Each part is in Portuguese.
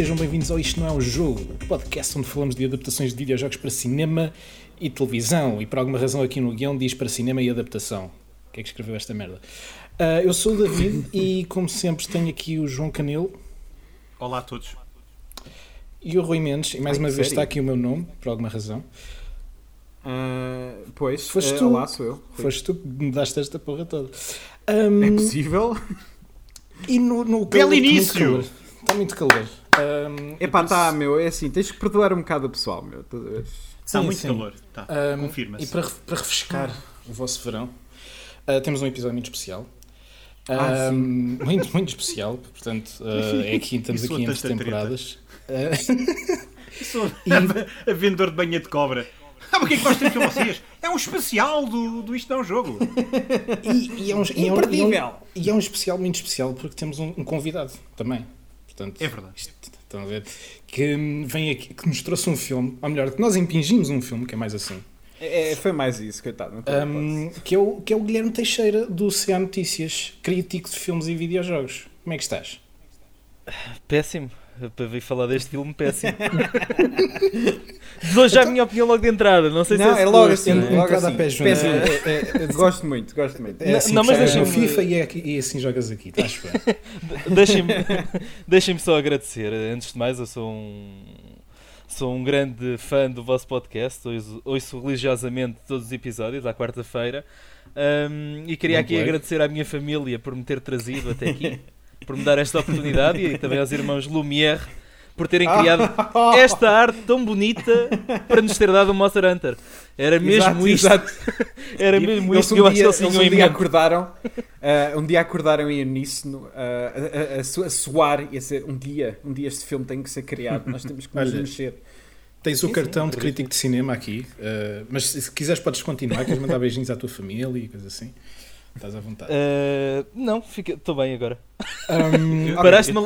Sejam bem-vindos ao Isto Não É um Jogo, podcast onde falamos de adaptações de videojogos para cinema e televisão. E por alguma razão aqui no guião diz para cinema e adaptação. Quem é que escreveu esta merda? Uh, eu sou o David e, como sempre, tenho aqui o João Canelo. Olá a todos. E o Rui Mendes. E mais Ai, uma vez sério? está aqui o meu nome, por alguma razão. Uh, pois, foste uh, tu, olá, sou eu. Foste tu que me daste esta porra toda. Um, é possível? E no, no Belo início! Está muito calor. Um, Epá, está, meu, é assim, tens que perdoar um bocado o pessoal, meu. Está muito sim. calor, tá, um, confirma-se. E para, para refrescar o vosso verão, uh, temos um episódio muito especial. Ah, um, muito, muito especial, portanto, uh, é aqui, estamos aqui entre temporadas. Uh, Sou e... a vendedor de banha de cobra. Ah, o que é que nós temos com vocês? É um especial do, do Isto é um Jogo. E, e, é um, e, é um, e, é um, e é um especial muito especial porque temos um, um convidado também. Portanto, é verdade. Isto, estão a ver? Que vem aqui, que nos trouxe um filme, ou melhor, que nós impingimos um filme, que é mais assim. É, é foi mais isso, coitado. Um, que, é o, que é o Guilherme Teixeira, do CA Notícias, crítico de filmes e videojogos. Como é que estás? Péssimo para vir falar deste filme péssimo. Dou já então, a minha opinião logo de entrada, não sei não, se é, é logo assim, é? logo assim. Pé péssimo. É, é, é, gosto muito, gosto muito. É assim, não, mas deixa FIFA e, é e assim jogas aqui, estás bem. Deixem-me deixem só agradecer. Antes de mais, eu sou um sou um grande fã do vosso podcast, ouço, ouço religiosamente todos os episódios, à quarta-feira, um, e queria aqui agradecer à minha família por me ter trazido até aqui por me dar esta oportunidade e também aos irmãos Lumière por terem criado esta arte tão bonita para nos ter dado um Monster Hunter. Era mesmo exato, isto. Exato. Era mesmo isto que eu dia, acho que eles um dia acordaram, uh, um dia acordaram em uníssono uh, a, a, a, soar e a ser um dia, um dia este filme tem que ser criado, nós temos que nos mexer. Tens o sim, cartão sim, de crítico de cinema aqui, uh, mas se quiseres podes continuar, queres mandar beijinhos à tua família e coisas assim. Estás à vontade. Uh, não, estou bem agora. Um, Paraste-me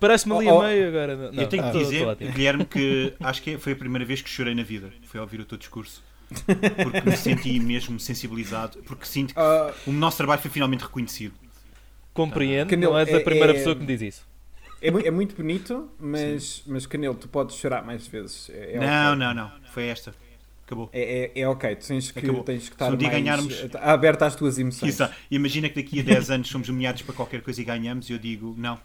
paraste ali oh, a meio agora. Não, eu tenho que ah, dizer, Guilherme, que acho que foi a primeira vez que chorei na vida. Foi ao ouvir o teu discurso. Porque me senti mesmo sensibilizado. Porque sinto que uh, o nosso trabalho foi finalmente reconhecido. Compreendo, não és a primeira é, pessoa que me diz isso. É, é muito bonito, mas, mas Canelo, tu podes chorar mais vezes. É, é não, não, não. Foi esta. Acabou. É, é, é ok, tu tens que, tens que estar mais ganharmos... aberto às tuas emoções. Imagina que daqui a 10 anos somos nomeados para qualquer coisa e ganhamos e eu digo não.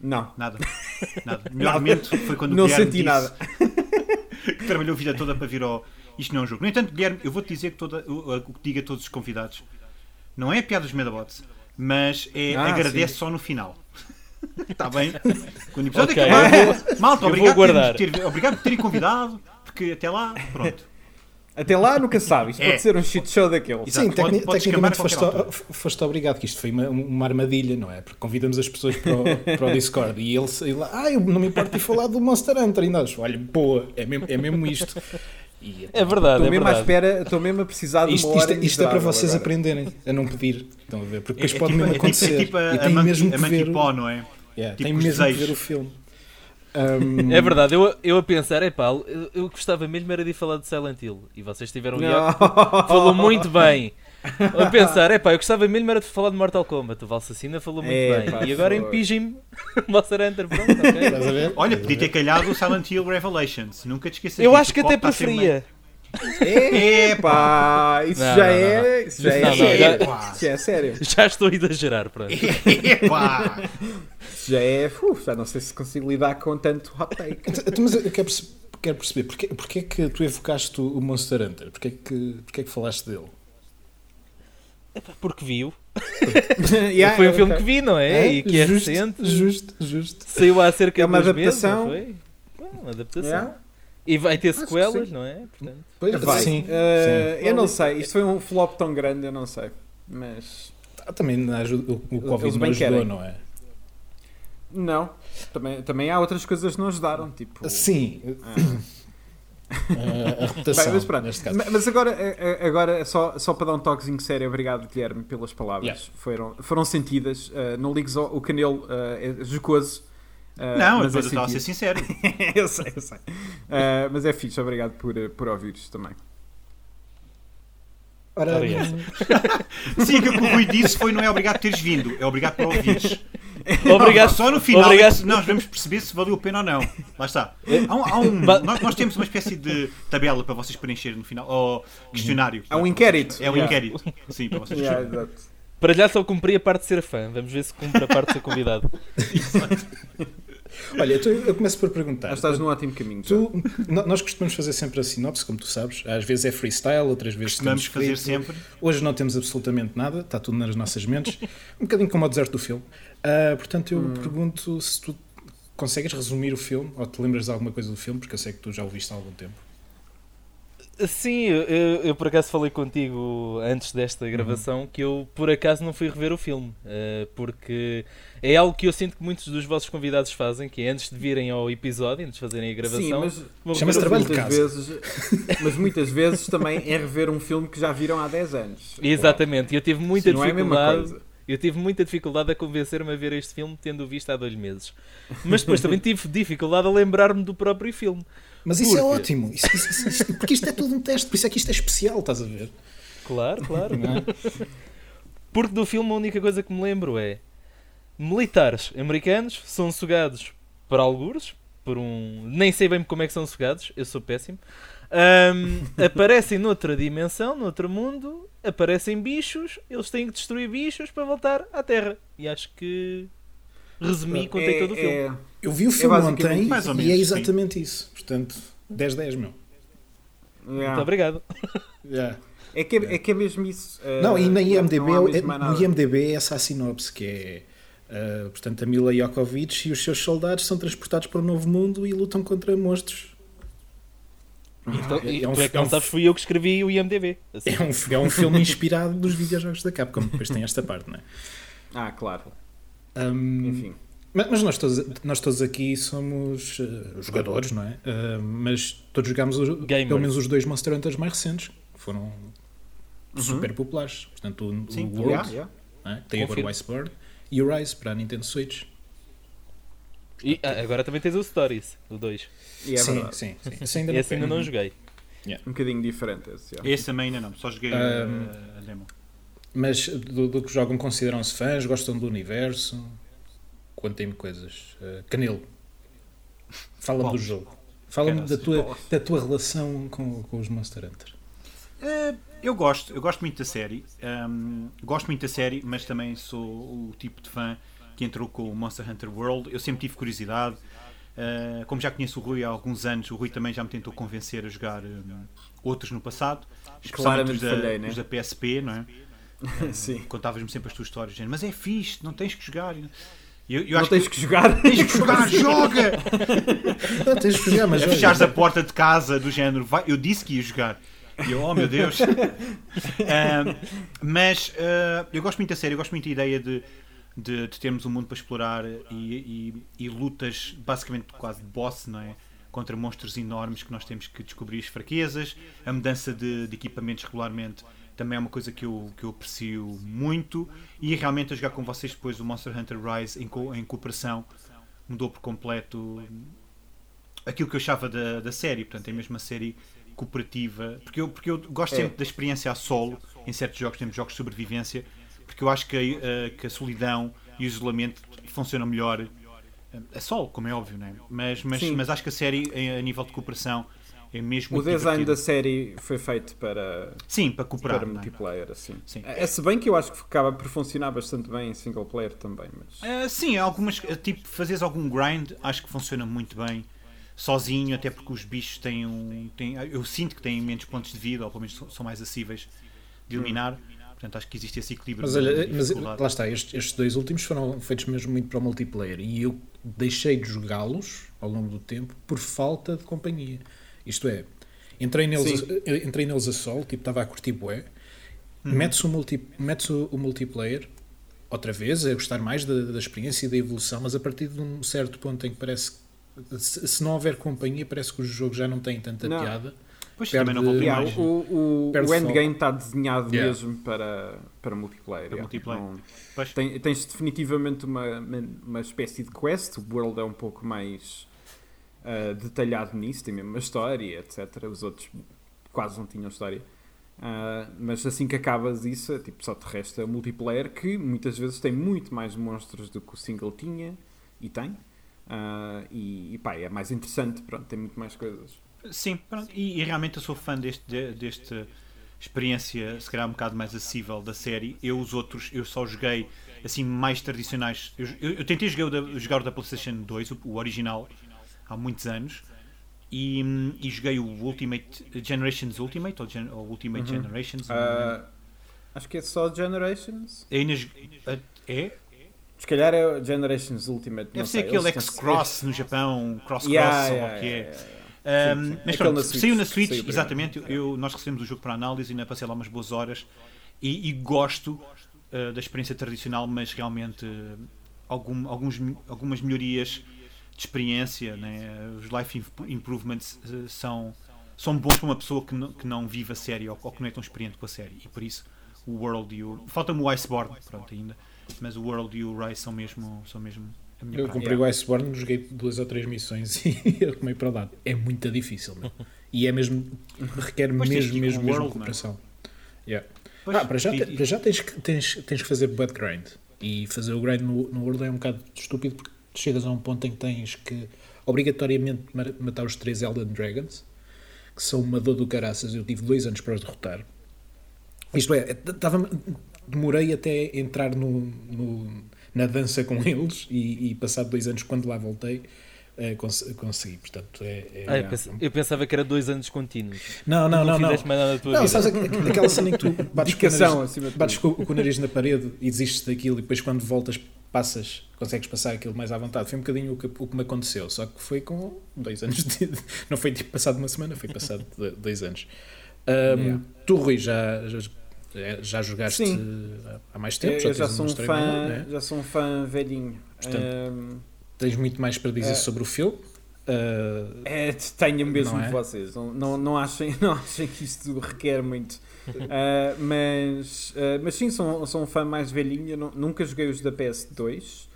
Não. Nada. Nada. O melhor momento foi quando não o Guilherme senti nada. que trabalhou a vida toda para vir ao. Isto não é um jogo. No entanto, Guilherme, eu vou-te dizer que toda, o que diga a todos os convidados não é a piada dos Medabots, mas é ah, agradece sim. só no final. Está bem? Quando o episódio okay, acabar, malta, obrigado, por ter, obrigado por terem convidado porque até lá, pronto. Até lá nunca sabe, isto é. pode ser um shit show daquele. Sim, tecni tecnicamente foste, foste, obrigado, que isto foi uma, uma, armadilha, não é? Porque convidamos as pessoas para o, para o Discord e ele, ele ah, eu não me importo de falar do Monster Hunter e nós, olha, boa, é mesmo, é mesmo isto. E, é verdade, estou é mesmo verdade. à espera, estou mesmo a precisar de isto, isto, isto é para vocês agora. aprenderem a não pedir, estão a ver? Porque depois é, pode é tipo, mesmo acontecer. É tipo, a, e tem mesmo que ver, pó, não é? Yeah, tipo tem mesmo que ver o filme. Um... É verdade, eu, eu a pensar, é pá, eu, eu, gostava mesmo era de falar de Silent Hill e vocês tiveram um falou muito bem. A pensar, é pá, eu gostava mesmo era de falar de Mortal Kombat, o Valsacina falou muito é, bem. Pá, e agora empingem-me Monster Hunter, pronto, okay. Olha, podia ter calhado o Silent Hill Revelations, nunca te esqueças. Eu acho que até preferia. Epá, isso não, já não, é. Não, isso já é, sério. Já, já é sério. Já estou a exagerar, pronto. Epá. Já é. Uf, já não sei se consigo lidar com tanto hot take. Então, então, mas eu quero, quero perceber porque, porque é que tu evocaste o Monster Hunter? Porque é que, porque é que falaste dele? porque viu. yeah, foi um okay. filme que vi, não é? é? E que é justo, recente. Justo, justo. Saiu há cerca é uma adaptação. Meses, foi? uma adaptação. Yeah. E vai ter sequelas, não é? Portanto, pois vai. Sim, uh, sim. Eu não sei. Isto foi um flop tão grande, eu não sei. Mas. Ah, também ajuda, o, o Covid não ajudou, querem. não é? Não. Também, também há outras coisas que não ajudaram. Tipo, sim. Uh, a reputação, Bem, mas, pronto, mas, agora, agora só, só para dar um toquezinho sério, obrigado Guilherme pelas palavras. Yeah. Foram, foram sentidas. Uh, não ligues o canelo uh, é jocoso Uh, não, mas eu estava a ser sincero. eu sei, eu sei. Uh, mas é fixe, obrigado por, por ouvires também. Ora, Sim, que o que o Rui disse foi não é obrigado por teres vindo, é obrigado por ouvires. Obrigado. Só no final Obrigado. é nós vamos perceber se valeu a pena ou não. Lá está. Há um- há um- nós, nós temos uma espécie de tabela para vocês preencherem no final. Ou questionário. Há um inquérito. É um Yeah. inquérito. Sim, para vocês Yeah, exato. Para já só cumpri a parte de ser fã. Vamos ver se cumpre a parte de ser convidado. Olha, eu começo por perguntar. Estás num ótimo caminho. Tu, no- nós costumamos fazer sempre a sinopse, como tu sabes. Às vezes é freestyle, outras vezes Costumamos temos fazer escrito. sempre. Hoje não temos absolutamente nada, está tudo nas nossas mentes. Um bocadinho como o deserto do filme. Ah, portanto, eu pergunto se tu consegues resumir o filme ou te lembras de alguma coisa do filme, porque eu sei que tu já o viste há algum tempo. Sim, eu, eu- por acaso falei contigo antes desta gravação que eu por acaso não fui rever o filme, eh, porque é algo que eu sinto que muitos dos vossos convidados fazem, que é antes de virem ao episódio, antes de fazerem a gravação, Chama-se trabalho de muitas casa. vezes, mas muitas vezes também é rever um filme que já viram há 10 anos. Exatamente, e eu tive muita não é a mesma dificuldade. Eu tive muita dificuldade a convencer-me a ver este filme, tendo-o visto há dois meses. Mas depois também tive dificuldade a lembrar-me do próprio filme. Mas isso é ótimo, isso- isso- isso- porque isto é tudo um teste, por isso é que isto é especial, estás a ver? Claro, claro. É? Porque do filme a única coisa que me lembro é militares americanos são sugados por algures, por um. Nem sei bem como é que são sugados, eu sou péssimo. Ahm, aparecem noutra dimensão, noutro mundo, aparecem bichos, eles têm que destruir bichos para voltar à Terra. E acho que resumi contei É- todo o filme. é- Eu vi o filme basicamente ontem e menos, é sim. exatamente isso. Portanto, 10-10, meu. yeah. Muito obrigado. Yeah. É que é, é que é mesmo isso. eh, Não, e na IMDB, é, no. IMDB é essa a sinopse, que é... ah, portanto, a Mila Jokovic e os seus soldados são transportados para o novo mundo e lutam contra monstros. Então, é- e é um é é um não sabes, fui eu que escrevi o IMDB. Assim. É um, é um filme inspirado dos videojogos da Capcom, depois tem esta parte, não é? Ah, claro. Ahm, Enfim. mas mas nós, todos, nós todos aqui somos ah, jogadores, não é? Ah, mas todos jogámos os- pelo menos os dois Monster Hunters mais recentes, que foram super populares. Portanto, o, Sim, o World, Yeah, yeah. é? tem agora o Iceborne e o Rise para a Nintendo Switch. E ah, agora também tens o Stories, o 2. E é sim, verdade. sim, sim. Esse ainda não Esse ainda não joguei. Um bocadinho diferente esse. yeah. Esse também ainda não, só joguei Um, a demo. Mas do, do que jogam consideram-se fãs, gostam do universo? Contem-me coisas. Uh, Canelo, fala-me do jogo. Fala-me da tua, da tua relação com, com os Monster Hunter. Uh, eu gosto, eu gosto muito da série. Um, gosto muito da série, mas também sou o tipo de fã que entrou com o Monster Hunter World. Eu sempre tive curiosidade. Uh, como já conheço o Rui há alguns anos, o Rui também já me tentou convencer a jogar um, outros no passado, especialmente os da, falhei, né? os da PSP, não é? Sim. Contavas-me sempre as tuas histórias, dizendo, mas é fixe, não tens que jogar. Eu, eu Não tens que jogar. que tens que jogar, joga! Não, tens de jogar, mas olha, fechares a porta de casa do género, vai, eu disse que ia jogar. E eu, oh meu Deus. Ahm, mas ah, eu gosto muito da série, eu gosto muito da ideia de, de, de termos um mundo para explorar e, e- e lutas basicamente quase de boss, não é? Contra monstros enormes que nós temos que descobrir as fraquezas. A mudança de, de equipamentos regularmente também é uma coisa que eu, que eu aprecio muito. E realmente a jogar com vocês depois o Monster Hunter Rise em, co- em cooperação mudou por completo aquilo que eu achava da, da série. Portanto, é mesmo uma série cooperativa. Porque eu, porque eu gosto É. sempre da experiência a solo em certos jogos, temos jogos de sobrevivência, porque eu acho que a, a- que a solidão e o isolamento funcionam melhor eh, a solo, como é óbvio, não é? Mas, mas, Sim. mas acho que a série, a nível de cooperação, é mesmo O design divertida. da série foi feito para, Sim, para cooperar. para é? multiplayer, assim. Sim. É, se bem que eu acho que acaba por funcionar bastante bem em single player também, mas... Ah, sim, algumas, tipo, fazeres algum grind, acho que funciona muito bem sozinho, até porque os bichos têm um. Têm, eu sinto que têm menos pontos de vida, ou pelo menos são- mais acessíveis de eliminar. Portanto, acho que existe esse equilíbrio. Mas olha, mas lá está, estes, estes dois últimos foram feitos mesmo muito para o multiplayer e eu deixei de jogá-los ao longo do tempo por falta de companhia. Isto é, entrei neles, Sim. entrei neles a sol, tipo, estava a curtir bué, Uhum. metes, o multi, metes o, o multiplayer outra vez, a gostar mais da, da experiência e da evolução, mas a partir de um certo ponto em que parece que se, se não houver companhia, parece que os jogos já não têm tanta Não. piada. Pois perde- também não vou Yeah, mais. o, o, o endgame está desenhado Yeah. mesmo para, para multiplayer. Para yeah. multiplayer. Não- tem- tens definitivamente uma, uma, espécie de quest. O World é um pouco mais ah, detalhado nisso, tem mesmo uma história, etc. Os outros quase não tinham história. Uh, mas assim que acabas isso, é, tipo, só te resta multiplayer que muitas vezes tem muito mais monstros do que o single tinha e tem. Uh, e, e pá, é mais interessante, pronto, tem muito mais coisas. Sim, pronto, e, e, realmente eu sou fã deste, deste experiência, se calhar um bocado mais acessível da série. Eu, os outros, eu só joguei assim mais tradicionais. Eu, eu, eu tentei jogar o, da, jogar o da PlayStation 2, o, o original, há muitos anos. E, e, joguei o Ultimate Generations Ultimate ou, Gen, ou Ultimate uhum. Generations. Uh, acho que é só Generations. É? é? Se calhar é Generations Ultimate. Deve ser aquele X-Cross no Japão, Cross-Cross, yeah, yeah, ou o que é. Yeah, um, mas pronto, na Switch, saiu na Switch, saiu exatamente. Eu, nós recebemos o jogo para análise e ainda passei lá umas boas horas e, e gosto uh, da experiência tradicional, mas realmente uh, algum, alguns, algumas melhorias de experiência, né? os life improvements uh, são, são bons para uma pessoa que não, que não vive a série ou, ou que não é tão experiente com a série e por isso o World e o. Falta-me o Iceborne, pronto, ainda, mas o World e o Rise são mesmo, são mesmo eu comprei o Iceborne, joguei duas ou três missões e eu comei para o lado. É muito difícil, meu. E é mesmo. requer pois mesmo, mesmo, mesmo World, cooperação. Yeah. ah, para já, para já tens, tens, tens que fazer butt grind. E fazer o grind no, no World é um bocado estúpido porque chegas a um ponto em que tens que obrigatoriamente matar os três Elden Dragons, que são uma dor do caraças. Eu tive dois anos para os derrotar. Isto é, tava, demorei até entrar no, no na dança com eles e, e passado dois anos, quando lá voltei, Uh, cons consegui, portanto é, é, ah, eu, pensava, eu, pensava que era dois anos contínuos. Não, não, não. Não, mais nada tua não vida. sabes aquela cena em que tu bates, com o, nariz, bates com, com o nariz na parede e desistes daquilo e depois quando voltas passas, consegues passar aquilo mais à vontade. Foi um bocadinho o que, o que me aconteceu, só que foi com dois anos de, não foi tipo passado uma semana, foi passado dois anos. Um, yeah. Tu, Rui, já, já já jogaste Sim. há mais tempo? Já, já sou um fã, né? já sou um fã velhinho. Portanto, um, tens muito mais para dizer uh, sobre o filme? Uh, é, tenho mesmo é? vocês. Não, não, não, achem, não achem que isto requer muito. Uh, mas, uh, mas sim, sou, sou um fã mais velhinho. Não, nunca joguei os da PS2.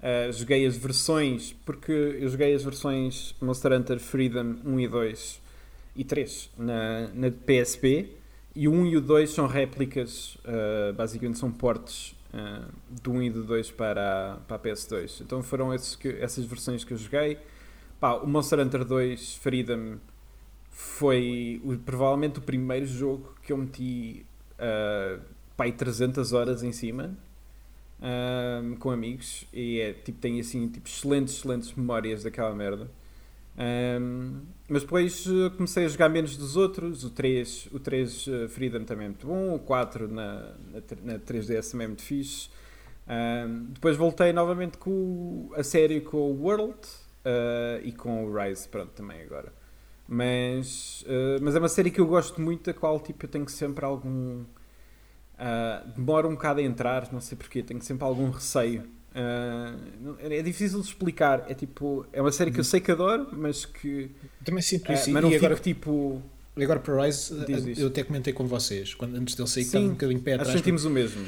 Uh, joguei as versões, porque eu joguei as versões Monster Hunter Freedom 1 e 2 e 3 na, na PSP. E o 1 e o 2 são réplicas, uh, basicamente são portes uh, do 1 e do 2 para a, para a PS2. Então foram que, essas versões que eu joguei. Pá, o Monster Hunter 2 Freedom foi o, provavelmente o primeiro jogo que eu meti uh, pá, 300 horas em cima. Uh, com amigos e é, tipo, tenho assim tipo, excelentes, excelentes memórias daquela merda. Um, mas depois uh, comecei a jogar menos dos outros. O 3, o 3 uh, Freedom também é muito bom. O 4 na, na, na 3DS também é muito fixe. Um, depois voltei novamente com a série com o World uh, e com o Rise, pronto, também agora. Mas, uh, mas é uma série que eu gosto muito, a qual tipo, eu tenho sempre algum. Uh, demora um bocado a entrar, não sei porquê, tenho sempre algum receio. Uh, é difícil de explicar. É tipo, é uma série que eu sei que adoro, mas que. Também sinto isso. Uh, mas não e agora, tipo. Agora para Rise, eu até comentei com vocês, quando, antes dele sair, Sim, estava um bocadinho pé atrás. sentimos o mesmo.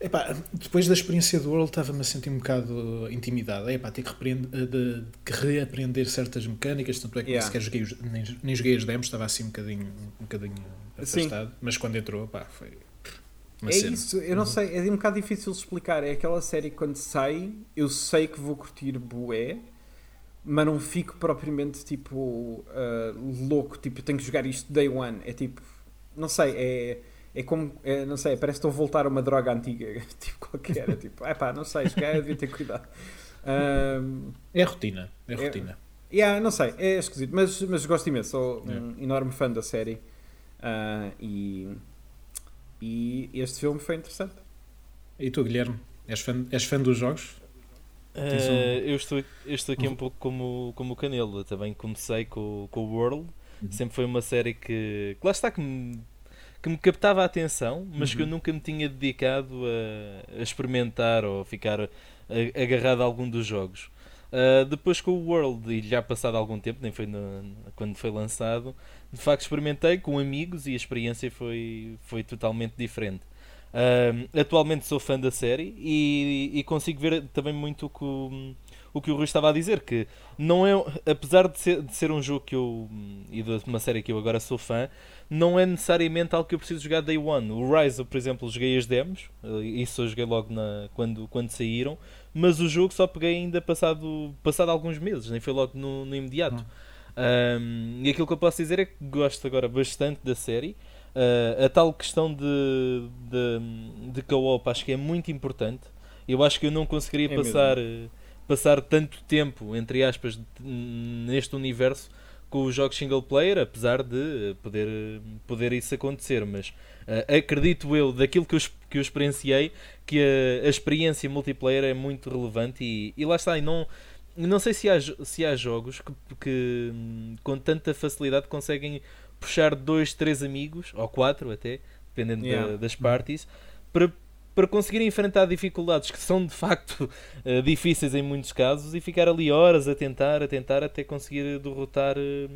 Epá, depois da experiência do World estava-me a sentir um bocado intimidado. Epá, ter que, de, de, reaprender certas mecânicas, tanto é que yeah. sequer joguei os, nem, nem joguei as demos, estava assim um bocadinho, um bocadinho afastado. Sim. Mas quando entrou, epá, foi é cena. isso, eu não uhum. sei, é um bocado difícil de explicar. É aquela série que quando sai, eu sei que vou curtir bué, mas não fico propriamente tipo uh, louco, tipo, tenho que jogar isto day one. É tipo, não sei, é, é como, é, não sei, parece que estou a voltar a uma droga antiga, tipo qualquer. É tipo, é pá, não sei, se devia ter cuidado. Um, é rotina, é rotina. É, yeah, não sei, é esquisito, mas, mas gosto imenso, sou é. um enorme fã da série uh, e e este filme foi interessante. E tu, Guilherme? És fã, és fã dos jogos? Uh, um... eu, estou, eu estou aqui um pouco como, como o Canelo. Eu também comecei com, com o World. Uhum. Sempre foi uma série que, que lá está que me, que me captava a atenção, mas uhum. que eu uhum. nunca me tinha dedicado a, a experimentar ou ficar a, agarrado a algum dos jogos. Uh, depois com o World, e já passado algum tempo, nem foi no, quando foi lançado, de facto experimentei com amigos e a experiência foi, foi totalmente diferente. Uh, atualmente sou fã da série e, e, consigo ver também muito o que o, o que o Rui estava a dizer, que não é, apesar de ser, de ser um jogo que eu, e de uma série que eu agora sou fã, não é necessariamente algo que eu preciso jogar day one. O Rise, por exemplo, joguei as demos, eh, isso eu joguei logo na, quando, quando saíram, mas o jogo só peguei ainda passado, passado alguns meses, nem foi logo no, no imediato. Um, e aquilo que eu posso dizer é que gosto agora bastante da série. Uh, a tal questão de, de, de co-op acho que é muito importante. Eu acho que eu não conseguiria é passar, passar tanto tempo, entre aspas, neste universo com os jogos single player, apesar de poder, poder isso acontecer, mas acredito eu, daquilo que eu, que eu experienciei, que a, a experiência multiplayer é muito relevante e, e lá está, e não, não sei se há, se há jogos que, que com tanta facilidade conseguem puxar dois, três amigos, ou quatro até, dependendo yeah. da, das parties, para para conseguir enfrentar dificuldades que são de facto uh, difíceis em muitos casos e ficar ali horas a tentar, a tentar até conseguir derrotar, uh,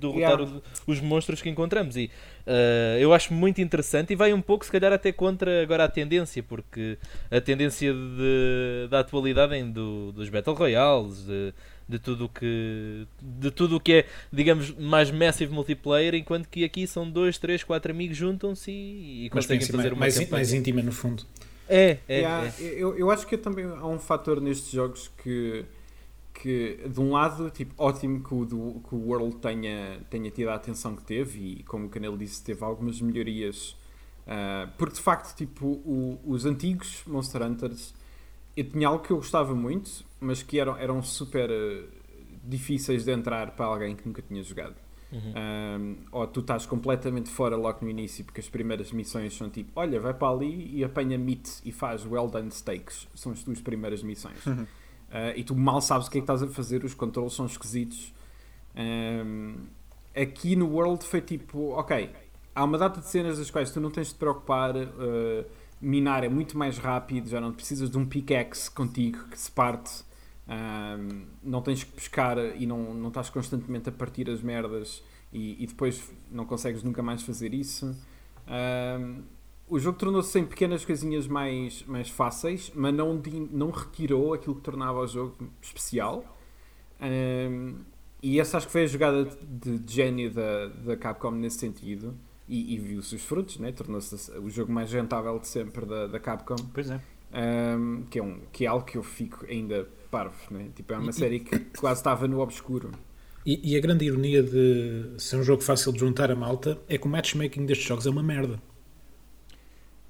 derrotar yeah. os monstros que encontramos. E uh, eu acho muito interessante e vai um pouco, se calhar, até contra agora a tendência, porque a tendência de, da atualidade em do, dos Battle Royales. De, de tudo que de tudo o que é digamos mais massive multiplayer enquanto que aqui são dois três quatro amigos juntam-se e, e conseguem fazer mais, uma mais, mais íntima no fundo é, é, yeah, é. Eu, eu acho que também há um fator nestes jogos que que de um lado tipo ótimo que o, do, que o World tenha tenha tido a atenção que teve e como o Canelo disse teve algumas melhorias uh, porque de facto tipo o, os antigos Monster Hunters eu tinha algo que eu gostava muito, mas que eram, eram super uh, difíceis de entrar para alguém que nunca tinha jogado. Uhum. Um, ou tu estás completamente fora logo no início, porque as primeiras missões são tipo: olha, vai para ali e apanha meat e faz well done steaks. São as tuas primeiras missões. Uhum. Uh, e tu mal sabes o que é que estás a fazer, os controles são esquisitos. Um, aqui no World foi tipo: ok, há uma data de cenas das quais tu não tens de te preocupar. Uh, minar é muito mais rápido, já não precisas de um pickaxe contigo que se parte, um, não tens que pescar e não, não estás constantemente a partir as merdas e, e depois não consegues nunca mais fazer isso. Um, o jogo tornou-se em pequenas coisinhas mais, mais fáceis, mas não, não retirou aquilo que tornava o jogo especial. Um, e essa acho que foi a jogada de, de gênio da, da Capcom nesse sentido e, e viu-se os frutos, né? tornou-se o jogo mais rentável de sempre da, da Capcom. Pois é. Um, que, é um, que é algo que eu fico ainda parvo, né? tipo, é uma e, série que quase estava no obscuro. E, e, a grande ironia de ser um jogo fácil de juntar a malta é que o matchmaking destes jogos é uma merda.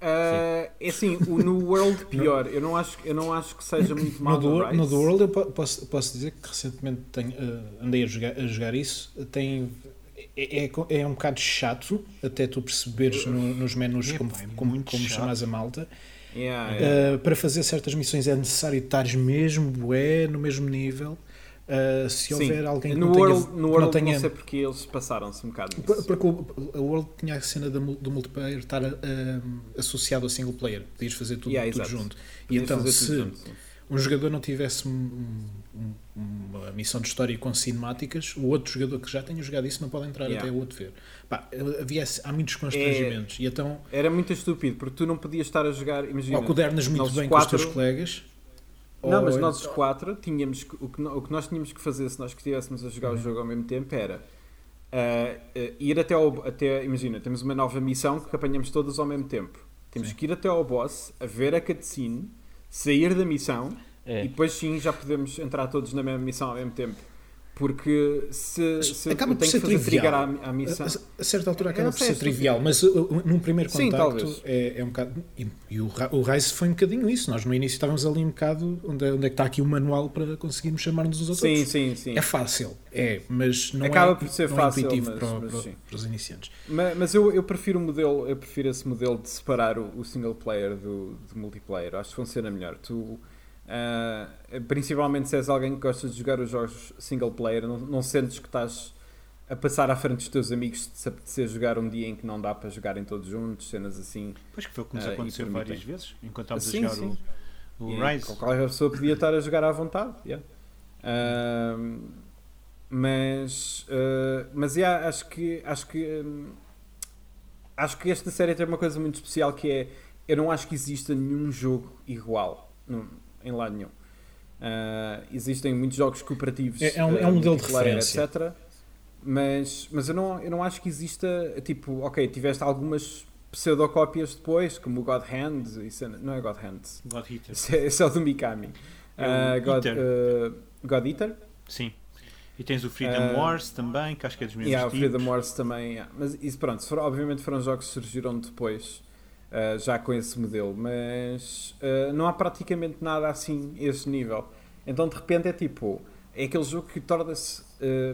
Uh, é assim, o, no World pior, eu não acho, eu não acho que seja muito mal. No, do, no do World eu posso, posso dizer que recentemente tenho, uh, andei a jogar, a jogar isso, tem é, é, é, um bocado chato até tu perceberes no, nos menus é, como, é como, como chamas a malta. Yeah, yeah. Uh, para fazer certas missões é necessário estar mesmo é, no mesmo nível. Uh, se houver Sim. alguém que no não World, tenha. No World não, tenha... não sei porque eles passaram-se um bocado nisso. Porque o, o World tinha a cena do, do multiplayer estar uh, associado ao single player. Podias fazer tudo, yeah, tudo junto. E então, se junto, um jogador não tivesse um, um, uma missão de história com cinemáticas, o outro jogador que já tenha jogado isso não pode entrar yeah. até o outro ver. Pá, havia, há muitos constrangimentos. É, e então, era muito estúpido, porque tu não podias estar a jogar. Imagina, ou codernas muito bem quatro, com os teus colegas. Não, mas nós os quatro tínhamos o que, o que nós tínhamos que fazer se nós estivéssemos a jogar uhum. o jogo ao mesmo tempo era uh, uh, ir até ao. Até, imagina, temos uma nova missão que apanhamos todas ao mesmo tempo. Temos sim. que ir até ao boss, a ver a cutscene sair da missão é. e depois sim já podemos entrar todos na mesma missão ao mesmo tempo. Porque se, se acaba por ser trivial. A, a, missão, a, a, certa altura acaba por ser trivial, mas uh, num primeiro contacto sim, é, é um bocado. E, e o, o Rise foi um bocadinho isso. Nós no início estávamos ali um bocado onde, é, onde é que está aqui o manual para conseguirmos chamar-nos uns sim, Sim, sim. É fácil, é, mas não acaba é, por ser fácil, é intuitivo mas, para, mas, para, para, os iniciantes. Mas, mas, eu, eu prefiro o modelo, eu prefiro esse modelo de separar o, o single player do, do multiplayer. Acho que funciona melhor. Tu Uh, principalmente se és alguém que gosta de jogar os jogos single player, não, não sentes que estás a passar à frente dos teus amigos se apetecer jogar um dia em que não dá para jogarem todos juntos, cenas assim. Pois que foi o que nos uh, aconteceu várias vezes, enquanto estávamos sim, a jogar sim. o, o Rise. Qualquer pessoa podia estar a jogar à vontade. Yeah. Uh, mas mas yeah, acho que acho que um, acho que esta série tem uma coisa muito especial que é eu não acho que exista nenhum jogo igual. Não, em lado nenhum. Uh, existem muitos jogos cooperativos. É, é um, é um modelo de referência. Etc. Mas, mas eu, não, eu não acho que exista, tipo, ok, tiveste algumas pseudocópias depois, como o God Hand, isso é, não é God Hand. God Eater. Isso é, isso é o do Mikami. É uh, God, Eater. Uh, God Eater? Sim. E tens o Freedom uh, Wars também, que acho que é dos mesmos yeah, tipos. o Freedom Wars também. Yeah. Mas isso, pronto, foram, obviamente foram jogos que surgiram depois, uh, já com esse modelo, mas uh, não há praticamente nada assim a esse nível. Então de repente é tipo, é aquele jogo que torna-se,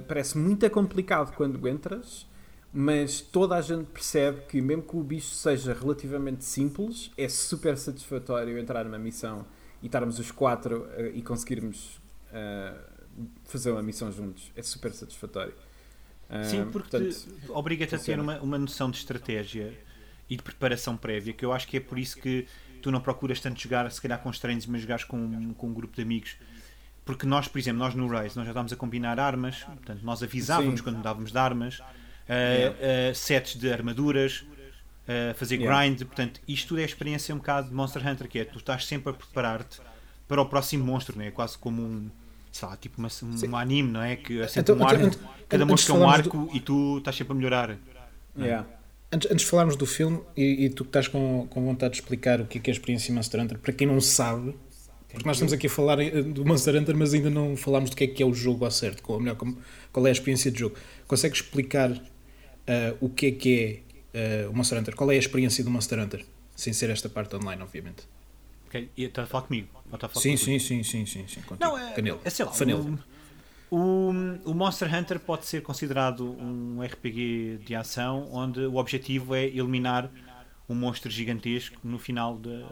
parece muito complicado quando entras, mas toda a gente percebe que mesmo que o bicho seja relativamente simples, é super satisfatório entrar numa missão e estarmos os quatro e conseguirmos fazer uma missão juntos. É super satisfatório. Sim, ah, porque obriga-te a ter uma, uma noção de estratégia e de preparação prévia, que eu acho que é por isso que tu não procuras tanto jogar, se calhar com estranhos, mas jogares com, com um grupo de amigos. Porque nós, por exemplo, nós no Race, nós já estávamos a combinar armas, portanto, nós avisávamos Sim. quando mudávamos de armas, uh, yeah. uh, sets de armaduras, uh, fazer yeah. grind, portanto, isto tudo é experiência um bocado de Monster Hunter, que é tu estás sempre a preparar-te para o próximo monstro, né? é quase como um sei lá, tipo uma, um, anime, não é? Que é sempre então, um arco, então, cada monstro é um arco do... e tu estás sempre a melhorar. Yeah. Antes, antes de falarmos do filme, e, e tu que estás com, com vontade de explicar o que é, que é a experiência Monster Hunter, para quem não sabe, porque nós estamos aqui a falar do Monster Hunter, mas ainda não falámos do que é que é o jogo ao certo, qual, melhor, qual é a experiência de jogo. Consegues explicar uh, o que é que é uh, o Monster Hunter? Qual é a experiência do Monster Hunter? Sem ser esta parte online, obviamente. Ok, e está a falar comigo? A falar sim, sim, sim, sim, sim, sim, Não, é, Canelo. é sei lá, o, o, Monster Hunter pode ser considerado um RPG de ação onde o objetivo é eliminar um monstro gigantesco no final de,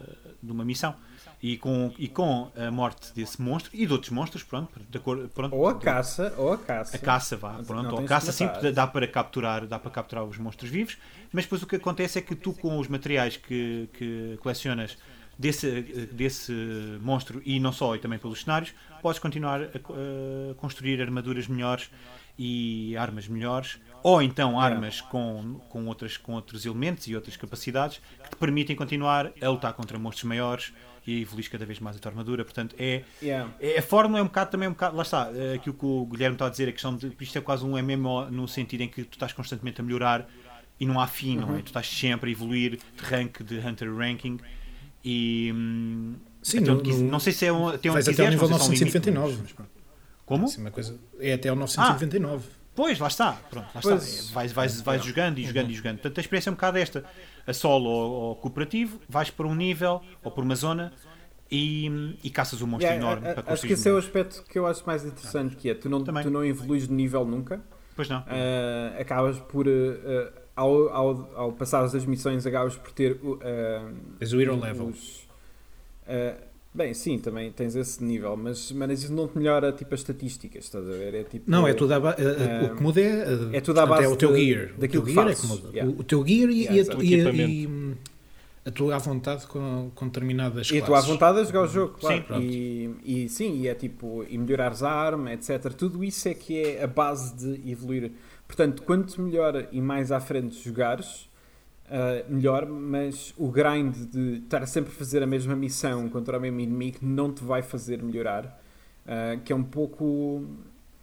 de uma missão. E com, e com a morte desse monstro e de outros monstros, pronto, de cor, pronto ou a caça, ou a caça. A caça, vá, pronto, ou a caça sim, dá para capturar, dá para capturar os monstros vivos, mas depois o que acontece é que tu com os materiais que, que colecionas desse, desse monstro e não só, e também pelos cenários, podes continuar a, a construir armaduras melhores e armas melhores, ou então armas com, com, outras, com outros elementos e outras capacidades que te permitem continuar a lutar contra monstros maiores e evoluir cada vez mais a tua armadura. Portanto, é, yeah. é, a fórmula é um bocado também um bocado. Lá está, é aquilo que o Guilherme está a dizer, a questão de isto é quase um MMO no sentido em que tu estás constantemente a melhorar e não há fim, uhum. não é? Tu estás sempre a evoluir de rank, de Hunter Ranking e. Hum, Sim, então, no, no, não sei se é um, tem um Vais até ao nível 999. É um Como? Sim, uma coisa, é até ao 999. Ah, pois, lá está. Pronto, lá pois, está. Vais, vais, vais é. jogando e jogando uhum. e jogando. Portanto, a experiência é um bocado esta. A solo ou, ou cooperativo, vais para um nível ou por uma zona e, e caças um monstro yeah, enorme. A, a, para acho que esse é o aspecto que eu acho mais interessante, que é tu não, tu não evoluís de nível nunca. Pois não. Uh, acabas por... Uh, ao, ao, ao passar as missões acabas por ter uh, o hero level. uh, bem, sim, também tens esse nível mas, mas isso não te melhora tipo as estatísticas, estás a ver? É, tipo, não, é tudo a base uh, o que muda é, é tudo à base é o teu gear. Daquilo o teu gear é que muda. Yeah. o, o, teu gear e, yeah, e, a, e, e, a tua à vontade com, com determinadas e a tua à vontade a jogar o jogo, claro. Sim, e, e sim, e é tipo e melhorares a arma, etc tudo isso é que é a base de evoluir Portanto, quanto melhor e mais à frente jogares, uh, melhor, mas o grind de estar sempre a fazer a mesma missão contra o mesmo inimigo não te vai fazer melhorar, uh, que é um pouco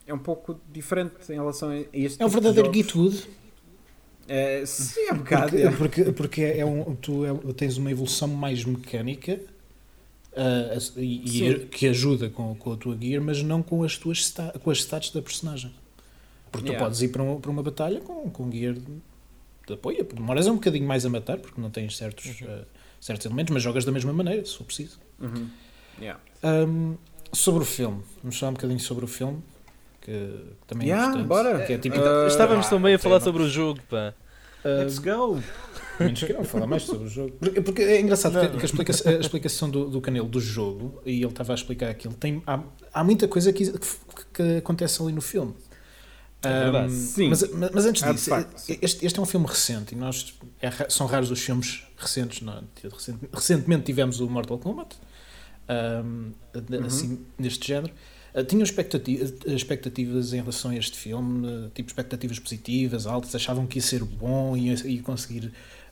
é um pouco diferente em relação a este É um tipo verdadeiro Gitwood. Uh, sim, é um bocado. Porque, porque, porque é um, tu é, tens uma evolução mais mecânica uh, e, e que ajuda com, com a tua gear, mas não com as tuas com as stats da personagem. Porque yeah. tu podes ir para, um, para uma batalha com, com gear de, de apoio. Demoras um bocadinho mais a matar, porque não tens certos, uhum. uh, certos elementos, mas jogas da mesma maneira, se for preciso. Uhum. Yeah. Um, sobre o filme, vamos falar um bocadinho sobre o filme, que também yeah, é importante. Bora. Que é tipo, uh, estávamos ah, também a falar sobre o jogo, pá. Uh, Let's go! Menos que não falar mais sobre o jogo. Porque, porque é engraçado que, que a, explicação, a explicação do, do Canelo do jogo, e ele estava a explicar aquilo, tem, há, há muita coisa que, que, que acontece ali no filme. É Sim. Mas, mas, antes disso, este, este, é um filme recente e nós é, são raros os filmes recentes. Não, recentemente tivemos o Mortal Kombat, um, uhum. assim, neste género. Uh, tinham expectativas, expectativas em relação a este filme, uh, tipo expectativas positivas, altas, achavam que ia ser bom e ia, ia conseguir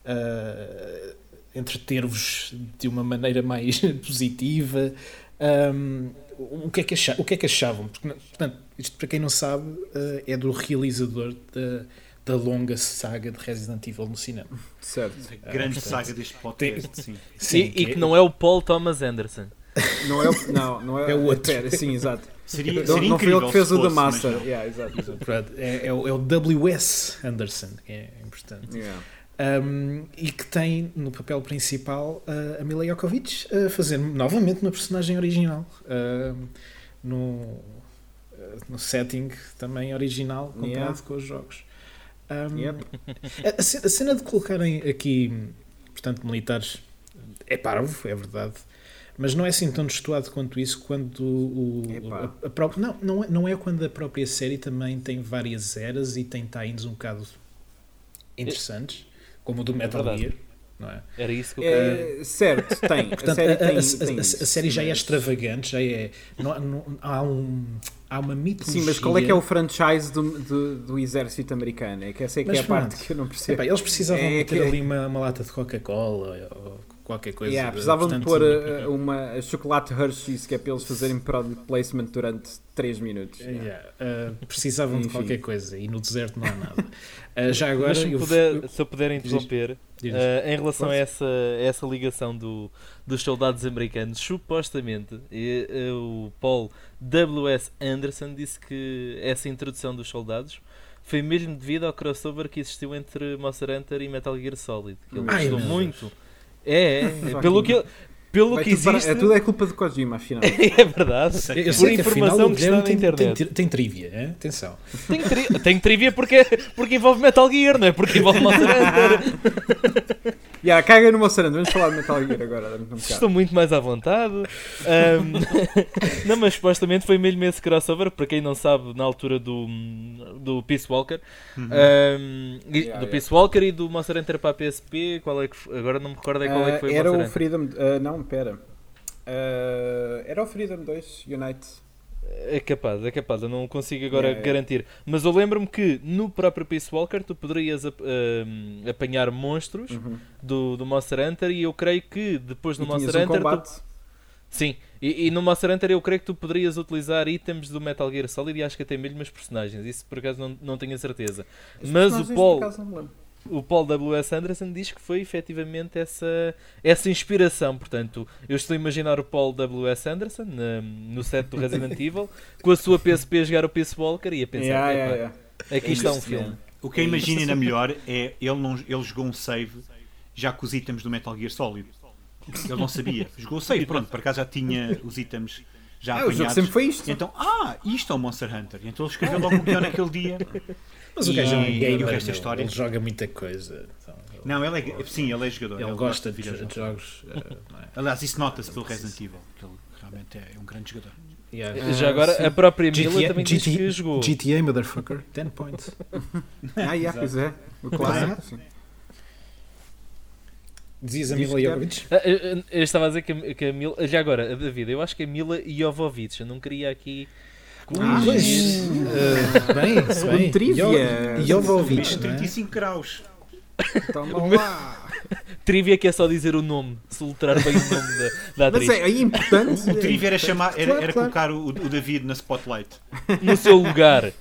uh, entreter-vos de uma maneira mais positiva. Um, o, que é que achavam, o que é que achavam? Porque, portanto, isto para quem não sabe uh, é do realizador da, da longa saga de Resident Evil no cinema. Certo. A grande portanto, saga deste podcast, sim. sim. E, e, que não é o Paul Thomas Anderson. Não é o, não, não é, é o outro. Pera, sim, exato. Seria, seria não, não foi ele que fez o The Master. Yeah, exato, exato. É, é, o, é o W.S. Anderson, que é importante. Yeah. Um, e que tem no papel principal uh, a Mila Jokovic a fazer novamente uma personagem original uh, no, no setting também original comparado yeah. com os jogos. Um, yep. a, a, cena de colocarem aqui, portanto, militares é parvo, é verdade, mas não é assim tão destoado quanto isso quando o, a, a própria, não, não, é, não é quando a própria série também tem várias eras e tem times um bocado interessantes como o do Metal é Gear. Não é? Era isso que eu é, Certo, tem. Portanto, a, série, tem, a, tem a, a série já é extravagante, já é. Não, não, há, um, há uma mitologia. Sim, mas qual é que é o franchise do, do, do exército americano? É que essa é que é a parte que eu não percebo. Epá, eles precisavam é, ter ali uma, uma lata de Coca-Cola ou qualquer coisa. Yeah, precisavam de pôr uh, uma chocolate Hershey's que é para eles fazerem product placement durante 3 minutos. Yeah. Uh, precisavam de qualquer coisa e no deserto não há nada. Uh, já agora. se, eu, puder, eu, se eu puder interromper, diz, diz. em relação a essa, a essa ligação do, dos soldados americanos, supostamente o Paul W.S. Anderson disse que essa introdução dos soldados foi mesmo devido ao crossover que existiu entre Monster Hunter e Metal Gear Solid. Que ele Ai, gostou muito. É, é. pelo que, pelo Vai que existe. Para, é, tudo é culpa de Kojima, afinal. é verdade. Eu Por informação que, que está na internet. Tem, tem trivia, é? atenção. Tem, tri tem trivia porque, porque envolve Metal Gear, não é? Porque envolve Monster Hunter. yeah, caga no Monster Hunter, vamos falar de Metal Gear agora. Um Estou muito mais à vontade. Um, não, mas supostamente foi mesmo esse crossover, para quem não sabe, na altura do, do Peace Walker. Uhum. Um, yeah, do Peace Walker e do Monster Hunter para a PSP. Qual é que, agora não me recordo é qual é que foi uh, Era o, o Freedom. Uh, não, pera. Uh, era o Freedom 2 Unite. É capaz, é capaz, eu não consigo agora yeah, garantir. Yeah. Mas eu lembro-me que no próprio Peace Walker tu poderias uh, apanhar monstros uhum. do, do Monster Hunter e eu creio que depois no Monster um Hunter. Tu... Sim, e, e, no Monster Hunter eu creio que tu poderias utilizar itens do Metal Gear Solid e acho que até mesmo as personagens. Isso por acaso não, não tenho a certeza. As Mas o Paul o Paul W.S. Anderson diz que foi efetivamente essa, essa inspiração. Portanto, eu estou a imaginar o Paul W.S. Anderson na, no set do Resident Evil com a sua PSP a jogar o Peace Walker e a pensar: yeah, yeah, yeah. aqui é está um filme. O que eu imagino ainda melhor é ele, não, ele jogou um save já com os itens do Metal Gear Solid. Ele não sabia. Jogou o save, pronto, por acaso já tinha os itens já ah, apanhados. sempre foi isto. Então, ah, isto é o Monster Hunter. Então ele escreveu logo o guião naquele dia. Mas o gajo é um gamer, o resto história. ele joga muita coisa. Então, ele não, ele é, sim, ele é jogador. Ele, ele gosta de, de jogos. Uh, é? Aliás, isso nota-se pelo Resident Evil, que ele realmente é um grande jogador. Yeah. Já agora, sim. a própria GTA, Mila também GTA, diz que jogou. GTA, motherfucker, 10 points. ah, yeah, pois é. O clássico, sim. Dizias a Mila Jovovich? Ah, eu, eu, estava a dizer que, que a Mila. Já agora, David, eu acho que a Mila Jovovich. Eu não queria aqui. Ah, pois, uh, bem, se bem. Trivia. Jovovich. 35 graus. Toma lá. Trivia que é só dizer o nome, soltar bem o nome da, da atriz. Mas é, é importante. O trivia era, chamar, era, era colocar o, o David na spotlight. No seu lugar.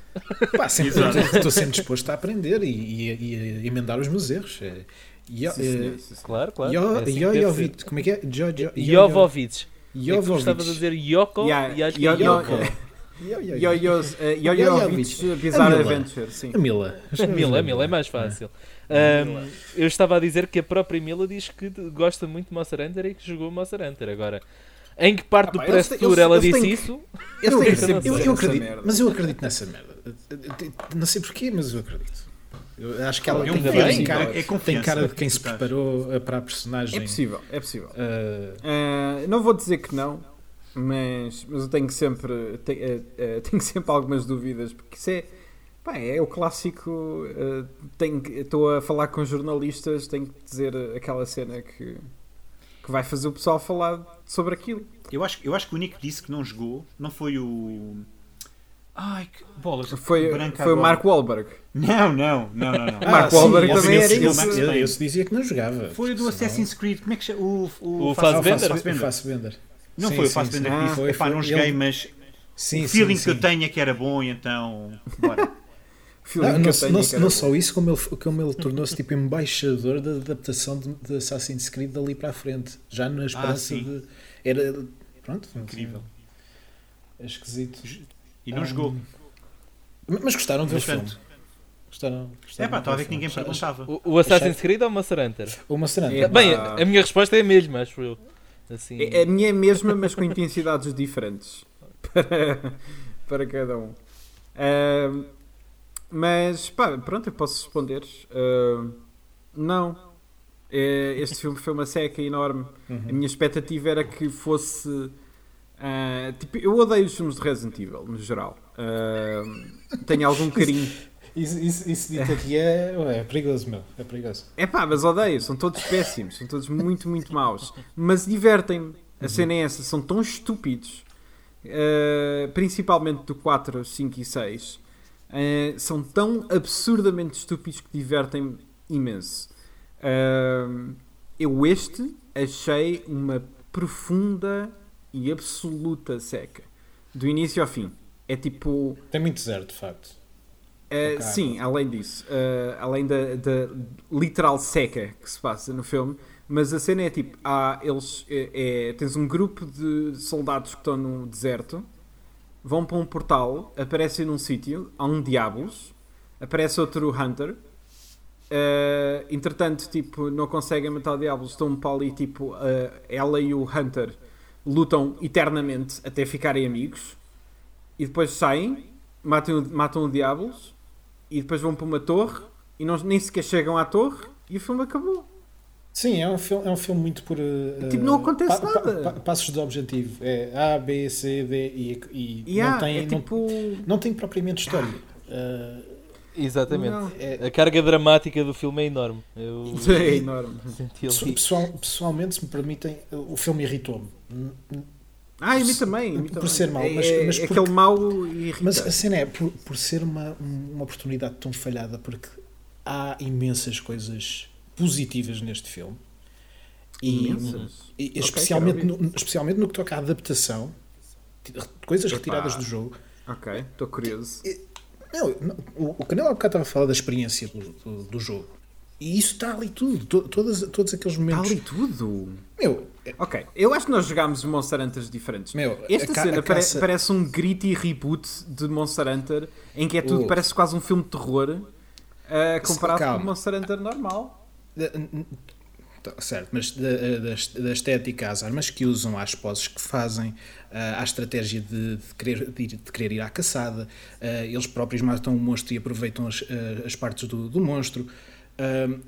Pá, sempre, estou sempre disposto a aprender e, e, e emendar os meus erros. É, Jo, sim, sim, sim, claro, claro. Jo, é assim Jojovic, como é que é? Jo, jo, Jovovic. Jovovic. É estavas a dizer Yoko yeah, e acho que é Yoko. Jojovic Bizarre Adventure, sim. A Mila. A Mila, a Mila é mais fácil. Um, eu estava a dizer que a própria Mila diz que gosta muito de Monster Hunter e que jogou Monster Hunter. Agora, em que parte ah, do press tour ela disse isso? Eu, acredito, mas eu acredito nessa merda. Não sei porquê, mas eu acredito. Eu acho que ela é tem, tem, cara, é tem cara de quem se preparou para a personagem. É possível, é possível. Uh... Uh, não vou dizer que não, mas, mas eu tenho sempre, tenho, uh, tenho sempre algumas dúvidas, porque isso é, pá, é o clássico. estou a falar com jornalistas, tenho que dizer aquela cena que, que vai fazer o pessoal falar sobre aquilo. Eu acho, eu acho que o Nick disse que não jogou, não foi o. Ai, que bolas. Foi, foi o Mark Wahlberg. Não, não, não, não. não. Ah, Mark Wahlberg também era isso. Eu, dizia que não jogava. Foi o do Assassin's Creed, como é que chama? O, o, o Fassbender. O Fassbender. Não sim, foi o Fassbender que disse, epá, não joguei, ele... mas sim, o feeling sim, que eu tenho é que era bom, então bora. Não, não, não, não, só isso, como ele, como ele tornou-se tipo embaixador da adaptação de, de, Assassin's Creed dali para a frente, já na ah, esperança ah, de. Era. Pronto, incrível. É esquisito. E não um, jogou. Mas gostaram de ver o filme? Gostaram? gostaram é pá, estava a ver que ninguém perguntava. O, o Assassin's Creed ou o Monster Hunter? O Monster Hunter. É, Bem, a minha resposta é a mesma, acho eu. Assim... A minha é a mesma, mas com intensidades diferentes para, para cada um. Uh, mas pá, pronto, eu posso responder. Uh, não. É, este filme foi uma seca enorme. Uhum. A minha expectativa era que fosse. Uh, tipo, eu odeio os filmes de Resident Evil, no geral. Uh, tenho algum carinho. Isso, isso, isso dito aqui é, é perigoso, meu. É perigoso. É pá, mas odeio. São todos péssimos. São todos muito, muito maus. Mas divertem-me. A uhum. cena é essa. São tão estúpidos. Uh, principalmente do 4, 5 e 6. Uh, são tão absurdamente estúpidos que divertem-me imenso. Uh, eu este achei uma profunda e absoluta seca. Do início ao fim. É tipo. Tem muito zero, de facto. Uh, sim, além disso, uh, além da, da, literal seca que se passa no filme, mas a cena é tipo: há, eles, é, é, tens um grupo de soldados que estão no deserto, vão para um portal, aparecem num sítio, há um Diablos, aparece outro Hunter. Uh, entretanto, tipo, não conseguem matar o Diablos, estão para ali, tipo, ela e o Hunter lutam eternamente até ficarem amigos e depois saem, matam, matam o Diablos e depois vão para uma torre e não, nem sequer chegam à torre e o filme acabou. Sim, é um filme, é um filme muito por. Uh, tipo, não acontece pa, nada. Pa, pa, passos de objetivo. É A, B, C, D e, e yeah, não, tem, é tipo... não, não tem propriamente história. Uh, Exatamente. É... A carga dramática do filme é enorme. Eu... É enorme. Pessoal, pessoalmente, se me permitem, o filme irritou-me. Ah, a mim também. A mim por também. ser mau. Mas, é, mas é aquele mau irritante. Mas a cena é por, por ser uma, uma oportunidade tão falhada, porque há imensas coisas positivas neste filme. E, e okay, especialmente, no, especialmente no que toca à adaptação, coisas Epa. retiradas do jogo. Ok, estou curioso. Não, o, o Canelo há bocado estava a falar da experiência do, do, do jogo. E isso está ali tudo, to, todas, todos aqueles momentos. Está ali tudo? Meu, Ok, eu acho que nós jogámos Monster Hunters diferentes. Meu, Esta cena pare caça... parece um gritty reboot de Monster Hunter em que é tudo, uh. parece quase um filme de terror uh, comparado Calma. com Monster Hunter normal. Tá, certo, mas da, da, da, estética às armas que usam, às poses que fazem, uh, à estratégia de, de, querer, de, de, querer ir à caçada, eles próprios matam o monstro e aproveitam as, as partes do, do monstro.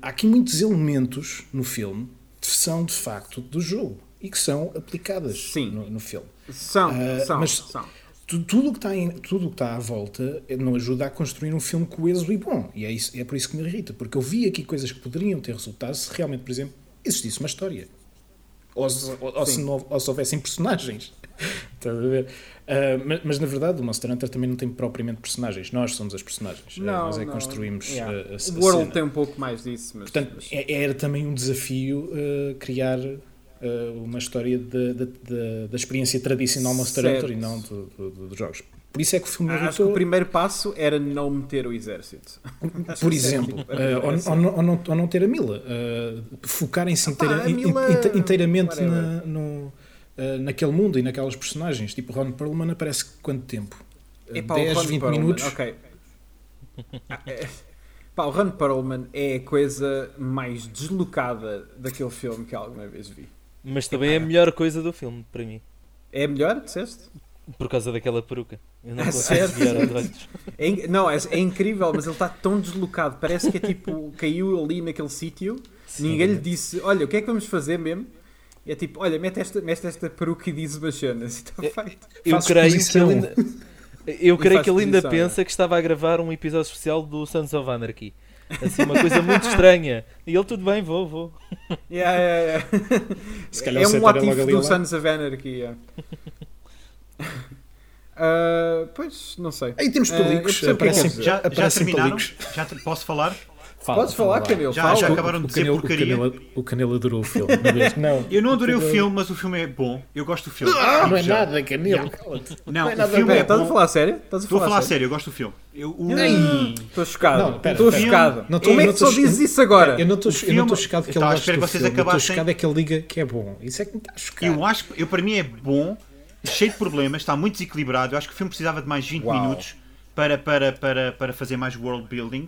há aqui muitos elementos no filme são de facto do jogo e que são aplicadas Sim. No, no filme. São, uh, são, mas são. Tudo o que está em, tudo que está à volta não ajuda a construir um filme coeso e bom. E é, isso, é por isso que me irrita, porque eu vi aqui coisas que poderiam ter resultado se realmente, por exemplo, existisse uma história. Ou se, ou, ou se, não, ou se houvessem personagens. Estás a ver? Uh, mas, mas, na verdade o Monster Hunter também não tem propriamente personagens. Nós somos as personagens. Ah, não, nós é que construímos yeah. a, a, O World tem um pouco mais disso. Mas, Portanto, mas... É, era também um desafio uh, criar uma história de, de, de, da experiência tradicional Monster certo. Hunter e não dos do, do, jogos. Por isso é que o filme ah, Acho que o primeiro passo era não meter o exército. Por exemplo, ou, ou, ou, não, ou não ter a Mila. Focarem-se inteira, Mila... inteiramente na, no, uh, naquele mundo e naquelas personagens. Tipo, Ron Perlman aparece quanto tempo? Epá, 10, 20 Perlman, minutos? Ok. É, pá, o Ron Perlman é a coisa mais deslocada daquele filme que alguma vez vi. Mas também Epá. é a melhor coisa do filme, para mim. É a melhor, disseste? Por causa daquela peruca. Eu não consigo desviar é, Não, é, é, incrível, mas ele está tão deslocado. Parece que é tipo, caiu ali naquele sítio, ninguém lhe disse: Olha, o que é que vamos fazer mesmo? É tipo, olha, mete esta, mete esta peruca e diz umas cenas e está feito. Eu creio que ele ainda, eu creio que ele ainda pensa que estava a gravar um episódio especial do Sons of Anarchy. Assim, uma coisa muito estranha. E ele, tudo bem, vou, vou. Yeah, yeah, yeah. Se calhar é um ativo do Sons of Anarchy. Yeah. Uh, pois, não sei. Aí temos películos. Uh, já, já terminaram? Já te, posso falar? Fala, Podes falar, Canelo. Já, já acabaram de dizer Canelo, porcaria. O Canelo, o Canelo adorou o filme. não, eu não adorei o filme, mas o filme é bom. Eu gosto do filme. Ah, não é nada, Canelo. Não, não é nada o filme é Estás a falar sério? Estás a falar, Estou a falar sério, eu gosto do filme. Estou chocado. Estou chocado. Não, Como é que só dizes isso agora? Eu não estou chocado que ele gosta do filme. Eu estou chocado é que ele diga que é bom. Isso é que me está chocado. Eu acho que, para mim é bom, cheio de problemas, está muito desequilibrado. Eu acho que o filme precisava de mais 20 minutos para, para, para, para fazer mais world building.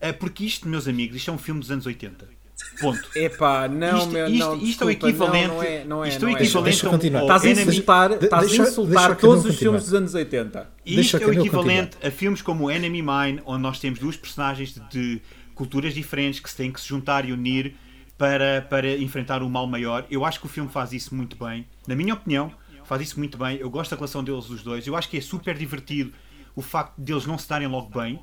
É porque isto, meus amigos, isto é um filme dos anos 80. Ponto. Epá, não, isto, meu, isto, não, isto desculpa, é o equivalente. Não, não é, não é, isto é o equivalente a um, Estás a insultar, estás a insultar todos os filmes dos anos 80. Isto é o equivalente a filmes como Enemy Mine, onde nós temos duas personagens de, de culturas diferentes que se têm que se juntar e unir para, para enfrentar o mal maior. Eu acho que o filme faz isso muito bem. Na minha opinião, faz isso muito bem. Eu gosto da relação deles, os dois. Eu acho que é super divertido o facto de eles não se darem logo bem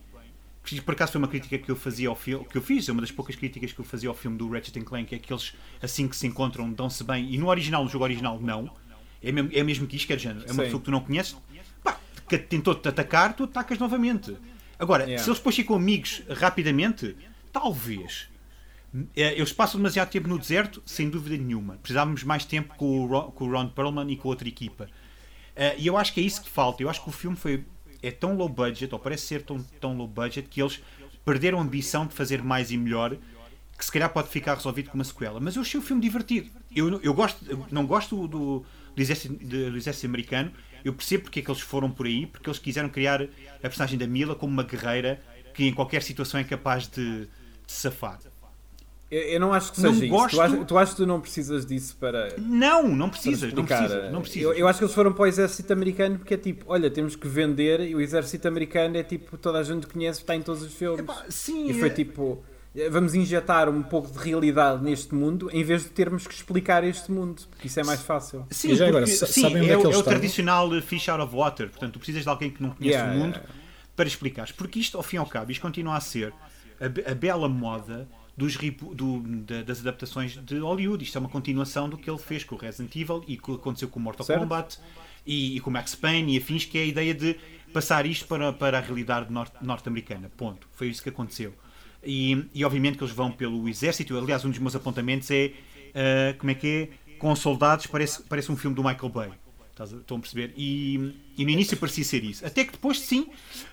por acaso foi uma crítica que eu fazia ao filme, que eu fiz, é uma das poucas críticas que eu fazia ao filme do Ratchet Clank, é que eles, assim que se encontram, dão-se bem, e no original, no jogo original, não. É mesmo, é mesmo que isto, que é. É uma Sim. pessoa que tu não conheces, pá, que tentou-te atacar, tu atacas novamente. Agora, yeah. se eles depois ficam amigos rapidamente, talvez. É, eles passam demasiado tempo no deserto, sem dúvida nenhuma. Precisávamos mais tempo com o Ron, com o Ron Perlman e com a outra equipa. Uh, e eu acho que é isso que falta. Eu acho que o filme foi é tão low budget, ou parece ser tão, tão low budget, que eles perderam a ambição de fazer mais e melhor, que se calhar pode ficar resolvido com uma sequela. Mas eu achei o filme divertido. Eu, eu, gosto, eu não gosto do, do, exército, do exército americano, eu percebo porque é que eles foram por aí, porque eles quiseram criar a personagem da Mila como uma guerreira que em qualquer situação é capaz de, de safar. Eu, eu não acho que seja não isso. Tu, achas, tu achas que tu não precisas disso para. Não, não precisas. Não precisas, não precisas. Eu, eu, acho que eles foram para o exército americano porque é tipo, olha, temos que vender e o exército americano é tipo, toda a gente conhece, está em todos os filmes. Epá, sim, e foi é... tipo, vamos injetar um pouco de realidade neste mundo em vez de termos que explicar este mundo, porque isso é mais fácil. Sim, porque, agora, sim é, é, é, o tradicional fish out of water. Portanto, tu precisas de alguém que não conhece yeah, o mundo para explicar. Porque isto, ao fim e ao cabo, isto continua a ser a, a bela moda dos, do, das adaptações de Hollywood. Isto é uma continuação do que ele fez com o Resident Evil e que aconteceu com o Mortal certo. Kombat e, e, com o Max Payne e afins, que é a ideia de passar isto para, para a realidade norte-americana. Ponto. Foi isso que aconteceu. E, e, obviamente que eles vão pelo exército. Aliás, um dos meus apontamentos é uh, como é que é? Com soldados, parece, parece um filme do Michael Bay. Estão a perceber? E, e no início parecia ser isso. Até que depois, sim,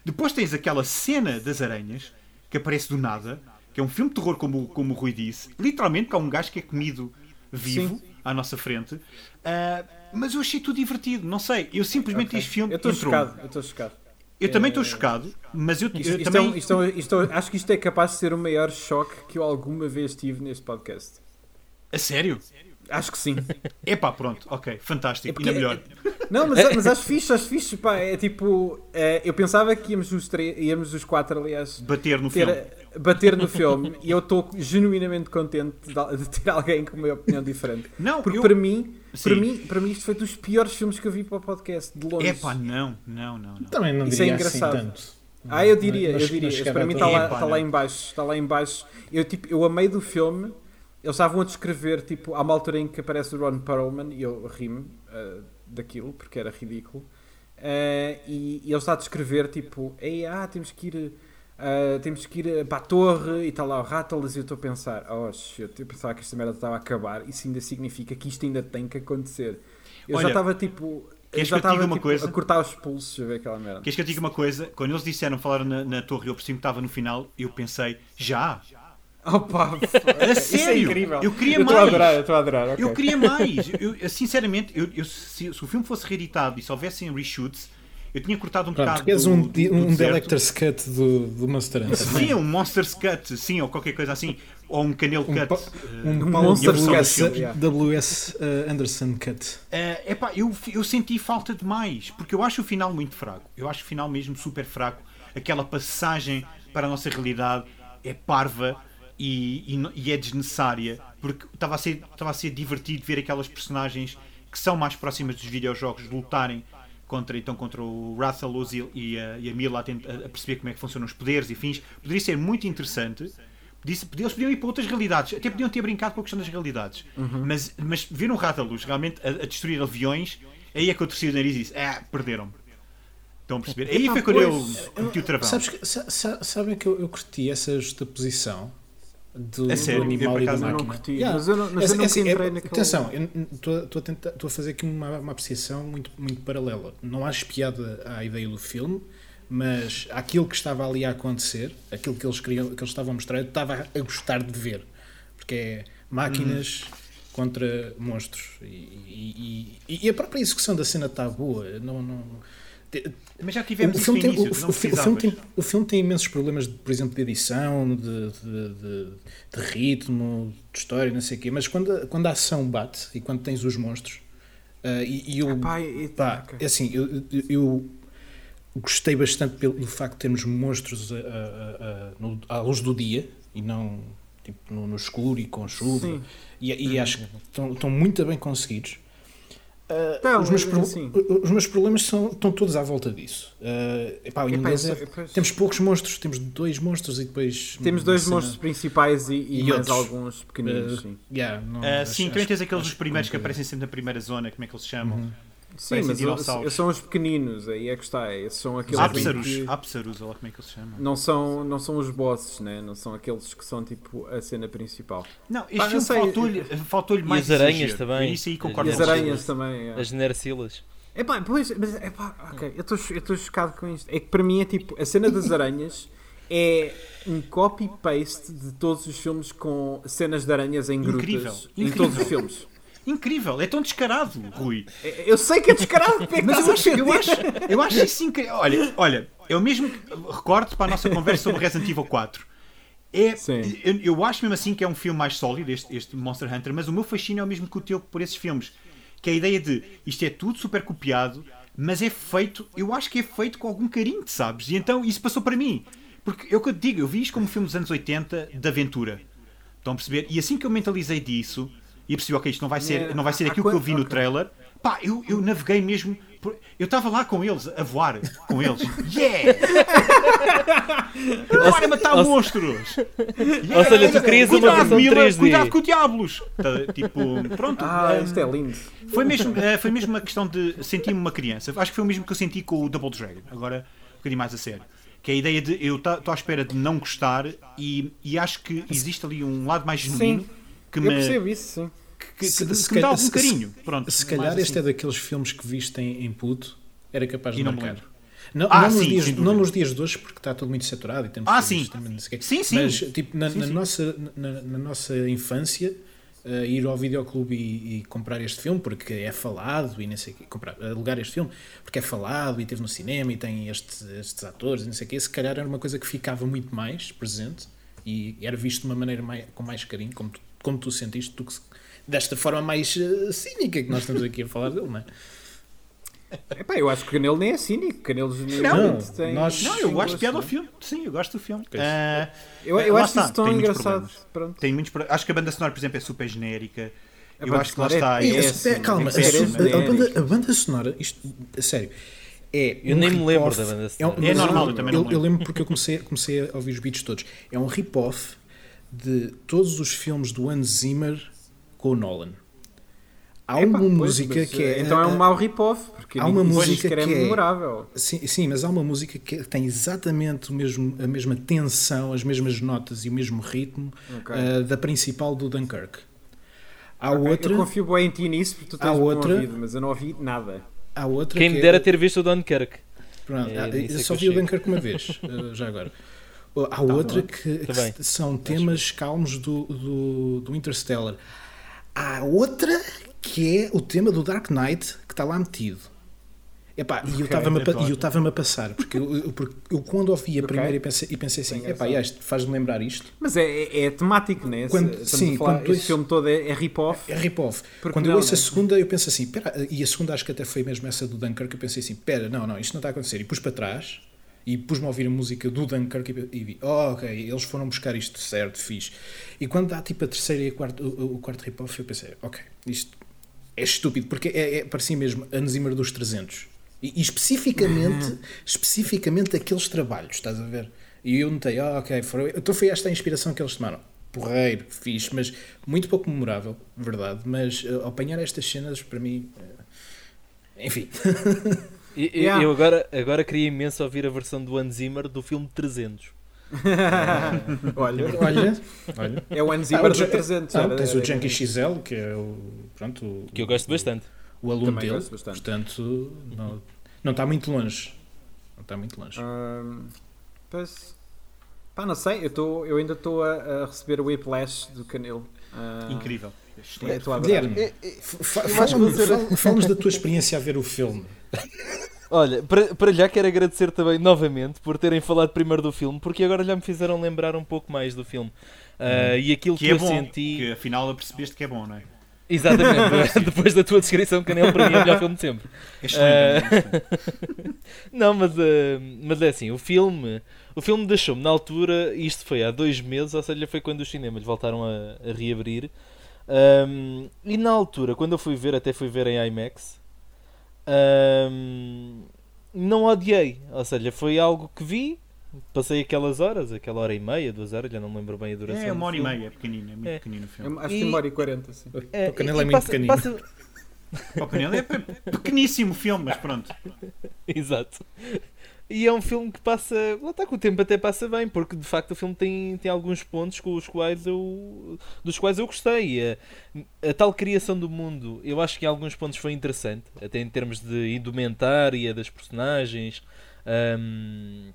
depois tens aquela cena das aranhas que aparece do nada que é um filme de terror, como, como o Rui disse. Literalmente, que há um gajo que é comido vivo Sim. à nossa frente. Uh, mas eu achei tudo divertido, não sei. Eu simplesmente okay. este filme. Eu estou chocado, eu estou chocado. Eu também estou chocado, mas eu, isto, eu isto também. É, isto, é isto, acho que isto é capaz de ser o maior choque que eu alguma vez tive neste podcast. A sério? Acho que sim. Epá, pronto, ok, fantástico, é porque, ainda melhor. Não, mas, mas acho fixe, acho fixe, pá, é tipo, é, eu pensava que íamos os, íamos os quatro, aliás, bater no ter, filme. Bater no filme e eu estou genuinamente contente de, de, ter alguém com uma opinião diferente. Não, porque eu... para mim, para mim, para mim isto foi dos piores filmes que eu vi para o podcast, de longe. Epá, não, não, não, não. Também não Isso é assim engraçado. Assim tanto. Ah, eu diria, eu diria. para mim está lá, está lá em baixo, está lá em baixo. Eu tipo, eu amei do filme eles estavam a descrever, tipo, há uma altura em que aparece o Ron Perlman e eu ri-me uh, daquilo, porque era ridículo. Uh, e, e ele está a descrever, tipo, Ei, ah, temos que ir, uh, temos que ir para a torre e está lá o Rattles. E eu estou a pensar, oh shit, eu pensava que esta merda estava a acabar. Isso ainda significa que isto ainda tem que acontecer. Eu Olha, já estava, tipo, eu já estava tipo, a cortar os pulsos a ver aquela merda. Queres que eu diga uma coisa? Quando eles disseram, falaram na, na torre eu percebi que estava no final, eu pensei, já? Opa, a sério, é eu queria eu mais. A adorar, eu estou a adorar. Okay. Eu queria mais. Eu, sinceramente, eu se, se, o filme fosse reeditado e se houvessem reshoots, eu tinha cortado um bocado. Queres um, do, um Delector's Cut do, do Monster Hunter? Sim, um Monster's Cut, sim, ou qualquer coisa assim. Ou um Canelo um, Cut. Um, uh, um Monster's Cut, W.S. Uh, Anderson Cut. Uh, epá, eu, eu senti falta de mais, porque eu acho o final muito fraco. Eu acho o final mesmo super fraco. Aquela passagem para a nossa realidade é parva e, e, e, é desnecessária porque estava a, ser, estava a ser divertido ver aquelas personagens que são mais próximas dos videojogos lutarem contra, então, contra o Rathalos e, e, a, e a Mila a, a, perceber como é que funcionam os poderes e fins. Poderia ser muito interessante. Disse, eles podiam ir para outras realidades, até podiam ter brincado com a questão das realidades. Uhum. Mas, mas ver um Rathalos realmente a, a, destruir aviões, aí é que eu torci o nariz e disse: É, perderam-me. Estão a perceber? Aí foi quando eu meti o travão. Sabes que, sabem que eu, eu curti essa justaposição do, é sério, do animal e da máquina. Não curti, yeah. Mas eu não, mas é, eu é, assim, é, Atenção, estou a fazer aqui uma, uma apreciação muito, muito paralela. Não acho piada à ideia do filme, mas aquilo que estava ali a acontecer, aquilo que eles, queriam, que eles estavam a mostrar, eu estava a gostar de ver. Porque é máquinas hum. contra monstros. E, e, e, e, a própria execução da cena está boa. Não, não, mas já tivemos o filme tem, início, o, o, filme tem, o filme tem imensos problemas, de, por exemplo, de edição, de, de, de, de ritmo, de história, não sei o quê. Mas quando, quando a ação bate e quando tens os monstros, uh, e, e eu. Ah, pá, e, pá, é assim, eu, eu, eu, gostei bastante pelo facto de termos monstros a, a, a, no, à luz do dia e não tipo, no, no escuro e com chuva. E, e acho que estão muito bem conseguidos. Uh, os, meus assim. os, meus problemas são, estão todos à volta disso. Uh, epá, em inglês é, temos poucos monstros, temos dois monstros e depois. Temos dois cena... monstros principais e, e, e mais outros. alguns pequeninos. Uh, sim, yeah, não, uh, sim também tens aqueles os primeiros que aparecem sempre na primeira zona, como é que eles se chamam? Uhum. Sim, mas são os pequeninos, aí é que está. Esses são aqueles Ápsaros, que... Ou como é que eles chamam? Não são, não são os bosses, né? não são aqueles que são tipo a cena principal. Não, este filme faltou-lhe faltou mais E as aranhas também. Isso aí concordo e as aranhas também. É. As Nercilas. É pá, pois, mas é pá, ok, eu estou chocado com isto. É que para mim é tipo, a cena das aranhas é um copy-paste de todos os filmes com cenas de aranhas em grutas. Incrível. Em Incrível. todos os filmes. Incrível, é tão descarado, Rui. Eu sei que é descarado, mas eu acho, eu acho, eu acho isso incrível. Olha, olha, eu mesmo recordo para a nossa conversa sobre Resident Evil 4. É, eu, eu, acho mesmo assim que é um filme mais sólido, este, este Monster Hunter, mas o meu fascínio é o mesmo que o teu por esses filmes. Que é a ideia de isto é tudo super copiado, mas é feito, eu acho que é feito com algum carinho, sabes? E então isso passou para mim. Porque é o que eu te digo, eu vi isto como um filme dos anos 80 de aventura. Estão a perceber? E assim que eu mentalizei disso, e percebi, ok, isto não vai ser, é, não vai ser aquilo que eu vi no trailer. Pá, eu, eu naveguei mesmo. Por... Eu estava lá com eles, a voar com eles. Yeah! Bora matar ou monstros! Yeah! Ou seja, tu querias cuidado, uma versão Mila, 3D. Cuidado com o diablos! Tá, tipo, pronto. Ah, isto é lindo. Foi mesmo, uh, foi mesmo uma questão de sentir-me uma criança. Acho que foi o mesmo que eu senti com o Double Dragon. Agora, um bocadinho mais a sério que é a ideia de eu estou à espera de não gostar e, e acho que existe ali um lado mais genuíno Sim, que me. Eu percebo isso, sim que, se, que, se que me dá algum carinho. Pronto, se calhar este assim. é daqueles filmes que viste em, em puto, era capaz de e marcar. Não, ah, não, sim, nos dias, não nos dias de hoje, porque está tudo muito saturado e temos ah, sim. Também, sim, sim. Mas tipo, na, sim, na sim. Nossa, na, na, nossa infância, uh, ir ao videoclube e, e, comprar este filme, porque é falado e nem sei o quê, comprar, alugar este filme, porque é falado e teve no cinema e tem estes, estes atores e não sei o quê, se calhar era uma coisa que ficava muito mais presente e era visto de uma maneira mais, com mais carinho, como tu, como tu sentiste, tu que desta forma mais uh, cínica que nós estamos aqui a falar dele, não é? Epá, eu acho que o Canelo nem é cínico. Canelo não, tem. Nós, não, eu gosto de piada ao filme. Sim, eu gosto do filme. Uh, eu eu acho está, isso tão engraçado. Tem muitos Acho que a banda sonora, por exemplo, é super genérica. A eu acho que lá está. É, é, é, calma, a, a, banda, a banda sonora, isto, a sério, é eu um nem me lembro da banda sonora. É, um, é normal, eu também não eu, eu lembro porque eu comecei, comecei a ouvir os beats todos. É um rip-off de todos os filmes do Hans Zimmer com o Nolan. Há Epa, uma pois, música que é. Então é um mau rip-off, porque há uma música que é, memorável. Sim, sim, mas há uma música que tem exatamente o mesmo, a mesma tensão, as mesmas notas e o mesmo ritmo okay. uh, da principal do Dunkirk. Há okay. outra. Eu confio bem em ti nisso, porque tu tens há outra, ouvido, mas eu não ouvi nada. Há outra. Quem me dera é... ter visto o Dunkirk. Pronto, é, eu só vi o Dunkirk uma vez, uh, já agora. Há tá outra que, que são temas calmos do, do, do Interstellar. Há outra que é o tema do Dark Knight que está lá metido. Epá, e eu estava-me a, a, passar, porque eu, porque eu quando ouvi a okay. primeira e pensei, e pensei assim, epá, faz-me lembrar isto. Mas é, é, é temático, não é? Quando, sim, quando esse filme todo é, é rip-off. É rip-off. Quando não, eu ouço a segunda, eu penso assim, pera, e a segunda acho que até foi mesmo essa do Dunkirk, eu pensei assim, pera, não, não, isto não está a acontecer. E pus para trás, e pus-me a ouvir a música do Dunkirk e vi, oh, ok, eles foram buscar isto certo, fiz. E quando dá tipo a terceira e a quarta, o, o quarto rip-off, eu pensei, ok, isto é estúpido, porque é, é parecia mesmo a Zimmer dos 300. E, e especificamente, uhum. especificamente aqueles trabalhos, estás a ver? E eu notei, oh, ok, foram, então foi esta a inspiração que eles tomaram. Porreiro, fiz, mas muito pouco memorável, verdade. Mas uh, apanhar estas cenas, para mim, uh, enfim. E, yeah. Eu agora, agora queria imenso ouvir a versão do Hans Zimmer do filme 300. olha, olha, olha. É o Hans Zimmer ah, do 300. Ah, tens o Junkie XL, que é o. Pronto, o, que eu gosto bastante. O aluno Também dele. Portanto, não, não está muito longe. Não está muito longe. Um, pois, pá, não sei. Eu, tô, eu ainda estou a, a, receber o Whiplash do Canelo. Uh, Incrível. Guilherme, é, é, fala-nos da tua experiência a ver o filme. Olha, para, para já quero agradecer também novamente por terem falado primeiro do filme, porque agora já me fizeram lembrar um pouco mais do filme. Uh, e aquilo que, que é eu bom, senti. Que afinal percebeste que é bom, não é? Exatamente, depois da tua descrição, Canelo para mim é o melhor filme de sempre. Excelente. Uh... não, mas, uh, mas é assim, o filme, o filme deixou-me na altura, isto foi há dois meses, ou seja, foi quando os cinemas voltaram a, a reabrir. Um, e na altura, quando eu fui ver, até fui ver em IMAX, um, não odiei. Ou seja, foi algo que vi, passei aquelas horas, aquela hora e meia, duas horas, já não me lembro bem a duração. É, uma hora e meia, é pequenino, é muito é. pequenino o filme. acho que uma hora e quarenta, sim. É, o canelo é muito passa, pequenino. Passa... o canelo é pequeníssimo filme, mas pronto. Exato. E é um filme que passa. Lá está com o tempo até passa bem, porque de facto o filme tem, tem alguns pontos com os quais eu, dos quais eu gostei. A, a tal criação do mundo, eu acho que em alguns pontos foi interessante, até em termos de indumentária das personagens, um,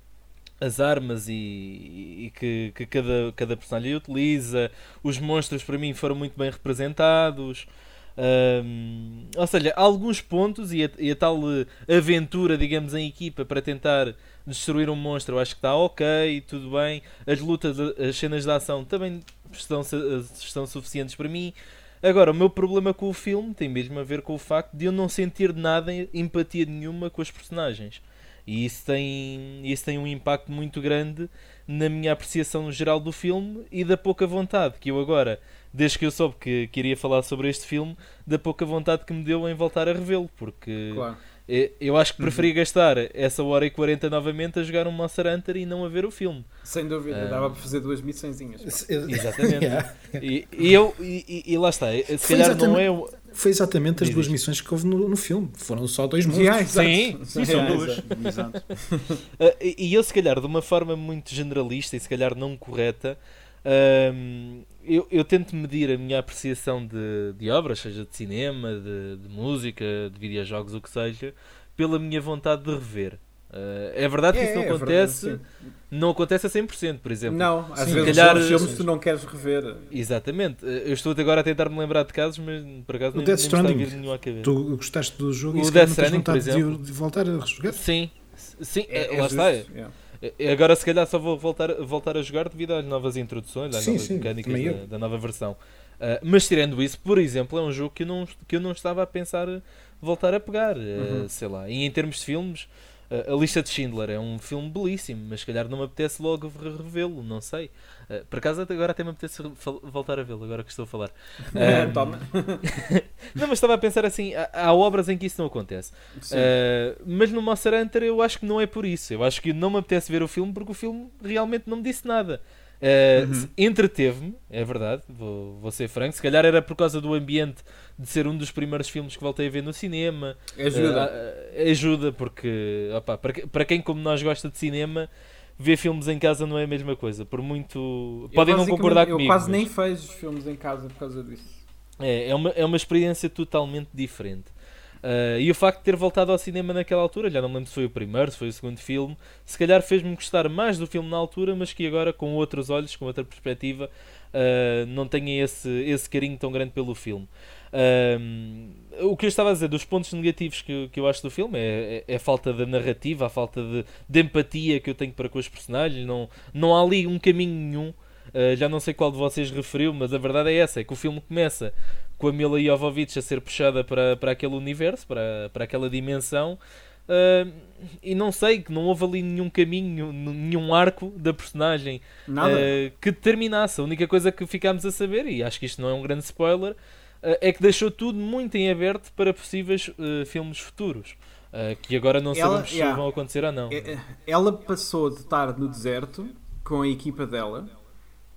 as armas e, e que, que, cada, cada personagem utiliza. Os monstros para mim foram muito bem representados. Um, ou seja, alguns pontos e a, e a, tal eh, aventura, digamos, em equipa para tentar destruir um monstro, eu acho que está ok, tudo bem. As lutas, as cenas de ação também estão, estão suficientes para mim. Agora, o meu problema com o filme tem mesmo a ver com o facto de eu não sentir nada, empatia nenhuma com os personagens. E isso tem, isso tem um impacto muito grande na minha apreciação geral do filme e da pouca vontade que eu agora desde que eu soube que queria falar sobre este filme, da pouca vontade que me deu em voltar a revê-lo, porque claro. eu acho que preferia uhum. gastar essa hora e 40 novamente a jogar um Monster Hunter e não a ver o filme. Sem dúvida, uh, dava para fazer duas missõezinhas. Exatamente. yeah. e, e, eu, e, e, lá está, se Foi calhar não é. Foi exatamente as duas missões que houve no, no filme. Foram só dois monstros. Yeah, sim, sim, são duas. Exato. Uh, e eu, se calhar, de uma forma muito generalista e se calhar não correta, um, eu, eu, tento medir a minha apreciação de, de obras, seja de cinema, de, de, música, de videojogos, o que seja, pela minha vontade de rever. Uh, é verdade que é, isso não é acontece, verdade, não acontece a 100%, por exemplo. Não, às sim, vezes calhar, filmes tu não queres rever. Exatamente. Eu estou agora a tentar me lembrar de casos, mas por acaso o nem, Death nem Stranding. nenhum à cabeça. Tu gostaste do jogo o e Death Stranding, por exemplo. De, de voltar a jogar? Sim, sim, é, é lá está. Yeah. Agora se calhar só vou voltar, voltar a jogar devido às novas introduções, às sim, novas sim, mecânicas da, da, nova versão. Uh, mas tirando isso, por exemplo, é um jogo que eu não, que eu não estava a pensar voltar a pegar. Uh, uhum. Sei lá. E em termos de filmes, a lista de Schindler é um filme belíssimo, mas se calhar não me apetece logo revê-lo, não sei. Uh, por acaso agora até me apetece voltar a vê-lo, agora que estou a falar. Uh, Toma. não, mas estava a pensar assim, há, há obras em que isso não acontece. Uh, mas no Monster Hunter eu acho que não é por isso. Eu acho que não me apetece ver o filme porque o filme realmente não me disse nada. Uh, uhum. Entreteve-me, é verdade, vou, vou ser franco. Se calhar era por causa do ambiente de ser um dos primeiros filmes que voltei a ver no cinema. Ajuda. Uh, ajuda, porque opa, para, para quem como nós gosta de cinema, ver filmes em casa não é a mesma coisa. Por muito. Podem não concordar eu comigo. Eu quase mas... nem vejo filmes em casa por causa disso. É, é uma, é uma experiência totalmente diferente. Uh, e o facto de ter voltado ao cinema naquela altura, já não me lembro se foi o primeiro, se foi o segundo filme, se calhar fez-me gostar mais do filme na altura, mas que agora, com outros olhos, com outra perspectiva, uh, não tenha esse, esse carinho tão grande pelo filme. Uh, o que eu estava a dizer dos pontos negativos que, que eu acho do filme é, é, é a falta de narrativa, a falta de, de, empatia que eu tenho para com os personagens. Não, não há ali um caminho nenhum. Uh, já não sei qual de vocês referiu, mas a verdade é essa: é que o filme começa com a Mila Jovovich a ser puxada para, para aquele universo, para, para aquela dimensão. Uh, e não sei, que não houve ali nenhum caminho, nenhum arco da personagem uh, que terminasse. A única coisa que ficámos a saber, e acho que isto não é um grande spoiler, uh, é que deixou tudo muito em aberto para possíveis filmes futuros. que agora não ela, sabemos yeah, se vão acontecer ou não. É, é, ela passou de estar no deserto com a equipa dela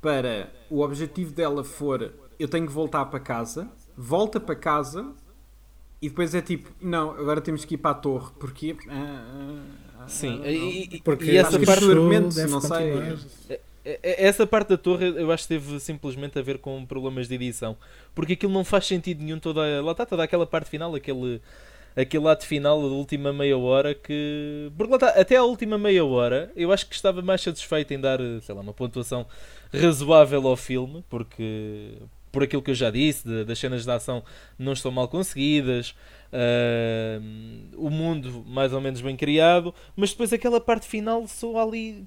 para o objetivo dela for eu tenho que voltar para casa, volta para casa e depois é tipo, não, agora temos que ir para a torre, porque. Ah, ah, Sim, e, porque e essa parte não sei. Essa parte da torre eu acho que teve simplesmente a ver com problemas de edição. Porque aquilo não faz sentido nenhum. Toda, lá está toda aquela parte final, aquele, aquele ato final da última meia hora que. Porque lá está, até a última meia hora eu acho que estava mais satisfeito em dar, sei lá, uma pontuação razoável ao filme, porque por aquilo que eu já disse, de, das cenas de ação não estão mal conseguidas, uh, o mundo mais ou menos bem criado, mas depois aquela parte final só ali,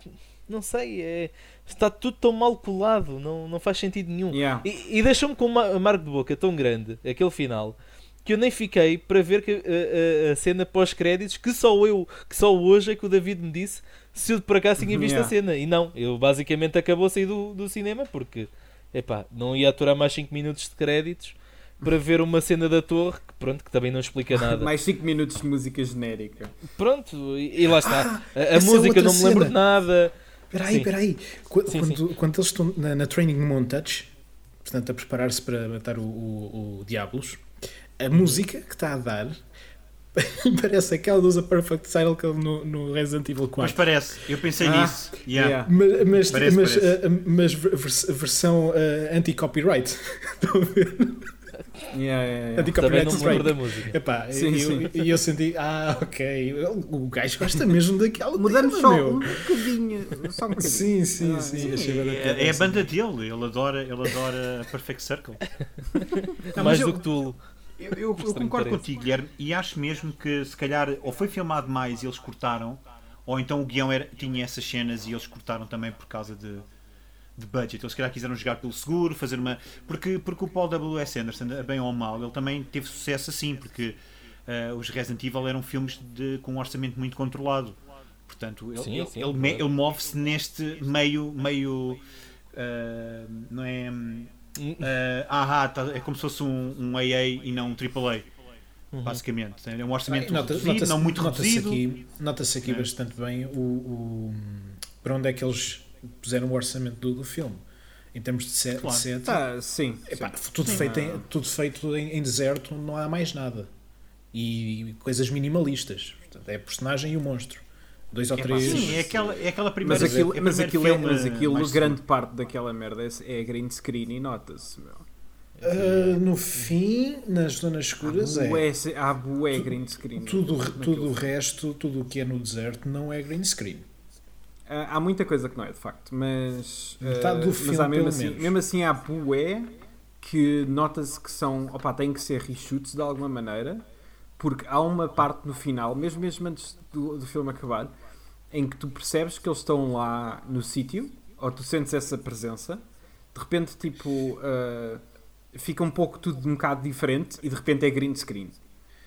não sei, é, está tudo tão mal colado, não, não faz sentido nenhum. Yeah. E, e deixou-me com uma marca de boca tão grande, aquele final, que eu nem fiquei para ver que, a, a, a cena pós-créditos, que só eu, que só hoje é que o David me disse se eu por acaso tinha visto yeah. a cena. E não, eu basicamente acabou a sair do, do cinema porque epá, não ia aturar mais 5 minutos de créditos para ver uma cena da torre que, pronto, que também não explica nada. mais 5 minutos de música genérica. Pronto, e, e lá está. Ah, a, a música é não me lembro cena. de nada. Espera aí, espera aí. Quando, sim, sim. quando, eles estão na, na Training Montage, portanto, a preparar-se para matar o, o, o Diablos, a música que está a dar parece aquela do usa Perfect Circle no, no Resident Evil 4. Mas parece, eu pensei ah, nisso. Yeah. Yeah. Mas, mas, parece, mas, parece. Uh, mas vers versão uh, anti-copyright. Estão a ver? Yeah, yeah, yeah. Também não me lembro da música. Epá, sim, e eu, eu, eu, senti, ah, ok, o gajo gosta mesmo daquela Mudamos só meu. um bocadinho, só um bocadinho. Sim, sim, ah, sim. É, é, a banda dele, ele adora, ele adora a Perfect Circle. Não, Mais do que tu. Eu, eu, eu concordo contigo, Guilherme, e acho mesmo que se calhar ou foi filmado mais e eles cortaram, ou então o guião era, tinha essas cenas e eles cortaram também por causa de, de budget. Eles se calhar quiseram jogar pelo seguro, fazer uma. Porque, porque o Paul W.S. Anderson, bem ou mal, ele também teve sucesso assim, porque uh, os Resident Evil eram filmes de, com um orçamento muito controlado. Portanto, ele, sim, sim, ele, ele, ele move-se neste meio. meio uh, não é Uh, ah, tá, é como se fosse um, um AA e não um AAA. Uhum. Basicamente, é um orçamento nota, reduzido, nota não muito nota reduzido. Aqui, Nota-se aqui é. bastante bem o, o, para onde é que eles puseram o orçamento do, do filme em termos de set. Claro. set ah, sim, epá, sim. Tudo, sim. Feito em, tudo feito em, em, deserto, não há mais nada. E coisas minimalistas. Portanto, é a personagem e o monstro. Dois ou é, três. Sim, é aquela, é aquela primeira Mas aquilo, é, mas aquilo, é, mas aquilo grande parte daquela merda é, é green screen e nota-se, meu. Uh, no fim, nas zonas escuras há bué, é. Há bué green screen. Tudo, tudo o resto, tudo o que é no deserto não é green screen. Uh, há muita coisa que não é, de facto, mas. Uh, Metade do filme, mas há mesmo, assim, menos. mesmo assim há bué que nota-se que são. Opa, têm que ser reshoots de alguma maneira, porque há uma parte no final, mesmo, mesmo antes do, do filme acabar, em que tu percebes que eles estão lá no sítio, ou tu sentes essa presença, de repente, tipo, uh, fica um pouco tudo um bocado diferente e de repente é green screen.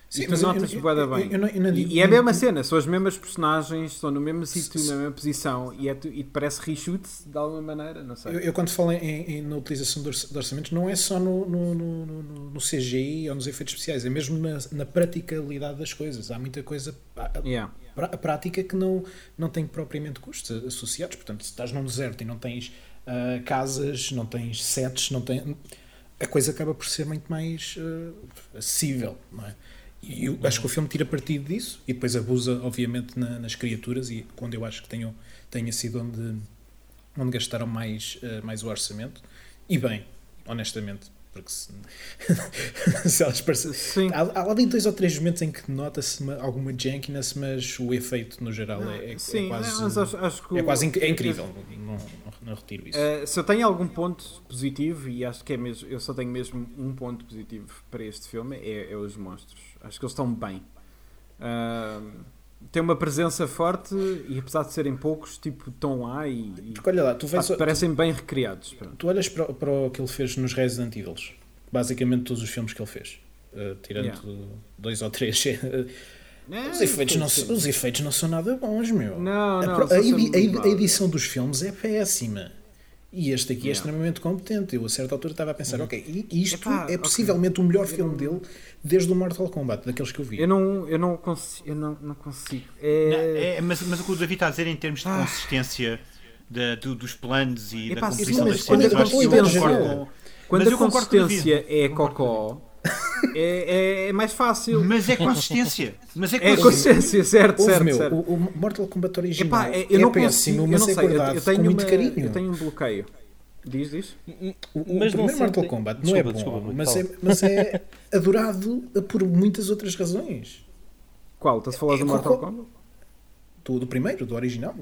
Sim, e tu notas eu, bem. Eu, eu, digo, e é a mesma cena, são as mesmas personagens, estão no mesmo sítio, na mesma posição e, é, e parece reshoot de alguma maneira, não sei. Eu, quando falo em, em, na utilização de orçamentos, não é só no, no, no, no, CGI ou nos efeitos especiais, é mesmo na, na praticalidade das coisas. Há muita coisa yeah. prática que não, não tem propriamente custos associados. Portanto, se estás num deserto e não tens uh, casas, não tens sets, não tem, a coisa acaba por ser muito mais uh, acessível, não é? E eu acho que o filme tira partido disso e depois abusa, obviamente, na, nas criaturas e quando eu acho que tenham, tenha sido onde, onde gastaram mais, uh, mais o orçamento. E bem, honestamente, porque se, se elas parecem. Há, há ali dois ou três momentos em que nota-se alguma jankiness, mas o efeito no geral não, é, é, sim, é quase. Acho, acho que é quase inc é incrível. Não, não, não, retiro isso. Uh, se eu tenho algum ponto positivo, e acho que é mesmo, eu só tenho mesmo um ponto positivo para este filme, é, é os monstros. Acho que eles estão bem. Uh, tem uma presença forte e apesar de serem poucos, tipo, estão lá e, e Porque olha lá, tu vês, parecem tu, bem recriados. Pronto. Tu olhas para, para o que ele fez nos Resident Evil, basicamente todos os filmes que ele fez, uh, tirando yeah. dois ou três. É, os, efeitos não, os efeitos não são nada bons, meu. Não, não, a, a, a, a edição dos filmes é péssima. E este aqui é extremamente competente. Eu, a certa altura, estava a pensar: uhum. ok, isto Epá, é possivelmente okay. o melhor filme dele desde o Mortal Kombat, daqueles que eu vi. Eu não, eu não, consigo, eu não, não consigo. É... Não, é, mas, mas o que o David está a dizer em termos de ah. consistência de, do, dos planos e Epá, da composição das cenas, eu acho que eu concordo Quando a consistência é cocó. É, é, é, mais fácil. Mas é consistência. Mas é consistência, é consistência certo, certo, meu, certo. O, o, Mortal Kombat original Epá, é, eu não é péssimo, consigo, mas eu não é sei, eu, eu tenho com muito uma, carinho. Eu tenho um bloqueio. Diz, diz. O, o mas primeiro Mortal Kombat não desculpa, é bom, desculpa, mas, é, mas é adorado por muitas outras razões. Qual? Estás a falar é, do Mortal Kombat? Do, do primeiro, do original.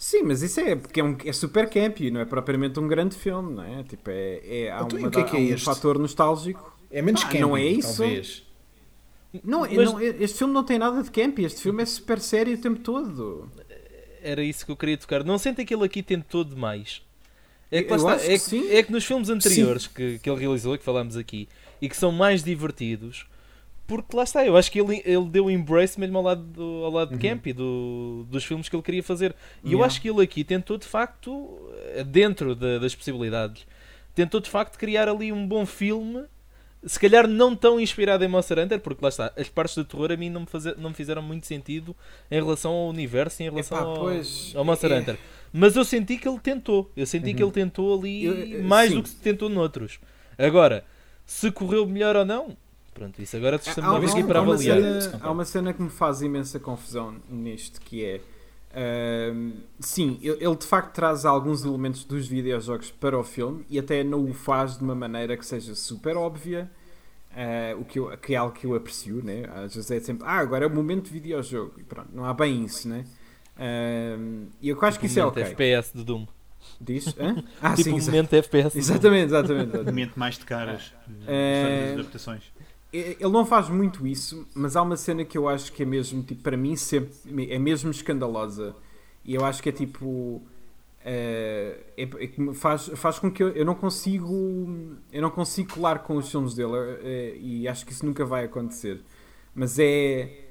Sim, mas isso é porque é, um, é super campy, não é propriamente um grande filme, não é? Tipo, é, é, há, então, uma, que é que é um fator nostálgico. É menos ah, campy, não é isso? Talvez. Não, mas... não, este filme não tem nada de campy, este filme é super sério o tempo todo. Era isso que eu queria tocar. Não sente aquilo aqui tentou demais. É que, está, é, que, é que nos filmes anteriores que, que ele realizou, que falámos aqui, e que são mais divertidos, porque lá está, eu acho que ele, ele deu um embrace mesmo ao lado, do, ao lado uhum. de Campy, do, dos filmes que ele queria fazer. E yeah. eu acho que ele aqui tentou de facto, dentro de, das possibilidades, tentou de facto criar ali um bom filme. Se calhar não tão inspirado em Monster Hunter, porque lá está, as partes de terror a mim não me, fazer, não me fizeram muito sentido em relação ao universo e em relação Epá, ao, pois, ao Monster é... Hunter. Mas eu senti que ele tentou, eu senti uhum. que ele tentou ali eu, mais sim. do que tentou noutros. Agora, se correu melhor ou não, Pronto, isso agora estamos uma vez aqui para avaliar. Cena, há uma cena que me faz imensa confusão nisto, que é... Uh, sim, ele de facto traz alguns elementos dos videojogos para o filme e até não o faz de uma maneira que seja super óbvia, uh, o que, eu, que é algo que eu aprecio, né? Às vezes é sempre, ah, agora é o momento de videojogo, e pronto, não há bem isso, né? Uh, e eu acho tipo que isso é ok. FPS de Doom. Diz? Hã? Ah, tipo sim, momento FPS. Exatamente, exatamente. O momento mais de caras uh, das adaptações ele não faz muito isso, mas há uma cena que eu acho que é mesmo, tipo, para mim, sempre, é mesmo escandalosa. E eu acho que é tipo. Uh, é, é, faz, faz com que eu, eu não consigo eu não consigo colar com os filmes dele é, e acho que isso nunca vai acontecer mas é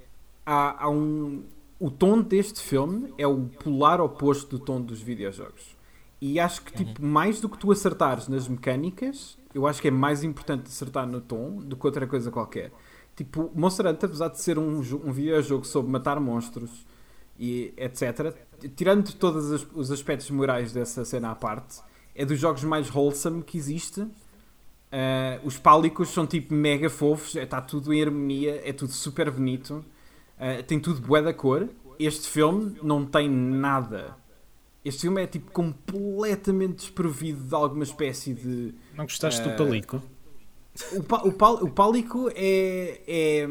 há, há um o tom deste filme é o polar oposto do tom dos videojogos e acho que tipo uhum. mais do que tu acertares nas mecânicas eu acho que é mais importante acertar no tom do que outra coisa qualquer. Tipo, Monster Hunter, apesar de ser um, um videojogo sobre matar monstros e etc., tirando todos os, os aspectos morais dessa cena à parte, é dos jogos mais wholesome que existe. Uh, os pálicos são tipo mega fofos, está é, tudo em harmonia, é tudo super bonito, uh, tem tudo bué da cor. Este filme não tem nada este filme é tipo completamente desprovido de alguma espécie de. Não gostaste uh, do Palico? O, pa, o, pal, o Pálico é. é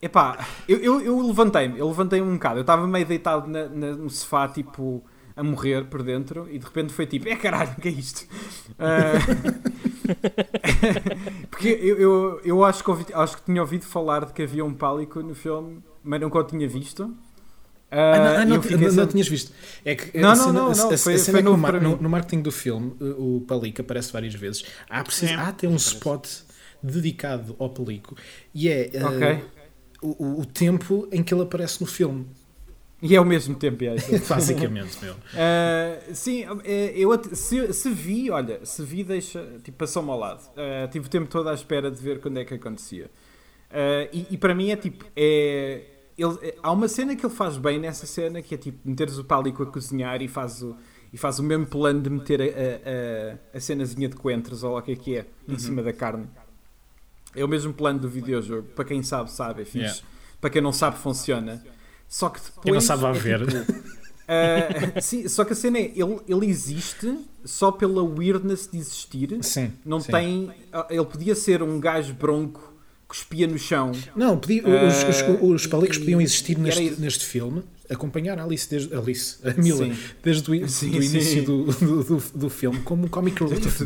Epá, eu, eu, eu levantei-me, eu levantei-me um bocado. Eu estava meio deitado na, na, no sofá, tipo, a morrer por dentro, e de repente foi tipo: é caralho, o que é isto? Uh, porque eu, eu, eu acho, que ouvi, acho que tinha ouvido falar de que havia um Pálico no filme, mas nunca o tinha visto. Uh, ah, não, ah, não, tinhas visto. É que não, não, não, não, a, foi, foi é no, no, no, marketing do filme, o Palico aparece várias vezes. Há, preciso, há até um spot dedicado ao Palico e é uh, okay. o, o tempo em que ele aparece no filme. E é ao mesmo tempo, é. Basicamente, meu. Uh, sim, eu se, se, vi, olha, se vi, deixa, tipo, passou-me ao lado. Uh, tive o tempo todo à espera de ver quando é que acontecia. Uh, e, e, para mim é tipo, é ele, há uma cena que ele faz bem nessa cena que é tipo meteres o pálico a cozinhar e faz o, e faz o mesmo plano de meter a, a, a cenazinha de coentros ou lá o que é que é uhum. em cima da carne. É o mesmo plano do videojogo. Para quem sabe, sabe, é fixe. Yeah. Para quem não sabe, funciona. Só que depois. Quem não sabe a é ver. Uh, sim, só que a cena é, ele, ele existe só pela weirdness de existir. Sim, não sim. tem. Ele podia ser um gajo bronco cuspia no chão. Não, podia, uh, os, os, os palicos podiam existir neste, neste filme, acompanhar a Alice, desde, Alice a Mila, sim. desde o sim, do início do, do, do, do, filme, como um comic relief.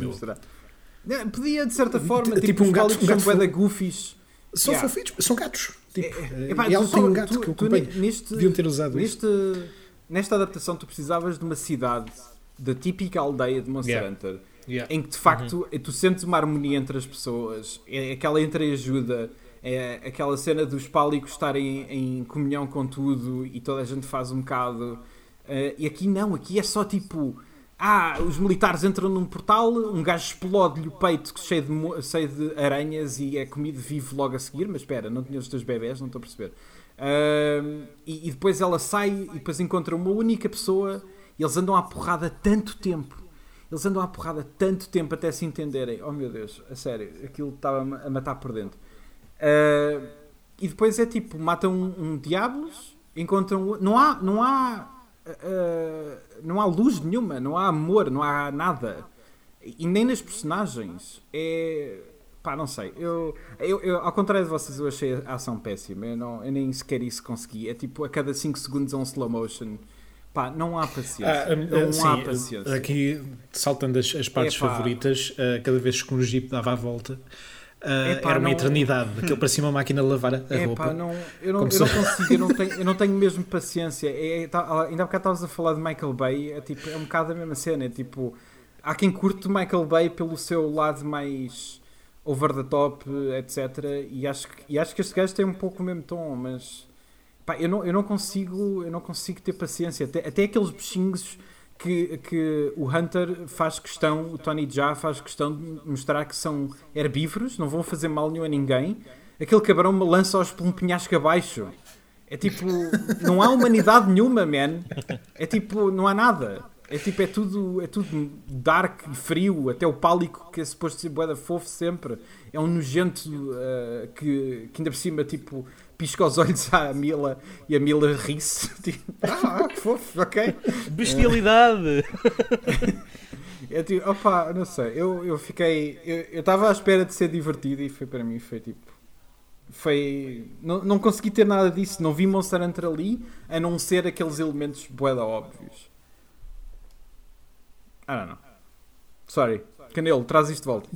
Podia, de certa forma, tipo, tipo um gato, um gato são goofies. São yeah. fofinhos, são gatos. Tipo, é, é, e ela tem um gato tu, que eu acompanho. Neste, Deviam ter usado neste, isto. Nesta adaptação, tu precisavas de uma cidade da típica aldeia de Monster yeah. Hunter Yeah. Em que de facto uhum. tu sentes uma harmonia entre as pessoas, é aquela entreajuda, é aquela cena dos pálicos estarem em comunhão com tudo e toda a gente faz um bocado. Uh, e aqui não, aqui é só tipo. Ah, os militares entram num portal, um gajo explode-lhe o peito cheio de, cheio de aranhas e é comido vivo logo a seguir. Mas espera, não tinha os teus bebés, não estou a perceber. Uh, e, e, depois ela sai e depois encontra uma única pessoa e eles andam à porrada tanto tempo Eles andam à porrada tanto tempo até se entenderem. Oh meu Deus, a sério, aquilo estava a matar por dentro. Uh, e depois é tipo, matam um, um Diablos, encontram. Não há. Não há Uh, não há luz nenhuma, não há amor, não há nada. E nem nas personagens. É. Pá, não sei. Eu, eu, eu, ao contrário de vocês, eu achei a ação péssima. Eu, não, eu nem sequer isso consegui. É tipo a cada 5 segundos é um slow motion. Pá, não há paciência. Ah, não sim, há paciência. Aqui, saltando as, as partes favoritas, uh, cada vez que um jeep dava a volta. Uh, era uma não... eternidade, aquilo parecia uma máquina de lavar a roupa. não, eu, não, eu não consigo, eu não, tenho, eu não tenho mesmo paciência. É, é, tá, ainda há bocado estavas a falar de Michael Bay, é, tipo, é um bocado a mesma cena. É, tipo, há quem curte Michael Bay pelo seu lado mais over the top, etc. E acho, e acho que este gajo tem um pouco o mesmo tom, mas pá, eu, não, eu não consigo eu não consigo ter paciência. Até, até aqueles bichinhos que, que o Hunter faz questão, o Tony Jaa faz questão de mostrar que são herbívoros, não vão fazer mal nenhum a ninguém. Aquele cabrão me lança-os por um penhasco abaixo. É tipo, não há humanidade nenhuma, man. É tipo, não há nada. É tipo, é tudo, é tudo dark e frio. Até o pálico, que é suposto ser boeda fofo sempre, é um nojento uh, que, que ainda por cima, tipo, pisca os olhos à Mila e a Mila ri-se. Tipo, ah, que fofo, ok. Bestialidade! É tipo, opa, não sei, eu, eu fiquei. Eu estava à espera de ser divertido e foi para mim, foi tipo. Foi. Não, não consegui ter nada disso, não vi Monster Hunter ali, a não ser aqueles elementos boeda óbvios. I don't know. Sorry. Canelo, traz isto de volta.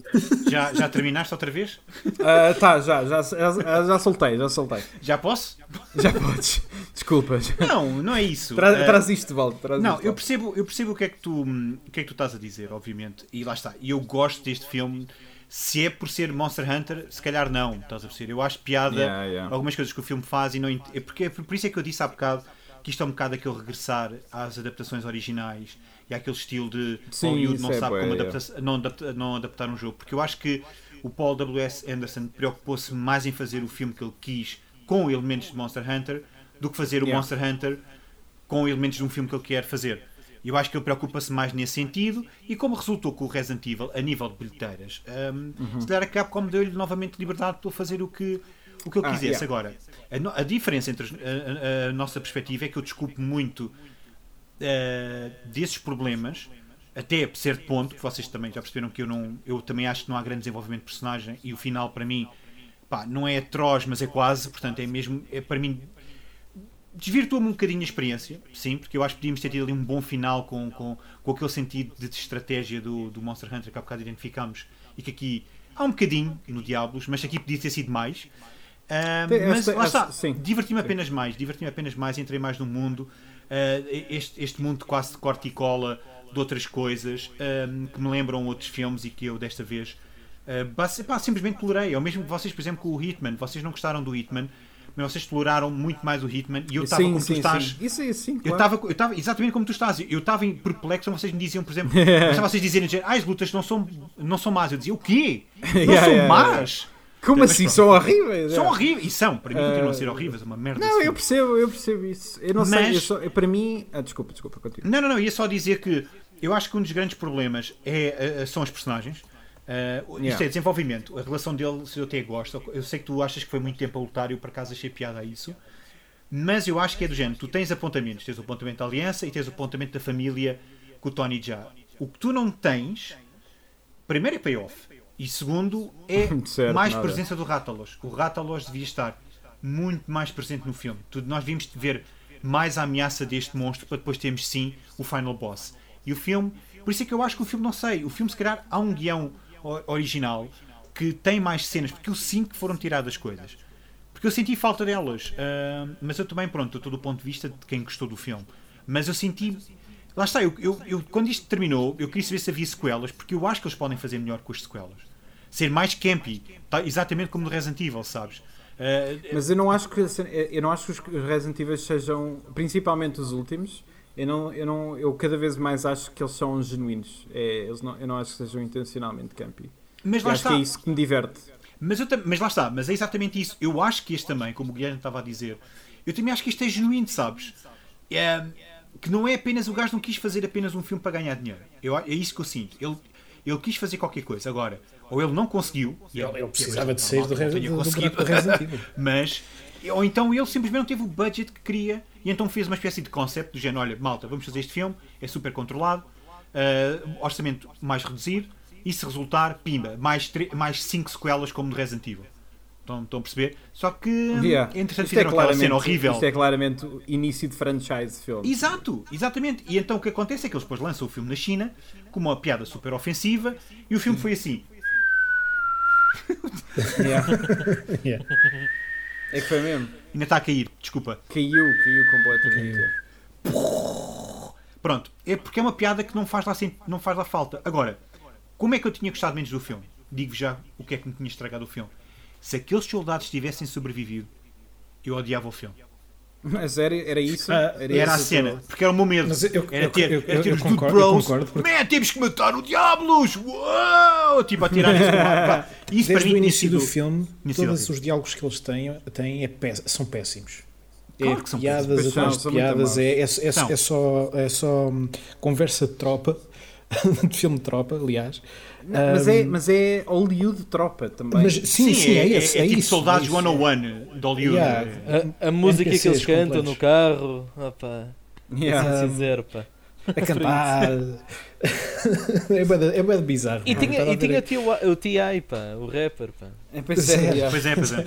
Já, já terminaste outra vez? Uh, tá, já, já, já, já soltei, já soltei. Já posso? Já podes. Desculpas. Não, não é isso. Tra, uh, traz isto de volta. Traz não, eu percebo, eu percebo o que, é que tu, o que é que tu estás a dizer, obviamente. E lá está. E eu gosto deste filme. Se é por ser Monster Hunter, se calhar não, estás a perceber? Eu acho piada yeah, yeah. algumas coisas que o filme faz e não. É porque, é por isso é que eu disse há bocado que isto é um bocado aquele regressar às adaptações originais e aquele estilo de Sim, Hollywood não é sabe como adaptar, não, adaptar, não adaptar um jogo. Porque eu acho que o Paul W.S. Anderson preocupou-se mais em fazer o filme que ele quis com elementos de Monster Hunter do que fazer o yeah. Monster Hunter com elementos de um filme que ele quer fazer. Eu acho que ele preocupa-se mais nesse sentido e como resultou com o Resident Evil a nível de bilheteiras, um, uhum. se calhar a Capcom deu-lhe novamente liberdade para fazer o que, o que ele ah, quisesse. Yeah. Agora, a, a, diferença entre a, a, a, nossa perspectiva é que eu desculpo muito uh, desses problemas, até a certo ponto, que vocês também já perceberam que eu não. Eu também acho que não há grande desenvolvimento de personagem e o final para mim pá, não é atroz, mas é quase, portanto é mesmo. É para mim. Desvirtua-me um bocadinho a experiência, sim, porque eu acho que podíamos ter tido ali um bom final com, com, com aquele sentido de estratégia do, do Monster Hunter que há bocado identificamos e que aqui há um bocadinho no Diablos, mas aqui podia ter sido mais. Uh, mas lá está, diverti-me apenas mais, diverti-me apenas mais, entrei mais no mundo, uh, este, este mundo quase de corte e cola de outras coisas um, que me lembram outros filmes e que eu desta vez uh, pá, simplesmente tolerei. Ou mesmo vocês, por exemplo, com o Hitman, vocês não gostaram do Hitman, mas vocês toleraram muito mais o Hitman e eu estava como sim, tu estás. Sim. Isso é sim, claro. Eu estava exatamente como tu estás. Eu estava perplexo vocês me diziam, por exemplo, vocês dizerem, ah, as lutas não são, não são más. Eu dizia, o quê? Não yeah, são yeah, más? Yeah. Como mas, assim? Pronto. São horríveis? São é. horríveis. E são. Para mim uh, continuam a ser horríveis. É uma merda. Não, eu percebo, eu percebo isso. Eu não mas, sei. Eu só, eu, para mim. Ah, desculpa, desculpa, continua. Não, não, não. Ia só dizer que eu acho que um dos grandes problemas é, uh, são as personagens. Uh, yeah. Isto é desenvolvimento. A relação dele, se eu até gosto. Eu sei que tu achas que foi muito tempo a lutar e eu por acaso achei piada a isso. Mas eu acho que é do género. Tu tens apontamentos. Tens o apontamento da aliança e tens o apontamento da família com o Tony já. O que tu não tens. Primeiro é payoff. E segundo, é certo, mais nada. presença do Rátalos. O Rátalos devia estar muito mais presente no filme. Tudo, nós vimos ver mais a ameaça deste monstro para depois termos sim o final boss. E o filme, por isso é que eu acho que o filme, não sei, o filme se calhar há um guião original que tem mais cenas, porque eu sinto que foram tiradas coisas. Porque eu senti falta delas. Uh, mas eu também, pronto, estou do ponto de vista de quem gostou do filme. Mas eu senti Lá está, eu, eu, eu, quando isto terminou, eu queria saber se havia sequelas, porque eu acho que eles podem fazer melhor com as sequelas. Ser mais campy, tá, exatamente como no Resident Evil, sabes? Uh, Mas eu não acho que eu não acho que os Resident Evil sejam, principalmente os últimos, eu não, eu não, eu cada vez mais acho que eles são genuínos. É, eles não, eu não acho que sejam intencionalmente campy. Mas lá acho está. que é isso que me diverte. Mas, eu, mas lá está, mas é exatamente isso. Eu acho que este também, como o Guilherme estava a dizer, eu também acho que este é genuíno, sabes? É, que não é apenas o gajo não quis fazer apenas um filme para ganhar dinheiro. Eu, é isso que eu sinto. Ele, ele quis fazer qualquer coisa. Agora, ou ele não conseguiu. Ele, ele precisava de sair do, do, do, do Resident Evil. Mas, ou então ele simplesmente não teve o budget que queria e então fez uma espécie de concept do género: olha, malta, vamos fazer este filme, é super controlado, uh, orçamento mais reduzido, e se resultar, pimba, mais, mais cinco sequelas como no Resident Evil. Estão, estão a perceber? Só que, yeah. entretanto, fizeram é aquela cena horrível. Isto é claramente o início de franchise filme. Exato, exatamente. E então o que acontece é que eles depois lançam o filme na China com uma piada super ofensiva e o filme foi assim. yeah. yeah. É que foi mesmo. Ainda está a cair, desculpa. Caiu, caiu completamente. Caiu. Pronto, é porque é uma piada que não faz, lá, não faz lá falta. Agora, como é que eu tinha gostado menos do filme? Digo já o que é que me tinha estragado o filme se aqueles soldados tivessem sobrevivido, eu odiava o filme. Mas era, era isso? Ah, era, era a cena, porque era o meu medo. Eu, era ter, eu, eu, era ter os concordo, bros. Man, temos que matar o Diablos! Uou! Tipo, a tirar isso. Desde o início do filme, todos os diálogos que eles têm, têm é são péssimos. Claro é piadas atrás de piadas, é, é, é, é, só, é só hum, conversa de tropa, de filme de tropa, aliás. Não, mas, é, mas é Hollywood tropa também. Mas, sim, sim, sim, é, é, esse, é, é, tipo isso, Soldados é 101 de Hollywood. Yeah. A, a música NPCs que eles cantam no carro, opa, yeah. assim dizer, pá. A cantar. é bem, é bem bizarro. E tinha, e tinha o, o T.I., pá, o rapper, pá. É, pois, é, pois é, pois é.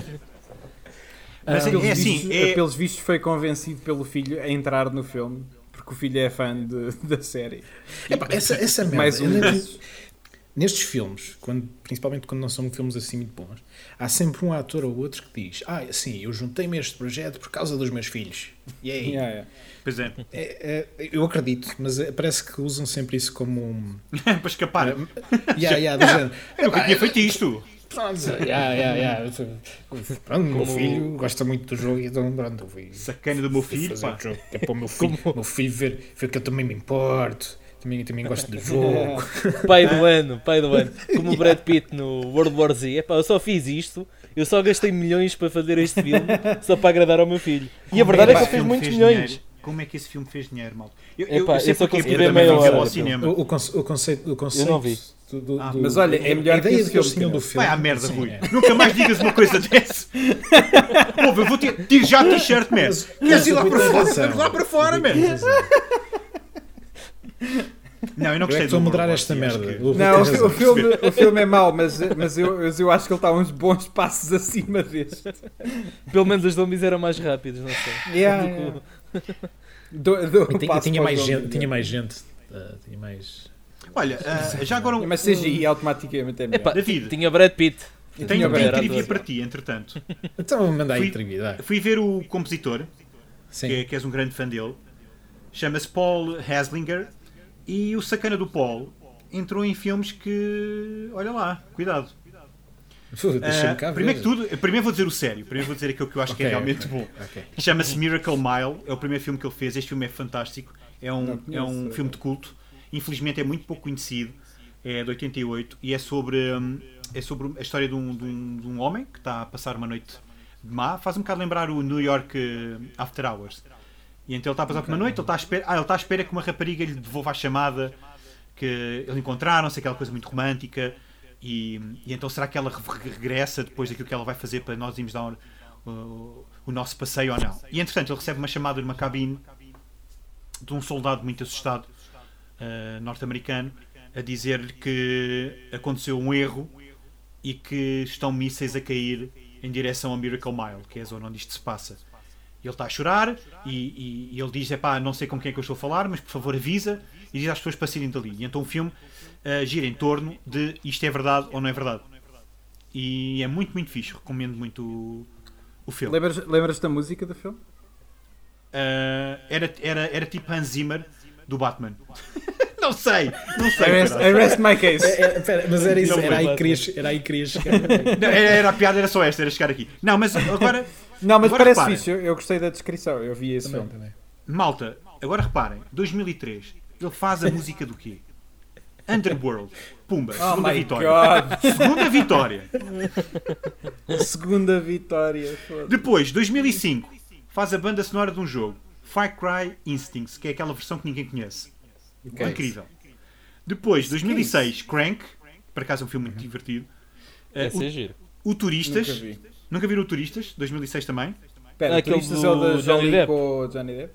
Mas é, é assim, vistos, é... pelos vistos foi convencido pelo filho a entrar no filme porque o filho é fã de, da série. Epá, essa, essa merda, Mais um nestes filmes, quando, principalmente quando não são filmes assim muito bons, há sempre um ator ou outro que diz: Ah, sim, eu juntei-me a este projeto por causa dos meus filhos. E aí? Yeah, yeah. Pois é. é, é eu acredito, mas é, parece que usam sempre isso como um. para escapar. Uh, yeah, yeah, eu nunca tinha feito isto. Pronto, yeah, yeah, yeah. pronto meu filho gosta muito do jogo, então pronto, eu Sacana do meu filho, pá. É para o meu filho, meu filho ver, ver que eu também me importo. Também, também gosto do jogo. pai do ano, pai do ano. Como o Brad Pitt no World War Z. Epá, eu só fiz isto, eu só gastei milhões para fazer este filme, só para agradar ao meu filho. Como e a verdade é, é que ele fez muitos milhões. Dinheiro? Como é que esse filme fez dinheiro, mal? Eu, eu, Epá, eu, eu só consegui ver meia hora. Ao cinema. O, o, conceito, o conceito, o conceito eu não vi. Do, do, ah, mas olha, é melhor que esse filme. Do filme. Vai à merda, Sim, Rui. É. Nunca mais digas uma coisa dessa. Pô, eu vou ter. Tiro já a t-shirt, man. Queres ir lá para fora? Lá para fora, man. Não, eu não gostei eu é estou a moderar esta merda. Que... Não, o, o, filme, o filme é mau, mas, mas, eu, eu acho que ele está uns bons passos acima deste. Pelo menos os zombies eram mais rápidos, não sei. Yeah, yeah. Do, do tinha, tinha, mais gente, tinha mais gente. Uh, tinha mais. Olha, uh, já agora. Um, mas CGI automaticamente é melhor. Epa, David, tinha Brad Pitt. Tenho, tenho trivia para ti, entretanto. Então manda aí trivia. Fui ver o compositor, que, é, que és um grande fã dele. Chama-se Paul Haslinger e o sacana do Paul entrou em filmes que. Olha lá, cuidado. Uh, primeiro que tudo, primeiro vou dizer o sério. Primeiro vou dizer aquilo que eu acho okay, que é realmente okay, bom. Okay. Chama-se Miracle Mile. É o primeiro filme que ele fez. Este filme é fantástico. É um, é um filme de culto. Infelizmente é muito pouco conhecido. É de 88 e é sobre, um, é sobre a história de um, de, um, de um homem que está a passar uma noite de má. Faz um bocado lembrar o New York uh, After Hours. E então ele está a passar por uma noite, ele está à espera, ah, ele está à espera que uma rapariga lhe devolva a chamada que eles encontraram-se, aquela coisa muito romântica. E, e, então será que ela regressa depois daquilo que ela vai fazer para nós irmos dar o, o nosso passeio ou não? E entretanto ele recebe uma chamada numa cabine de um soldado muito assustado uh, norte-americano a dizer-lhe que aconteceu um erro e que estão mísseis a cair em direção a Miracle Mile, que é a zona onde isto se passa. Ele está a chorar e, e, e ele diz: pá, não sei com quem é que eu estou a falar, mas por favor avisa e diz às pessoas para saírem dali. E então o filme uh, gira em torno de isto é verdade ou não é verdade. E é muito, muito fixe. Recomendo muito o, o filme. Lembras, lembras da música do filme? Uh, era, era, era tipo Hans Zimmer do Batman. não sei, não sei. I rest, I rest my case. É, é, pera, mas era isso, era aí, que querias, era aí que querias chegar. Não, era, era, a piada, era só esta, era chegar aqui. Não, mas agora não, mas agora parece reparem. fixe, eu, eu, gostei da descrição, eu vi esse também, filme. Também. Malta, agora reparem, 2003, ele faz a música do quê? Underworld. Pumba, oh segunda vitória. God. Segunda vitória. segunda vitória. Depois, 2005, faz a banda sonora de um jogo. Far Cry Instincts, que é aquela versão que ninguém conhece. Okay. Incrível. Depois, 2006, Crank, por acaso é um filme muito divertido. Uh, o, é giro. o Turistas. Nunca, vi. Nunca viram o Turistas? 2006 também? Espera, o Turistas é o da Johnny Depp? Johnny Depp?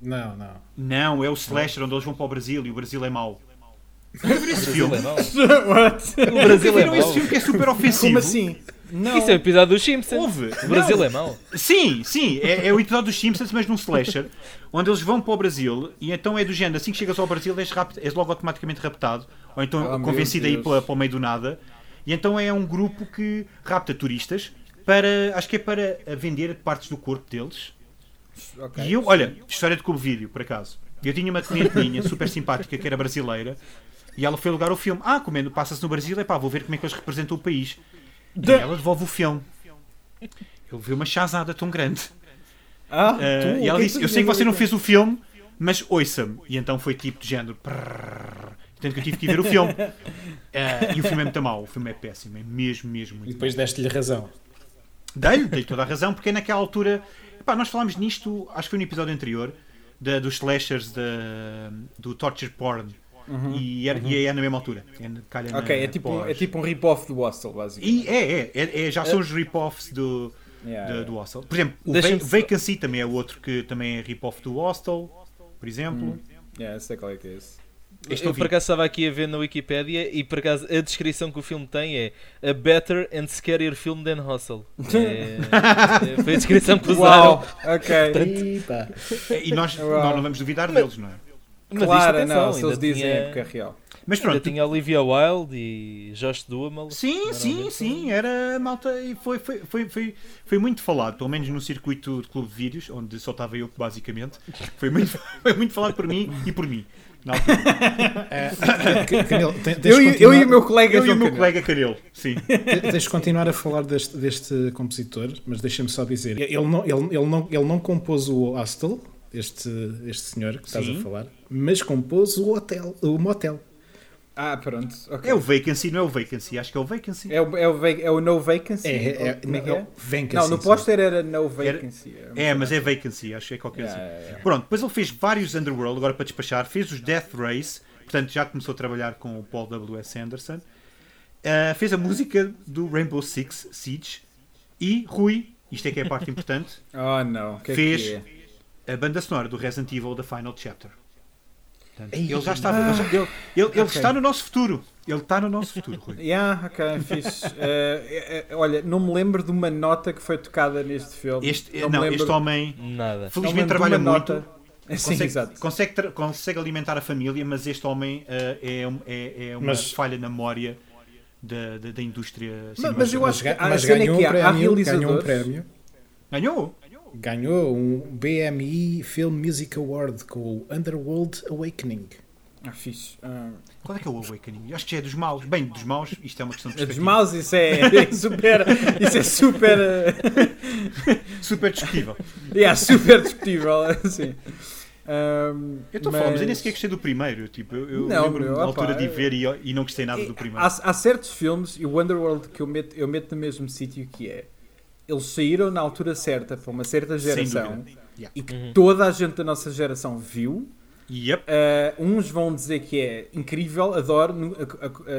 Não, não. Não, é o Slasher, onde eles vão para o Brasil e o Brasil é mau. Nunca viram esse filme? What? O Brasil é mau. esse filme que é super ofensivo. Como assim? Não. Isso é o episódio dos Simpsons. Houve. O Brasil não. é mau. Sim, sim. É, é, o episódio dos Simpsons, mas num slasher, onde eles vão para o Brasil e então é do género. Assim que chegas ao Brasil, és, rápido, és logo automaticamente raptado. Ou então oh, convencido a ir para, para o meio do nada. E então é um grupo que rapta turistas para. Acho que é para vender partes do corpo deles. Okay. E eu, olha, história de cubo vídeo, por acaso. Eu tinha uma cliente minha, super simpática, que era brasileira, e ela foi alugar o filme. Ah, comendo, passa-se no Brasil, é pá, vou ver como é que eles representam o país. E ela devolve o filme. Ele viu uma chazada tão grande. Ah, uh, tu, e ela disse: Eu sei que você não fez o filme, mas ouça-me. E então foi tipo de género. Portanto, que eu tive que ir ver o filme. Uh, e o filme é muito mau. O filme é péssimo. É mesmo, mesmo. Muito e depois deste-lhe razão. Dei-lhe, dei toda a razão, porque naquela altura. Epá, nós falámos nisto, acho que foi no episódio anterior, da, dos slashers de, do torture porn Uhum, e, era, uhum. e é na mesma altura. É, ok, é tipo, é tipo um rip-off do Hostel, basicamente. E é, é, é, é já são os rip-offs do, yeah, do, do Hostel. Por exemplo, o Va Vacancy também é outro que também é rip-off do Hostel, por exemplo. Hum. Yeah, sei qual é que é esse. Este eu por acaso estava aqui a ver na Wikipedia e por acaso a descrição que o filme tem é A better and scarier film than Hustle. É, é, foi a descrição que usaram. Uau, ok. Portanto, e nós, nós não vamos duvidar deles, não é? Mas claro, atenção, não, se eles dizem tinha... época real. Mas pronto. Ainda tinha Olivia Wilde e Josh Duhamel. Sim, sim, sim. Era malta e foi, foi, foi, foi, foi muito falado, pelo menos no circuito de clube de vídeos, onde só estava eu, basicamente. Foi muito, foi muito falado por mim e por mim. É, eu, eu, e o meu colega Eu e o meu colega Caril, sim. Deixa continuar a falar deste, deste compositor, mas deixa-me só dizer: ele não, ele, ele, não, ele não compôs o Hostel, este, este senhor que estás Sim. a falar, mas compôs o hotel, o motel. Ah, pronto. Okay. É o Vacancy, não é o Vacancy, acho que é o Vacancy. É o, é o, é o No Vacancy? É, é, é, não, é, é? Vacancy, não, no póster era No Vacancy. Era, é, mas é Vacancy, acho que é qualquer yeah, assim. Yeah, Pronto, depois ele fez vários Underworld, agora para despachar, fez os Death Race, portanto já começou a trabalhar com o Paul W.S. Anderson. Uh, fez a música do Rainbow Six Siege e Rui, isto é que é a parte importante. oh não, que fez. É que é? a banda sonora do Resident Evil da Final Chapter. Portanto, ele já estava. Ah, ele, ele, ele okay. está no nosso futuro. Ele está no nosso futuro, Rui. Yeah, ok, fixe. Uh, uh, olha, não me lembro de uma nota que foi tocada neste filme. Este, não, não este homem, Nada. felizmente, trabalha muito. Nota. Sim, consegue, consegue, consegue, alimentar a família, mas este homem uh, é, é, é, uma mas, falha na memória da, da, da indústria mas, mas eu acho que mas ganhou, um prémio, ganhou um prémio. Ganhou? Ganhou um BMI Film Music Award com o Underworld Awakening. Ah, fixe. Ah. Qual é que é o Awakening? Acho que é dos maus. Bem, dos maus, isto é uma questão de É dos maus, isso é, é super. Isso é super. super discutível. É, yeah, super discutível. Sim. Um, eu estou mas... a falar, mas eu nem sequer gostei do primeiro. Tipo, eu, eu não, lembro da altura de ver e, e, não gostei nada do primeiro. Há, há certos filmes, e o Underworld que eu meto, eu meto no mesmo sítio que é eles saíram na altura certa para uma certa geração yeah. e que uhum. toda a gente da nossa geração viu. Yep. Uh, uns vão dizer que é incrível, adoro,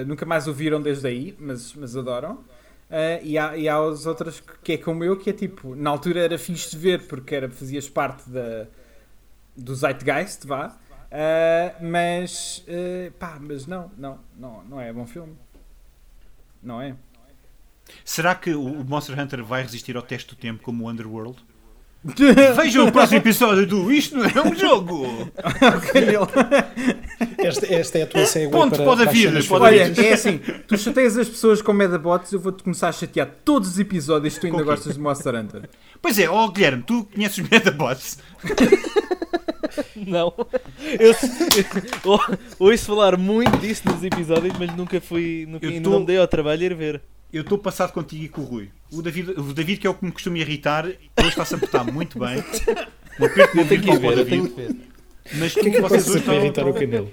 nunca mais o viram desde aí, mas, mas adoram. Uh, e, há, e há os outros que é como eu, que é tipo, na altura era fixe de ver porque era, fazias parte da, do Zeitgeist, vá. Uh, mas, pá, mas não, não, não, não é bom filme. Não é? Será que o Monster Hunter vai resistir ao teste do tempo como o Underworld? Vejam o próximo episódio do Isto não é um jogo! esta, esta é a tua segue Ponto para, pode vir, Olha, é assim, tu chateias as pessoas com Medabots, eu vou-te começar a chatear todos os episódios se tu ainda gostas de Monster Hunter. Pois é, ó oh, Guilherme, tu conheces os Medabots? Não. Eu, eu ouço falar muito disso nos episódios, mas nunca fui. Nunca, tô... não dei ao trabalho ir ver eu estou passado contigo e com o Rui. O David, o David que é o que me costuma irritar, hoje está-se a portar muito bem. Eu tenho que ir ver, eu tenho que ver. Mas como que é que vocês hoje estão... irritar o Canelo?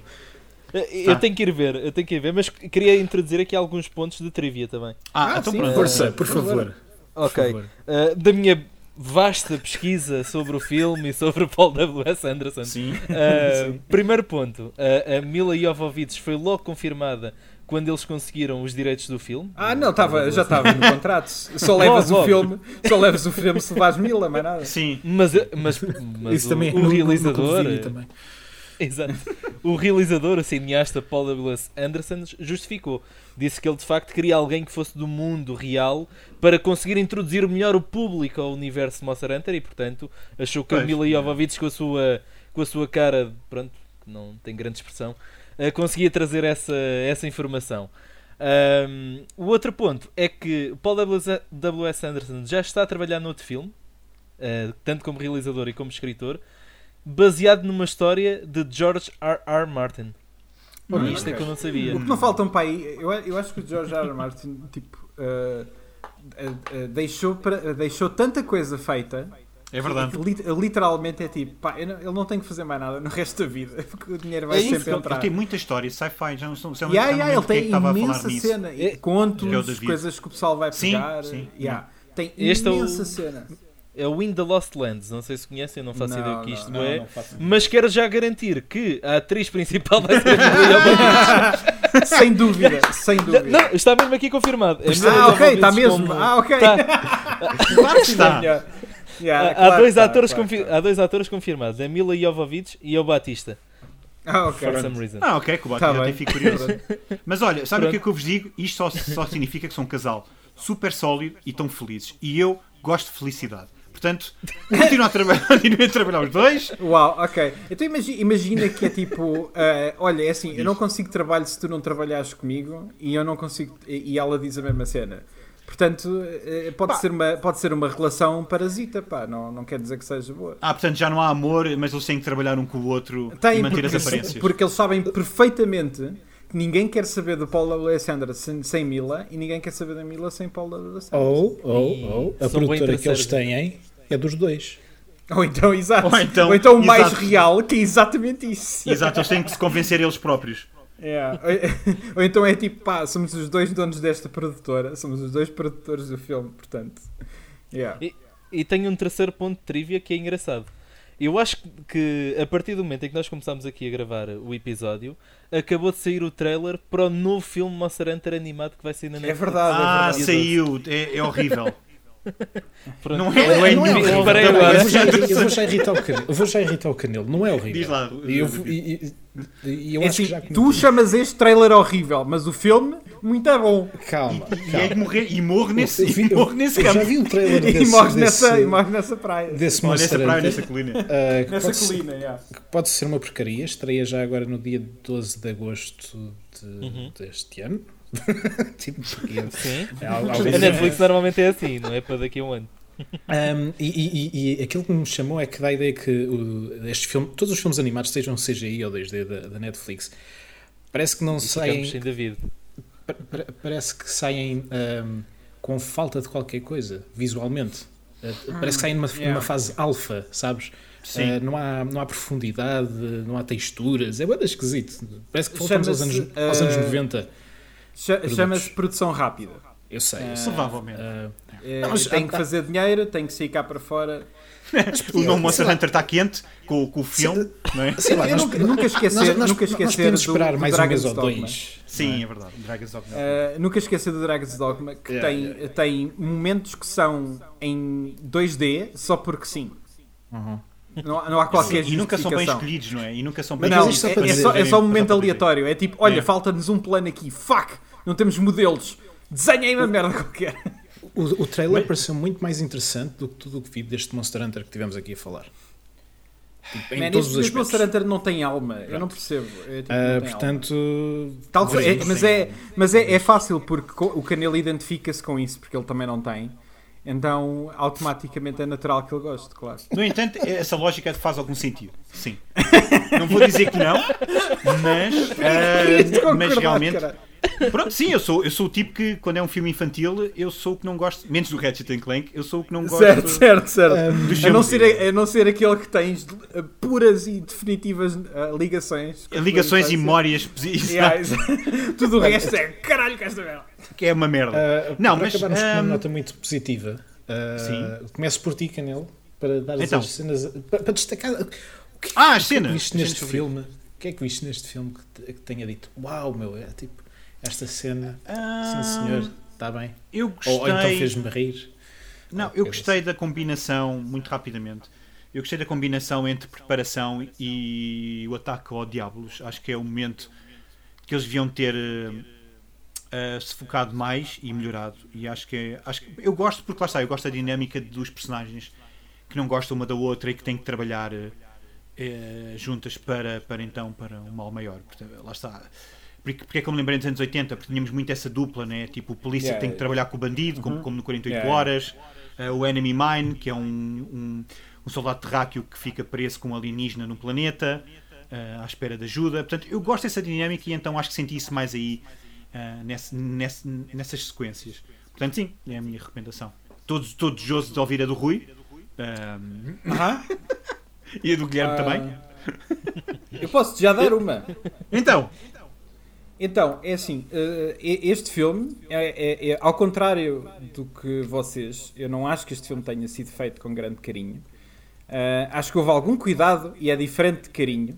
Eu tenho que ir ver, eu tenho que ir ver, mas queria introduzir aqui alguns pontos de trivia também. Ah, ah então sim, força, por favor. Ok. Por favor. Uh, da minha vasta pesquisa sobre o filme e sobre o Paul W.S. Anderson. Sim. Uh, Sim. Primeiro ponto, uh, a Mila Jovovich foi logo confirmada quando eles conseguiram os direitos do filme. Ah, não, tava, já estava no contrato. Só levas o filme, só levas o filme se levares Mila, mais nada. Sim. Mas, mas, mas Isso o, também, o realizador. No, no também. Exato. O realizador, o cineasta Paul W.S. Anderson, justificou. Disse que ele de facto queria alguém que fosse do mundo real para conseguir introduzir melhor o público ao universo Monster Hunter e, portanto, achou que a Mila Jovovich, com a sua, com a sua cara, pronto, não tem grande expressão, uh, conseguia trazer essa, essa informação. Um, o outro ponto é que Paul W.S. Anderson já está a trabalhar noutro filme, uh, tanto como realizador e como escritor, baseado numa história de George R. R. Martin. Hum, Isto é que eu não sabia. O que não falta um pai, eu, eu acho que o George R. R. Martin tipo, uh, deixou, pra, deixou tanta coisa feita. É verdade. literalmente é tipo, pá, não, ele não tem que fazer mais nada no resto da vida, porque o dinheiro vai é isso, sempre entrar. Ele tem muita história, sci-fi, já não sei se yeah, yeah, ele tem imensa cena, é, contos, coisas que o pessoal vai pegar. Sim, sim. Yeah. Tem este imensa é o... cena é o In the Lost Lands. Não sei se conhecem, eu não faço não, ideia o que isto não, é. Não, mas quero já garantir que a atriz principal vai ser a Sem dúvida, sem dúvida. Não, está mesmo aqui confirmado. É ah, ok, está mesmo. Como... Ah, ok. Tá. claro que está. Yeah, há, claro dois tá, atores claro, claro. há dois atores confirmados: é Mila Jovovich e o Batista. Ah, ok. For some reason. Ah, ok, que o Batista tá até fico curioso. Mas olha, sabe o que é que eu vos digo? Isto só, só significa que são um casal super sólido e tão felizes. E eu gosto de felicidade. Portanto, continuam a trabalhar, continuem a trabalhar os dois. Uau, ok. Então imagina, imagina que é tipo: uh, olha, é assim, eu não consigo trabalho se tu não trabalhares comigo e eu não consigo. E ela diz a mesma cena. Portanto, eh, pode, ser uma, pode ser uma relação parasita, pá, não, não quer dizer que seja boa. Ah, portanto já não há amor, mas eles têm que trabalhar um com o outro Tem, e manter porque, as aparências. Porque eles sabem perfeitamente que ninguém quer saber do Paul Alessandra sem, sem Mila e ninguém quer saber da Mila sem Paul Alessandra. Ou, ou, ou, a produtora que eles têm é dos dois. Ou então, exato. Ou então, Ou então o mais exato. real, que é exatamente isso. Exato, eles têm que se convencer eles próprios. Yeah. Ou então é tipo, pá, somos os dois donos desta produtora, somos os dois produtores do filme, portanto. Yeah. E, e tenho um terceiro ponto de trivia que é engraçado. Eu acho que a partir do momento em que nós começámos aqui a gravar o episódio, acabou de sair o trailer para o novo filme Monster Hunter animado que vai sair na é Netflix. É verdade, é verdade. Ah, saiu, é, é horrível. Não é, não é, não é horrível. Eu vou, já, eu vou já irritar o canelo. Eu vou já irritar o canelo. Não é horrível. Diz lá. E eu, e, e, eu é acho assim, que já tu chamas este trailer horrível, mas o filme muito é bom. Calma. E, calma. E, é morrer, e morre nesse, eu, e morre nesse campo. já vi o trailer desse, e morre nessa, e morre nessa praia. Desse oh, nessa praia, nessa colina. Uh, nessa colina, ser, yeah. Pode ser uma porcaria. Estreia já agora no dia 12 de agosto de, uhum. deste ano. tipo, Sim. É, a Netflix normalmente é assim, não é para daqui a um ano. Um, e, e, e, aquilo que me chamou é que dá a ideia que o, este filme, todos os filmes animados, sejam CGI ou 2D da, da Netflix, parece que não e saem. Sem David. Parece que saem um, com falta de qualquer coisa, visualmente. Uh, parece que saem numa, yeah. numa fase alfa, sabes? Uh, não, há, não há profundidade, não há texturas, é bem esquisito. Parece que voltamos aos anos, aos anos 90. Chama-se produção rápida. Eu sei, sei. Provavelmente. Uh, é, não, tem que fazer dinheiro, tem que sair cá para fora. o nome Monster Hunter está quente com, com o filme, não é? Sei lá, nós, nunca, esquecer, nós, nunca esquecer nós podemos esperar do, mais do um mês ou dois. Sim, é? é verdade. Dragon's Dogma. Uh, nunca esquecer do Dragon's Dogma, que yeah, tem, yeah. tem momentos que são em 2D só porque sim. Uhum. Não, não há qualquer sim, E nunca são bem escolhidos, não é? E nunca são bem não, é, é, só, é só um momento aleatório. É tipo, olha, yeah. falta-nos um plano aqui. Fuck! Não temos modelos Desenhei uma merda qualquer. O, o trailer Mas... pareceu muito mais interessante do que tudo o que vi deste Monster Hunter que tivemos aqui a falar. Tipo, em Man, todos este, os Monster Hunter não tem alma, Pronto. eu não percebo. É, tipo, uh, portanto, Tal, é, mas é, mas é, é fácil porque o Canelo identifica-se com isso, porque ele também não tem. Então, automaticamente é natural que ele goste, claro. No entanto, essa lógica faz algum sentido. Sim. Não vou dizer que não, mas, uh, mas realmente. Pronto, sim, eu sou, eu sou o tipo que, quando é um filme infantil, eu sou o que não gosto, menos do Ratchet Clank, eu sou o que não gosto. Certo, certo, certo. Um, a, não ser, a não ser aquele que tens uh, puras e definitivas uh, ligações. Ligações e memórias. Yeah, Tudo o resto é caralho que esta merda. Que é uma merda. Uh, não, mas. Acabarmos um... com uma nota muito positiva. Uh, começo por ti, Canelo, para dar então. as cenas. Para, para destacar. O que, ah, as cenas! O que viste neste filme? O que é que viste neste filme que, que tenha dito? Uau, meu, é tipo. Esta cena. Ah, sim, senhor, está bem. Eu gostei. Ou, ou então fez-me rir. Não, eu gostei da combinação, muito rapidamente. Eu gostei da combinação entre preparação e o ataque ao Diablos. Acho que é o momento que eles deviam ter uh, se focado mais e melhorado. E acho que, é, acho que eu gosto porque lá está, eu gosto da dinâmica dos personagens que não gostam uma da outra e que têm que trabalhar uh, juntas para, para então para um mal maior. Portanto, lá está. Porque, porque é que eu me lembrei dos anos 80? Porque tínhamos muito essa dupla, né? Tipo, o polícia yeah, tem que trabalhar com o bandido, uh -huh. como, como no 48 yeah, horas. Uh, o Enemy Mine, que é um, um, um, soldado terráqueo que fica preso com um alienígena no planeta, uh, à espera de ajuda. Portanto, eu gosto dessa dinâmica e então acho que senti isso mais aí uh, nesse, nesse, nessas sequências. Portanto, sim, é a minha recomendação. Todos, todos desejosos de ouvir a do Rui. -huh. e a do Guilherme também. Eu posso já dar uma. Então. Então, é assim, uh, este filme, é, é, é, ao contrário do que vocês, eu não acho que este filme tenha sido feito com grande carinho. Uh, acho que houve algum cuidado e é diferente de carinho.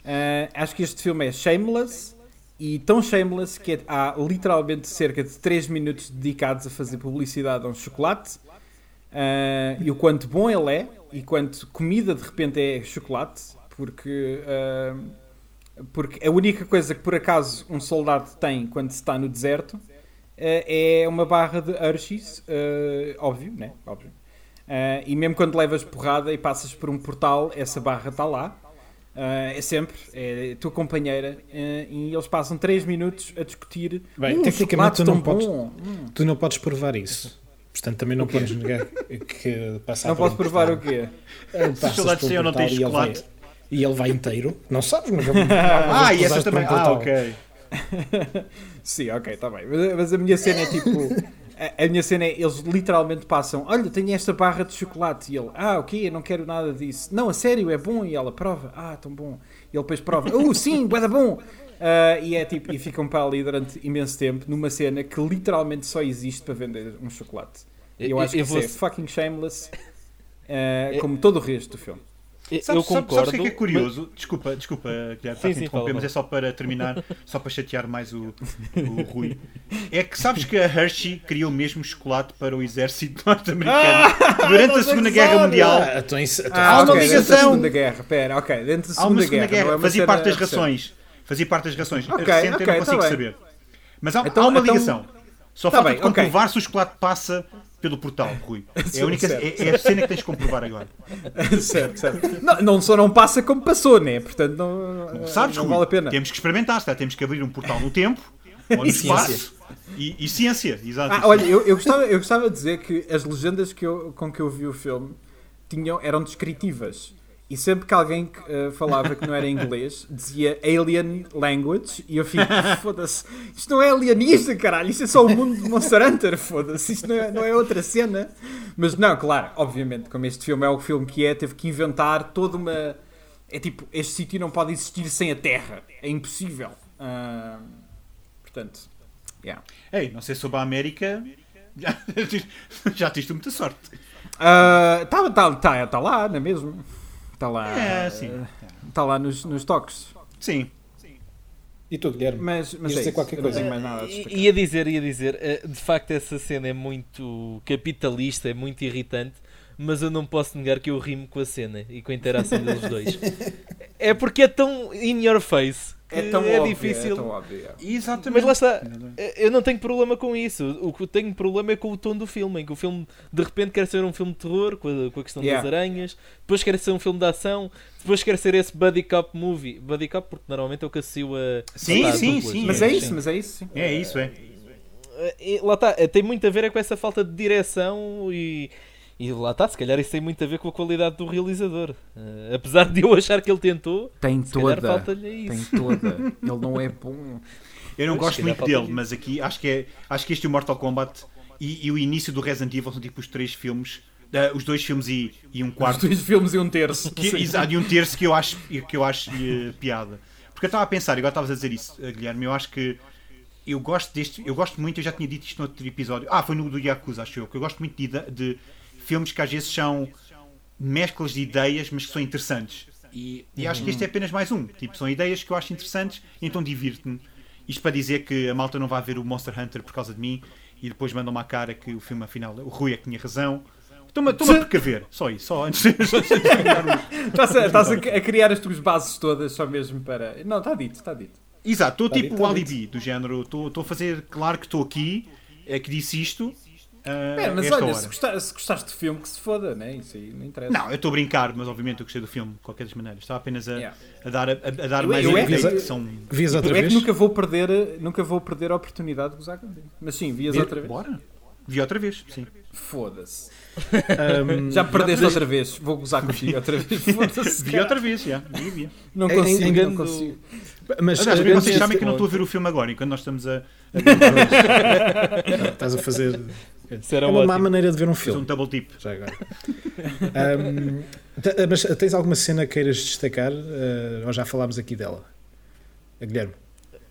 Uh, acho que este filme é shameless e tão shameless que há literalmente cerca de 3 minutos dedicados a fazer publicidade a um chocolate. e o quanto bom ele é e quanto comida de repente é chocolate, porque porque a única coisa que por acaso um soldado tem quando está no deserto uh, é uma barra de Hershey's, uh, óbvio, né? Óbvio. Uh, e mesmo quando levas porrada e passas por um portal, essa barra está lá. é sempre, é tua companheira. e eles passam 3 minutos a discutir. Bem, tecnicamente tu não, podes, hum. tu não podes provar isso. Portanto, também não podes negar que passar Não posso provar o quê? Se os soldados têm ou não têm chocolate e ele vai inteiro. Não sabes, mas Ah, e essa também. Ah, ok. Sim, ok, está bem. Mas, a minha cena é tipo. A, a, minha cena é eles literalmente passam. Olha, tenho esta barra de chocolate. E ele, ah, ok, eu não quero nada disso. Não, a sério, é bom. E ela prova, ah, tão bom. E ele depois prova, oh, sim, é bom. Uh, e é tipo, e ficam para ali durante imenso tempo numa cena que literalmente só existe para vender um chocolate. E eu acho que eu isso é fucking shameless, uh, como todo o resto do filme. Eu concordo. Sabes o que é, que é curioso? Mas... Desculpa, desculpa, Guilherme, sim, sim, interromper, mas é só para terminar, só para chatear mais o, o Rui. É que sabes que a Hershey criou mesmo chocolate para o exército norte-americano ah, durante a Segunda Guerra Mundial. Ah, então isso, então ah, uma okay, ligação. Segunda Guerra, pera, ok, dentro da Segunda, uma segunda Guerra. guerra é fazia parte das rações. Fazia parte das rações. Okay, Recente okay, eu não consigo tá saber. Mas há, então, há uma então- ligação. Então... Só tá falta bem, comprovar okay. se o chocolate passa pelo portal, Rui. É a, única, é, é, a cena que tens de comprovar agora. certo, certo. Não, não só não passa como passou, né? Portanto, não, não sabes, não Rui, vale a pena. Temos que experimentar, está? temos que abrir um portal no tempo ou no espaço. E, e, ciência, exato. Ah, olha, eu, eu, gostava, eu gostava de dizer que as legendas que eu, com que eu vi o filme tinham, eram descritivas. E sempre que alguém uh, falava que não era inglês, dizia Alien Language, e eu fico, foda-se, isto não é alienista, caralho, isto é só o mundo de Monster Hunter, foda-se, isto não é, não é outra cena. Mas não, claro, obviamente, como este filme é o filme que é, teve que inventar toda uma. É tipo, este sítio não pode existir sem a Terra, é impossível. Uh, portanto, yeah. Ei, não sei sobre a América, já, já tens muita sorte. Está uh, tá, tá, tá lá, não é mesmo? Está lá, é, sim. Está lá nos, nos toques. Sim. E tu, Guilherme? Mas, mas é dizer qualquer coisa. mais nada a ia dizer, ia dizer, eh, de facto essa cena é muito capitalista, é muito irritante, mas eu não posso negar que eu rimo com a cena e com a interação dos dois. É porque é tão in your face é tão é óbvio, difícil. É tão óbvio, é. Exatamente. Mas lá está, eu não tenho problema com isso. O que tenho problema é com o tom do filme, em que o filme de repente quer ser um filme de terror com a, com a questão yeah. das aranhas, depois quer ser um filme de ação, depois quer ser esse buddy cop movie. Buddy cop porque normalmente é o que associo a. Sim, sim, sim. Mas é isso, mas é isso. É isso, é. E, lá está, tem muito a ver com essa falta de direção e e lá está, se calhar isso tem muito a ver com a qualidade do realizador. Uh, apesar de eu achar que ele tentou, tem toda, tem toda. Ele não é bom. Eu não gosto muito dele, mas aqui acho que, é, acho que este e o Mortal Kombat e, e, o início do Resident Evil são tipo os três filmes. Uh, os dois filmes e, e um quarto. Os dois filmes e um terço. Que, exato, e um terço que eu acho, que eu acho uh, piada. Porque eu estava a pensar, agora estavas a dizer isso, Guilherme, eu acho que eu gosto deste, eu gosto muito, eu já tinha dito isto no outro episódio. Ah, foi no do Yakuza, acho eu, que eu gosto muito de, de filmes que às vezes são mesclas de ideias, mas que são interessantes. E, e acho que este é apenas mais um. Tipo, são ideias que eu acho interessantes, então divirto-me. Isto para dizer que a malta não vai ver o Monster Hunter por causa de mim e depois mandam-me à cara que o filme, afinal, o Rui é que tinha razão. Estou-me a precaver, só isso, só antes de. Estás, a, estás a, a criar as tuas bases todas só mesmo para. Não, está dito, está dito. Exato, estou tipo o alibi do género, estou a fazer claro que estou aqui, é que disse isto. Uh, é, mas olha, se, gostar, se, gostaste do filme, que se foda, né? Isso aí não interessa. Não, eu estou a brincar, mas obviamente eu gostei do filme, de qualquer das maneiras. Estava apenas a, yeah. a dar, a, a dar eu, mais eu, é que, que são. Vias outra vez? É que nunca vou, perder, nunca vou perder a oportunidade de gozar contigo. Mas sim, vias outra vez. Bora. Vi outra vez, sim. Foda-se. Um, já perdeste outra vez. Vou gozar contigo outra vez. Vi outra vez, já. Vi, vi. Não consigo, Engano... não consigo. Mas Aliás, uh, vocês sabem que eu não estou a ver o filme agora, enquanto nós estamos a. a... estás a fazer. Era é uma ótimo. má maneira de ver um filme. um double tip. Já agora. um, mas tens alguma cena que queiras destacar? Uh, ou já falámos aqui dela? A Guilherme.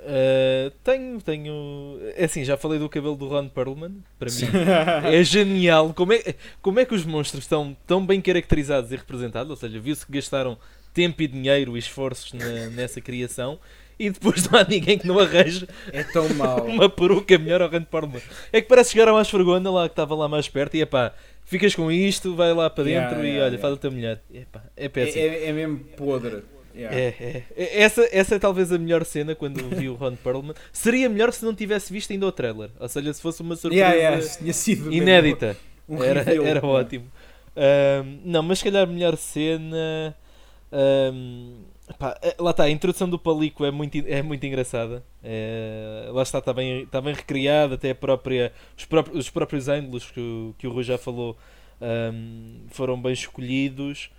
Uh, tenho, tenho. É assim, já falei do cabelo do Ron Perlman. Para Sim. mim é genial. Como é, como é que os monstros estão tão bem caracterizados e representados? Ou seja, viu-se que gastaram tempo e dinheiro e esforços na, nessa criação e depois não há ninguém que não arranje é tão mau. uma peruca melhor ao Ron Perlman. É que parece chegar a mais vergonha lá que estava lá mais perto e é pá, ficas com isto, vai lá para dentro yeah, e yeah, olha, yeah. faz a tua mulher. Epá, é péssimo. É, é, é mesmo podre. É, é, é. Essa, essa é talvez a melhor cena quando vi o Ron Perlman. Seria melhor se não tivesse visto ainda o trailer. Ou seja, se fosse uma surpresa inédita. Um era, era ótimo. Um, não, mas se calhar a melhor cena. Um, eh, lá está, a introdução do Palico é muito, é muito engraçada. É, lá está, está bem, está bem recriada. Até a própria, os, próprios, os próprios ângulos que, o, que o Rui já falou foram bem escolhidos.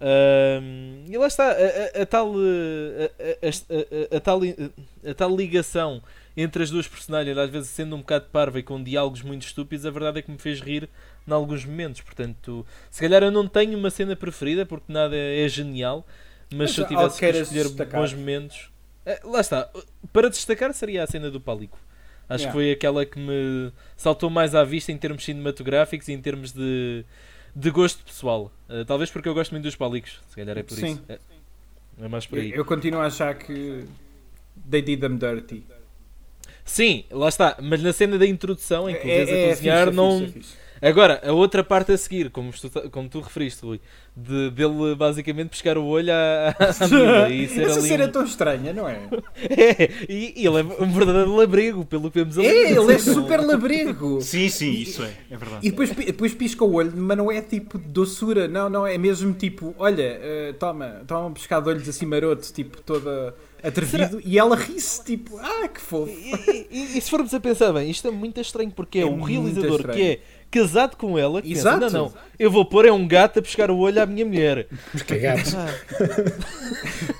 Um, e lá está, a, a, a tal, a, a, tal, a tal ligação entre as duas personagens, às vezes sendo um bocado parva e com diálogos muito estúpidos, a verdade é que me fez rir em alguns momentos. Portanto, se calhar eu não tenho uma cena preferida porque nada é genial, mas, mas se eu tivesse que escolher destacar. bons momentos, é, lá está. Para destacar seria a cena do Pálico. Acho yeah. que foi aquela que me saltou mais à vista em termos cinematográficos e em termos de de gosto pessoal. Uh, talvez porque eu gosto muito dos palicos, se calhar é por Sim. isso. É, é mais por aí. Eu, eu, continuo a achar que they did them dirty. Sim, lá está. Mas na cena da introdução em que é, é, a cozinhar, fixe, não. Fixe, fixe. Agora, a outra parte a seguir, como tu, como tu referiste, Rui, de, dele basicamente pescar o olho à, à Mila e ser Essa ali cena um... é tão estranha, não é? É, e, e ele é um verdadeiro labrego, pelo que vemos ali. É, ele é super labrego. sim, sim, isso é, é verdade. E depois, depois pisca o olho, mas não é tipo doçura, não, não, é mesmo tipo, olha, uh, toma, toma um pescado de olhos assim maroto, tipo, toda atrevido Será? e ela ri-se tipo, ah, que fofo. E, e, e, se formos a pensar bem, isto é muito estranho porque é, é um realizador estranho. que é casado com ela que Exato. pensa, não, não, eu vou pôr é um gato a pescar o olho à minha mulher. Porque é gato. Ah.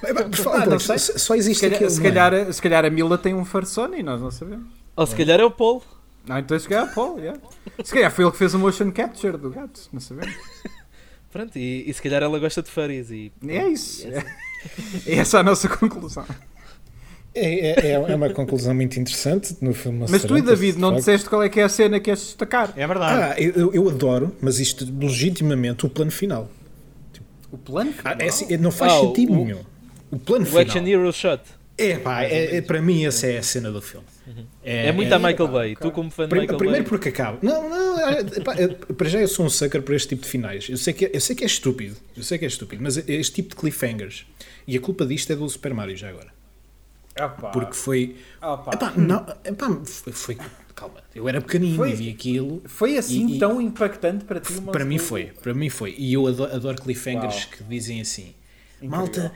ah, não sei. Só existe se calhar, se, calhar, se calhar a Mila tem um farsone e nós não sabemos. Ou se calhar é o Paul. Não, então se calhar é o Paul, yeah. Se calhar foi ele que fez o motion capture do gato, não sabemos. Pronto, e, e se calhar ela gosta de furries e... É isso. É. Essa é a nossa conclusão. É, é, é, é uma conclusão muito interessante no filme. Mas tu e David não disseste qual é que é a cena que queres destacar. É verdade. Ah, eu, eu adoro, mas isto legitimamente o plano final. O plano final? Ah, é, assim, não faz ah, sentido nenhum. O plano o final. O Action Hero Shot. É, pá, é, é, para mim essa é a cena do filme. É, é, muito a Michael Bay. Tu como fã de Michael Primeiro Bay. porque acaba. Não, não, pá, para já eu sou um sucker para este tipo de finais. Eu sei, que, eu sei que é estúpido. Eu sei que é estúpido, mas este tipo de cliffhangers. E a culpa disto é do Super Mario já agora. Opa. Porque foi. Epá, não, epá, foi, foi, Calma, eu era pequenino foi, e vi aquilo. Foi assim e, tão impactante para ti? Para mim foi, para mim foi. E eu adoro, adoro cliffhangers Uau. que dizem assim: Incrível. Malta,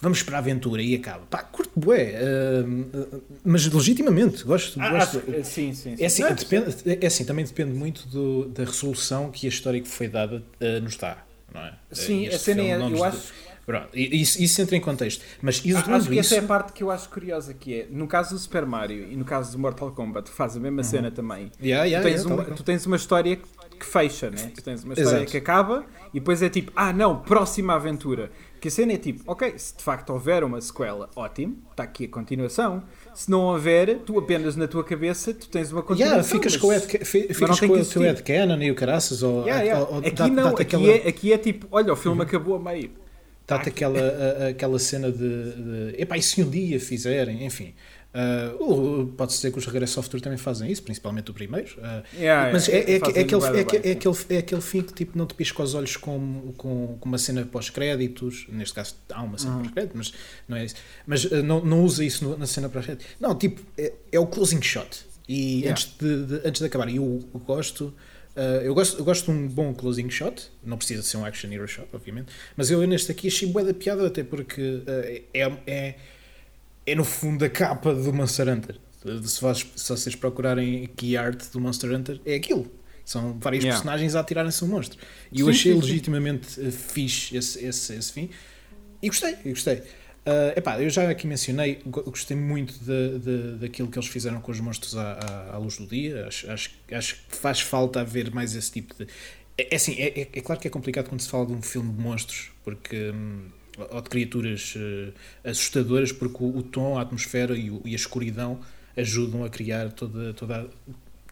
vamos para a aventura e acaba. Pá, curto bué, uh, mas legitimamente, gosto. Ah, gosto. Acho, sim, sim. sim. É, assim, depende, é assim, também depende muito do, da resolução que a história que foi dada uh, nos dá, não é? Sim, a cena é, eu acho. Pronto, isso, isso entra em contexto. Mas ah, acho que isso... essa é a parte que eu acho curiosa que é, no caso do Super Mario e no caso do Mortal Kombat, faz a mesma uhum. cena também. Yeah, yeah, tu, tens yeah, uma, tu tens uma história que fecha, né? Tu tens uma história Exato. que acaba e depois é tipo, ah não, próxima aventura. Que a cena é tipo, ok, se de facto houver uma sequela, ótimo, está aqui a continuação. Se não houver, tu apenas na tua cabeça tu tens uma continuação. Yeah, ficas mas, com o Ed, ficas com o teu Ed Canon e o caraças. Ou, yeah, yeah. Ou, aqui dá, não, aqui, aquela... é, aqui é tipo, olha, o filme uhum. acabou a meio. Dá-te aquela, a, aquela cena de, de. Epá, e se um dia fizerem, enfim. Uh, Pode-se dizer que os Regresso Software também fazem isso, principalmente o primeiro. Uh, yeah, mas yeah, é, é, é, aquele, é, é, aquele, é aquele fim que tipo, não te pisca os olhos com, com, com uma cena pós-créditos. Neste caso, há uma cena uhum. pós-créditos, mas não é isso. Mas uh, não, não usa isso no, na cena pós-créditos. Não, tipo, é, é, o closing shot. E yeah. antes, de, de, antes de acabar, eu, eu gosto. Uh, eu, gosto, eu gosto de um bom closing shot, não precisa de ser um action hero shot, obviamente, mas eu neste aqui achei bué da piada, até porque uh, é, é, é no fundo a capa do Monster Hunter. Se, vocês, se vocês procurarem key art do Monster Hunter, é aquilo. São vários yeah. personagens a atirarem-se um monstro. E eu achei sim, sim. legitimamente uh, fixe esse, esse, esse fim. E gostei, e gostei. Uh, epá, eu já aqui mencionei, gostei muito de, de, daquilo que eles fizeram com os monstros à, à, à luz do dia. Acho, acho, acho, que faz falta haver mais esse tipo de. É, é assim, é, é, é, claro que é complicado quando se fala de um filme de monstros, porque. Hum, ou de criaturas uh, assustadoras, porque o, o, tom, a atmosfera e, o, e, a escuridão ajudam a criar toda, toda,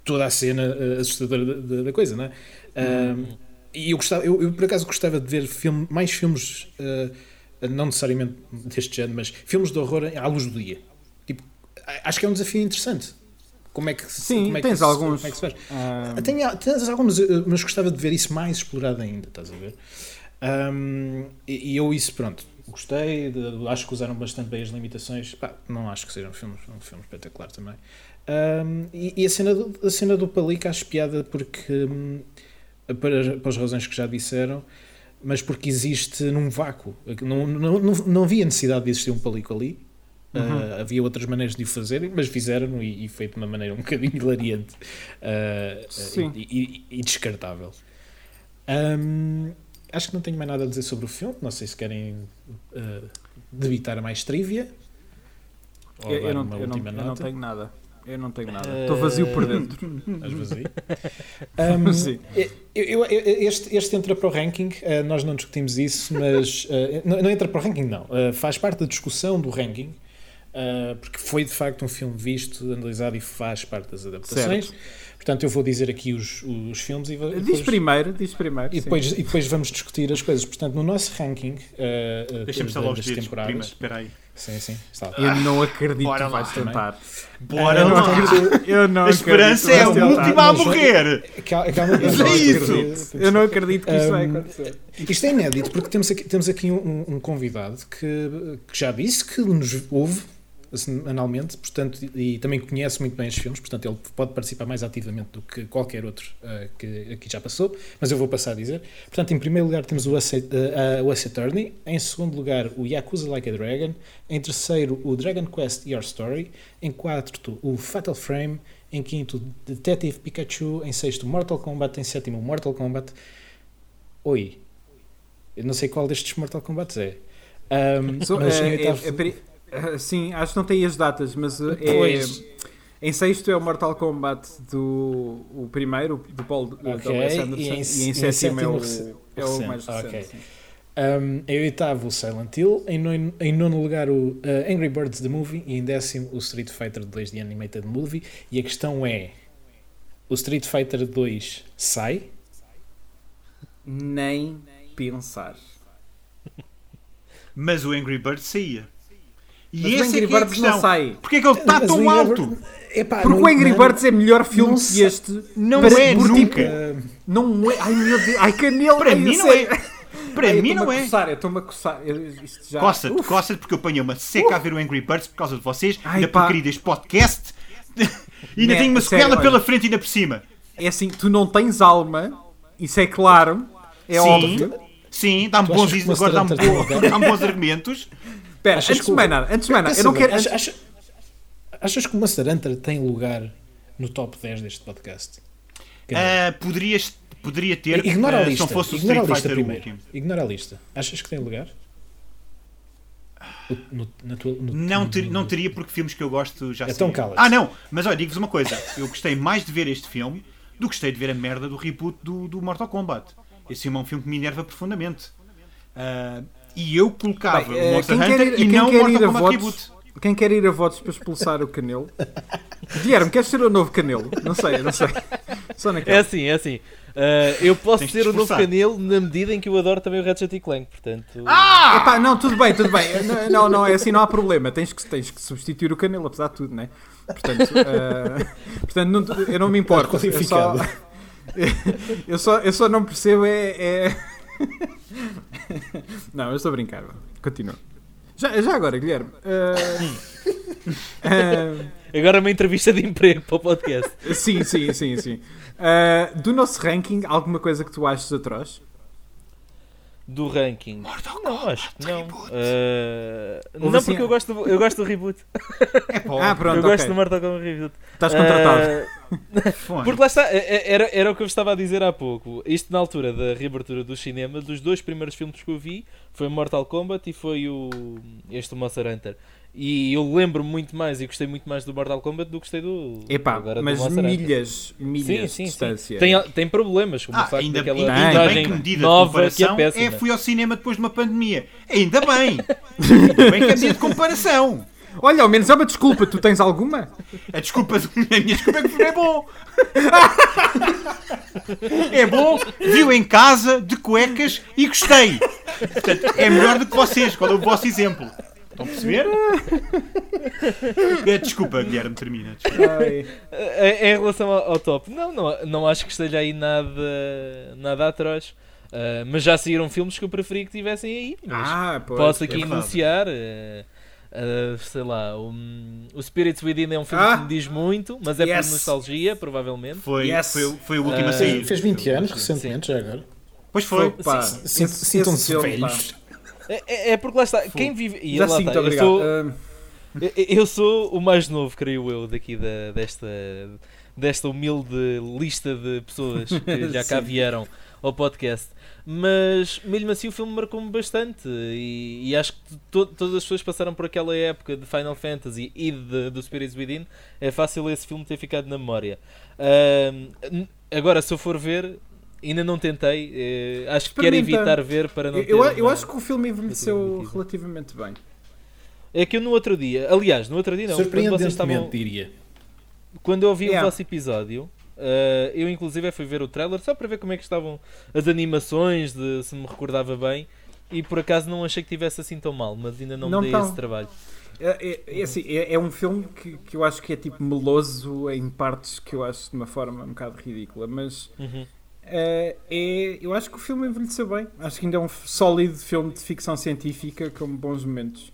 toda a cena uh, assustadora da, da, coisa, não é? Uhum. e eu, gostava, eu, eu, por acaso gostava de ver filme, mais filmes, uh, não necessariamente deste género, mas filmes de horror à luz do dia. Tipo, acho que é um desafio interessante. Como é que Sim, como é tens que alguns. Como é que se faz? Um... Tenho, tens alguns, mas gostava de ver isso mais explorado ainda, estás a ver? Um, e, e, eu isso, pronto, gostei, de, acho que usaram bastante bem as limitações. Pá, não acho que seja um filme, um filme espetacular também. Um, e, e, a cena do, a cena do Palico acho piada porque, um, para, para as razões que já disseram, mas porque existe num vácuo. Não, não, não, não havia necessidade de existir um Palico ali. Uhum. Uh, havia outras maneiras de o fazerem, mas fizeram e, e foi de uma maneira um bocadinho hilariante uh, e, e, e, descartável. Um, acho que não tenho mais nada a dizer sobre o filme. Não sei se querem uh, debitar mais trivia. Eu, eu, não, eu, não, eu, não, tenho nada. Eu não tenho nada. Estou uh... vazio por dentro. Estás vazio? um, Sim. Eu, este, este entra para o ranking. Uh, nós não discutimos isso, mas. Uh, não, não, entra para o ranking, não. faz parte da discussão do ranking. porque foi de facto um filme visto, analisado e faz parte das adaptações. Certo. Portanto, eu vou dizer aqui os, os filmes e depois, diz primeiro, diz primeiro. E depois, e depois vamos discutir as coisas. Portanto, no nosso ranking uh, Deixa-me só os temporadas. Prima, espera aí. Sim, sim. Está. Eu não acredito que vais tentar. Bora eu lá. Não eu não a esperança é a última a morrer. Calma, calma, é isso. Eu não acredito que isto um, vai acontecer. Isto é inédito porque temos aqui, temos aqui um, um convidado que, que já disse que nos ouve semanalmente, portanto, e também conhece muito bem os filmes, portanto, ele pode participar mais ativamente do que qualquer outro uh, que aqui já passou, mas eu vou passar a dizer. Portanto, em primeiro lugar temos o Ace, uh, Ace Attorney, em segundo lugar o Yakuza Like a Dragon, em terceiro o Dragon Quest Your Story, em quarto o Fatal Frame, em quinto Detective Pikachu, em sexto Mortal Kombat, em sétimo Mortal Kombat. Oi, eu não sei qual destes Mortal Kombat é. Um, so, mas, é, é, ah, sim, acho que não tem as datas, mas uh, é. Em sexto é o Mortal Kombat do o primeiro, do Paul okay. do Wes Anderson, e em, e em sétimo, sétimo é, o, é o mais recente. Okay. Um, em oitavo, o Silent Hill. Em nono, em nono lugar, o uh, Angry Birds The Movie. E em décimo, o Street Fighter 2 The Animated Movie. E a questão é: o Street Fighter 2 sai? Nem pensar. Mas o Angry Birds saía. E mas esse o Angry é Birds não sai. Porquê é que ele está tão alto? Epá, Porque não, o Angry Birds é melhor filme que este. Não para, é, nunca. Não é. Ai meu Deus. Ai canela. Para mim não é. Para Ai, mim não é. Coçar, eu estou-me a coçar. Já... Coça-te, coça-te porque eu apanhei uma seca Uf. a ver o Angry Birds por causa de vocês, Ai, da porcaria deste podcast. e ainda tenho uma sequela pela frente ainda por cima. É assim, tu não tens alma, isso é claro, é sim, óbvio. Sim, dá-me bons, agora dá-me dá bons argumentos. Espera, antes de mais nada, antes de mais nada, eu não quero. Achas, achas, achas que o Hunter tem lugar no top 10 deste podcast? Uh, poderias, poderia ter, ignora a lista, uh, se não fosse o Street a lista primeiro. Último. Ignora a lista. Achas que tem lugar? No, tua, no, não, ter, não teria porque filmes que eu gosto já Então cala Ah não, mas olha, digo-vos uma coisa Eu gostei mais de ver este filme do que gostei de ver a merda do reboot do, do Mortal Kombat. Esse é um filme que me enerva profundamente. Uh, e eu colocava Bem, uh, Monster Hunter ir, e não Mortal Kombat votos, Reboot. Quem quer ir a votos para expulsar o Canelo? Guilherme, queres ser o novo Canelo? Não sei, não sei. Só naquela. É assim, é assim. Uh, eu posso ser o novo Canelo na medida em que eu adoro também o Ratchet Clank, portanto... Ah! Epá, não, tudo bem, tudo bem. Não, não, é assim, não há problema. Tens que, tens que substituir o Canelo, apesar de tudo, né? Portanto, uh, portanto não, eu não me importo. Eu só, eu, só, eu só não percebo é... é... não, eu estou a brincar. Continua. Já, já agora, Guilherme. Uh, uh, agora uma entrevista de emprego para o podcast. Sim, sim, sim, sim. Uh, do nosso ranking, alguma coisa que tu achas atroz? Do ranking? Mortal não, acho que não. Uh, não, assim... porque eu gosto, do, eu gosto do reboot. É ah, pronto, eu okay. gosto do Mortal Kombat Reboot. Estás contratado. Porque lá está, é, é, era, era o que eu estava a dizer há pouco. Isto na altura da reabertura do cinema, dos dois primeiros filmes que eu vi, foi Mortal Kombat e foi o, este Monster Hunter. E eu lembro muito mais e gostei muito mais do Mortal Kombat do que gostei do. Epá, agora mas do milhas, milhas sim, sim, de distância. Tem, tem problemas, como ah, o facto ainda, daquela ainda bem que medida nova de que é péssima. É, fui ao cinema depois de uma pandemia. Ainda bem! ainda bem que é medida de comparação. Olha, ao menos é uma desculpa, tu tens alguma? A desculpa, a minha desculpa é que é bom. é bom, viu em casa, de cuecas e gostei. Portanto, é melhor do que vocês. Qual é o vosso exemplo? Estão a perceber? É, desculpa, Guilherme, termina. Desculpa. Em relação ao, top, não, não, não acho que esteja aí nada, nada atroz. Uh, mas já saíram filmes que eu preferi que tivessem aí. Ah, pois, posso aqui é anunciar. Uh, uh, sei lá, um, o Spirits Within é um filme ah, que me diz muito, mas é yes. por nostalgia, provavelmente. Foi, yes. foi, foi o último a sair. Fez 20 anos recentemente, sim. já agora. Pois foi. Sintam-se velhos. É, é, é, porque lá está, quem vive. E Já lá sim, está, eu, sou, uh... eu sou o mais novo, creio eu, daqui da, desta, desta humilde lista de pessoas que já cá vieram ao podcast. Mas mesmo assim o filme marcou-me bastante e, e acho que to, todas as pessoas passaram por aquela época de Final Fantasy e de, do Spirits Within. É fácil esse filme ter ficado na memória. Uh, agora, se eu for ver, Ainda não tentei, eh, acho que quero evitar ver para não eu, eu, eu acho que o filme envelheceu relativamente bem. É que eu no outro dia, aliás, no outro dia não, quando vocês estavam, diria. Quando eu ouvi yeah. o vosso episódio, uh, eu inclusive fui ver o trailer só para ver como é que estavam as animações, de, se me recordava bem, e por acaso não achei que tivesse assim tão mal, mas ainda não, não me dei tão. esse trabalho. É, é, é, assim, é, é, um filme que, que eu acho que é tipo meloso em partes que eu acho de uma forma um bocado ridícula, mas uhum. Uh, é, eu acho que o filme envelheceu bem. Acho que ainda é um sólido filme de ficção científica com bons momentos.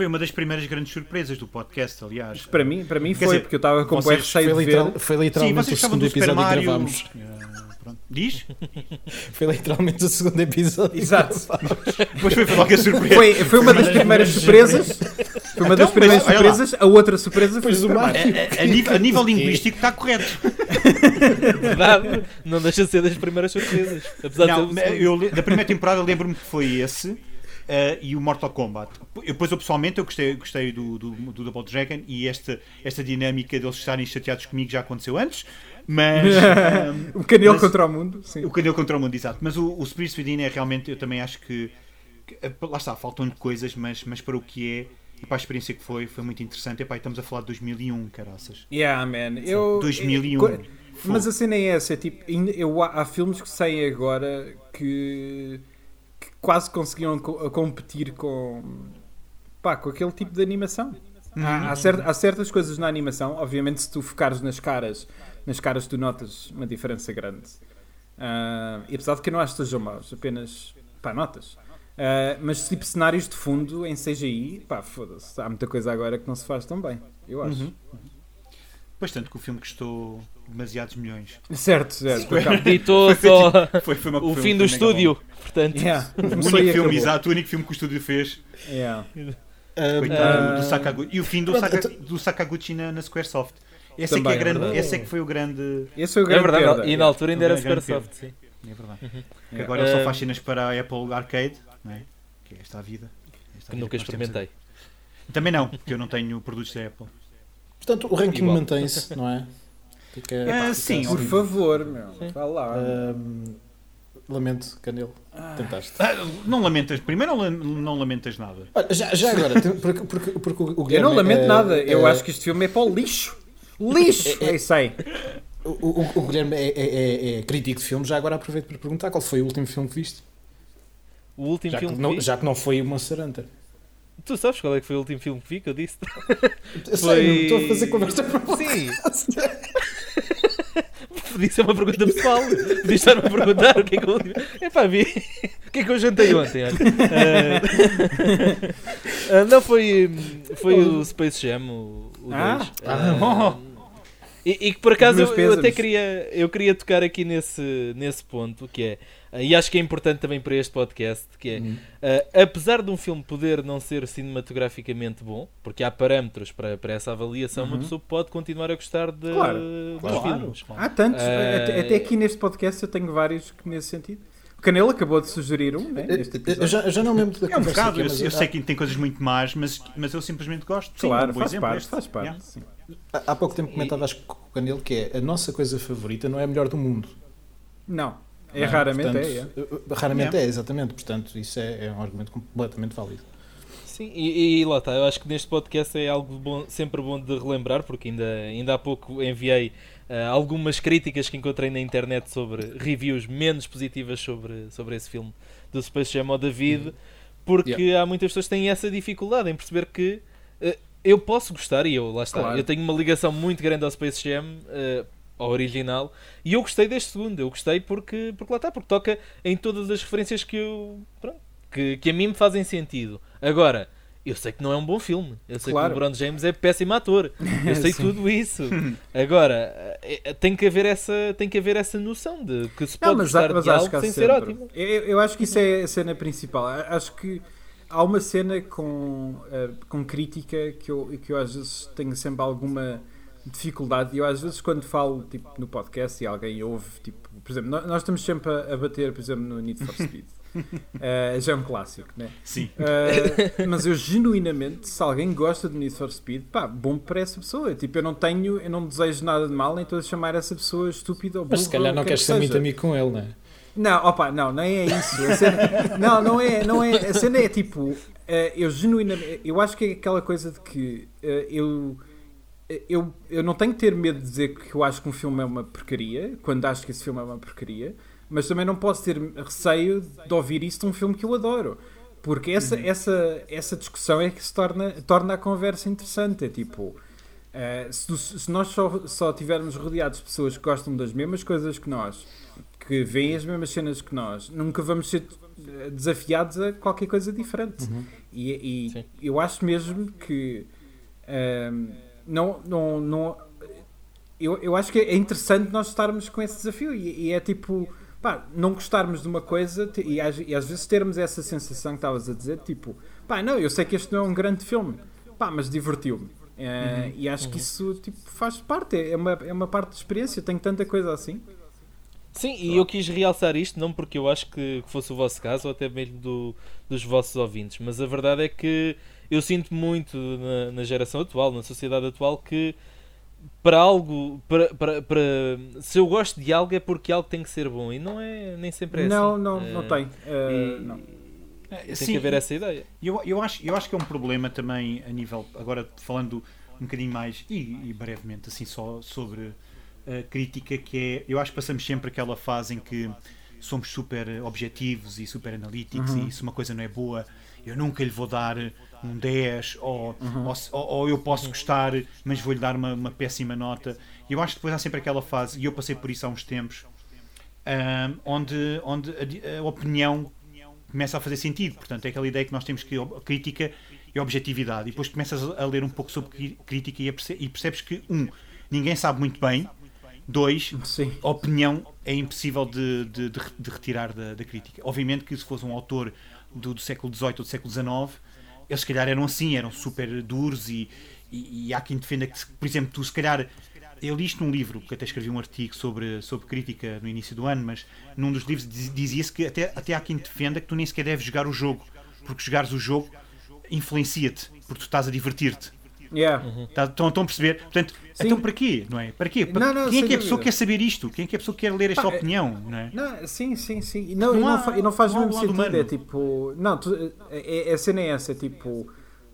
Foi uma das primeiras grandes surpresas do podcast, aliás. Para mim, para mim foi, dizer, porque eu estava com o cheio foi de literal, ver. Foi literalmente Sim, o segundo episódio que gravámos. Uh, Diz? foi literalmente o segundo episódio. Exato. Depois foi logo a surpresa. Foi, foi uma das primeiras surpresas. Foi uma então, das primeiras mas, surpresas. A outra surpresa foi o mar. A, a, nível, a nível linguístico está correto. Verdade. Não deixa de ser das primeiras surpresas. Apesar não, de eu, da primeira temporada lembro-me que foi esse. Uh, e o Mortal Kombat. Eu, depois, eu pessoalmente, eu gostei, gostei do, do, do Double Dragon e esta, esta dinâmica deles estarem chateados comigo já aconteceu antes. Mas. Um, o canil contra o mundo. Sim. O canil contra o mundo, exato. Mas o, o Spirit Within é realmente, eu também acho que. que eh, lá está, faltam-lhe coisas, mas, mas para o que é e para a experiência que foi, foi muito interessante. E pá, estamos a falar de 2001, caraças. Yeah, man. Eu, 2001. Eu, mas a cena é essa, é tipo, eu, há filmes que saem agora que quase conseguiram competir com, pá, com aquele tipo de animação. Uhum. Há, há, cert, há, certas coisas na animação, obviamente, se tu focares nas caras, nas caras tu notas uma diferença grande. Uh, e apesar de que eu não acho que sejam maus, apenas pá, notas. Uh, mas tipo cenários de fundo em CGI, pá, foda-se, há muita coisa agora que não se faz tão bem, eu acho. Uhum. Pois tanto que o filme custou demasiados milhões. Certo, certo. Ditou só foi, foi o fim do estúdio. Portanto, yeah. o único filme, exato, o único filme que o estúdio fez. Yeah. Coitado uh, do Sakaguchi. E o fim do, Saka, do Sakaguchi na, na Squaresoft. Esse é, que é, é grande, esse é que foi o grande. Esse foi o grande é verdade, perda. e na altura ainda era Squaresoft, sim. É verdade. Uhum. Agora ele só faz cenas para a Apple Arcade, não é? que é esta a vida. Esta que nunca experimentei. Também não, porque eu não tenho produtos da Apple. Portanto, o ranking mantém-se, não é? Fica, uh, sim, por favor, meu. Vá lá. Uh, lamento, Canelo. Ah. Tentaste. Ah, não lamentas, primeiro não, não lamentas nada. Olha, já, já agora, porque, porque, porque o Guilherme, Eu não lamento é, nada, eu é, acho que este filme é para o lixo. Lixo! É, é, é isso aí. O, o, o Guilherme é, é, é, crítico de filmes, já agora aproveito para perguntar qual foi o último filme que viste? O último já filme que, não, Já que não foi o Monster Hunter. Tu sabes qual é que foi o último filme que vi que eu disse? Eu sei, estou a fazer conversa para Sim! Podia ser uma pergunta pessoal. Podia estar-me a perguntar o que é que eu. Epá, vi. O que é que eu jantei ontem? Uh, não, foi, foi o Space Jam, o 2. Ah, ah, uh, e, e, que por acaso eu, eu, até queria, eu queria tocar aqui nesse, nesse ponto, que é, e acho que é importante também para este podcast, que é, uhum. uh, apesar de um filme poder não ser cinematograficamente bom, porque há parâmetros para, para essa avaliação, uhum. uma pessoa pode continuar a gostar de, claro, dos claro. filmes. Há tantos, uh, até aqui neste podcast eu tenho vários que nesse sentido. O Canelo acabou de sugerir um, né? Eu já, eu já não lembro da É um bocado, aqui, eu, eu, sei que tem coisas muito más, mas, mas eu simplesmente gosto. Claro, sim, um faz, parte, faz parte, yeah. Há pouco tempo comentava acho, com o Canelo que é a nossa coisa favorita não é a melhor do mundo. Não. É, não, raramente portanto, é, é, Raramente é. é, exatamente. Portanto, isso é, é um argumento completamente válido. Sim, e, e, lá está. Eu acho que neste podcast é algo bom, sempre bom de relembrar, porque ainda, ainda há pouco enviei uh, algumas críticas que encontrei na internet sobre reviews menos positivas sobre, sobre esse filme do Space Jam ao David, uhum. porque yeah. há muitas pessoas que têm essa dificuldade em perceber que uh, eu posso gostar, e eu lá está, claro. eu tenho uma ligação muito grande ao Space Jam, uh, ao original, e eu gostei deste segundo, eu gostei porque, porque lá está, porque toca em todas as referências que eu pronto, que, que a mim me fazem sentido. Agora, eu sei que não é um bom filme. Eu sei claro. que o LeBron James é péssimo ator. Eu sei tudo isso. Agora, eh, eh, tem que haver essa, tem que haver essa noção de que se pode não, mas, gostar mas de algo sem sempre. ser ótimo. Eu, eu, acho que isso é a cena principal. Acho que há uma cena com, uh, com crítica que eu, que eu às vezes tenho sempre alguma dificuldade. E eu às vezes quando falo tipo, no podcast e alguém ouve, tipo, por exemplo, nós, nós estamos sempre a, a, bater, por exemplo, no Need for Speed. uh, já é um clássico, né? Sim. Uh, mas eu genuinamente, se alguém gosta de Need for Speed, pá, bom para essa pessoa. Tipo, eu não tenho, eu não desejo nada de mal, nem estou a chamar essa pessoa estúpida ou Mas se calhar não queres ser muito amigo com ele, não é? Não, opa, não, não é isso. Cena, não, não é, não é. A cena é tipo, uh, eu genuinamente, eu acho que é aquela coisa de que eu, eu, eu não tenho que ter medo de dizer que eu acho que um filme é uma porcaria, quando acho que esse filme é uma porcaria, mas também não posso ter receio de ouvir isso de um filme que eu adoro. Porque essa, uhum. essa, essa discussão é que se torna, torna a conversa interessante. É tipo, uh, se, se, nós só, só tivermos rodeados de pessoas que gostam das mesmas coisas que nós que veem as mesmas cenas que nós, nunca vamos ser eh, desafiados a qualquer coisa diferente. Uhum. E, e eu acho mesmo que ehm, não, não, não eu, eu acho que é interessante nós estarmos com esse desafio e, e é tipo pá, não gostarmos de uma coisa e às, e às vezes termos essa sensação que estavas a dizer, tipo, pá, não, eu sei que este não é um grande filme, pá, mas divertiu-me. Uh, uhum, e acho uhum. que isso tipo, faz parte, é uma, é uma parte de experiência. Eu tenho tanta coisa assim. Sim, e eu quis realçar isto não porque eu acho que fosse o vosso caso ou até mesmo do, dos vossos ouvintes, mas a verdade é que eu sinto muito na, na geração atual, na sociedade atual, que para algo, para, para, para, se eu gosto de algo é porque algo tem que ser bom e não é nem sempre é não, assim. Não, não, uh, tem. Uh, não. Tem Sim, que haver essa ideia. Eu, eu, acho, eu acho que é um problema também a nível, agora falando um bocadinho mais e, e brevemente assim só sobre crítica que é, eu acho que passamos sempre aquela fase em que somos super objetivos e super analíticos uhum. e se uma coisa não é boa, eu nunca lhe vou dar um 10 ou, uhum. ou, ou, eu posso gostar, mas vou-lhe dar uma, uma, péssima nota. E eu acho que depois há sempre aquela fase, e eu passei por isso há uns tempos, um, onde, onde a, a, opinião começa a fazer sentido. Portanto, é aquela ideia que nós temos que a crítica é objetividade. E depois começas a ler um pouco sobre crítica e, perce, e percebes que, um, ninguém sabe muito bem Dois, Sim. opinião é impossível de, de, de, de retirar da, da, crítica. Obviamente que se fosse um autor do, do século XVIII ou do século XIX, eles se calhar eram assim, eram super duros e, e, e há quem defenda que, por exemplo, tu se calhar eu li isto num livro, que até escrevi um artigo sobre, sobre crítica no início do ano, mas num dos livros dizia-se que até, até há quem defenda que tu nem sequer deves jogar o jogo, porque jogares o jogo influencia-te, porque tu estás a divertir-te. Yeah. Uhum. Tá, estão, estão a perceber? Portanto, sim. então para quê? Não é? Para quê? Para, não, não, quem é que a pessoa quer saber isto? Quem é que a pessoa quer ler esta Pá, é- opinião? Não é? Não, sim, sim, sim. Não, não, há, não, não faz o mesmo sentido. É tipo. Não, tu, é, é, a cena é essa, é tipo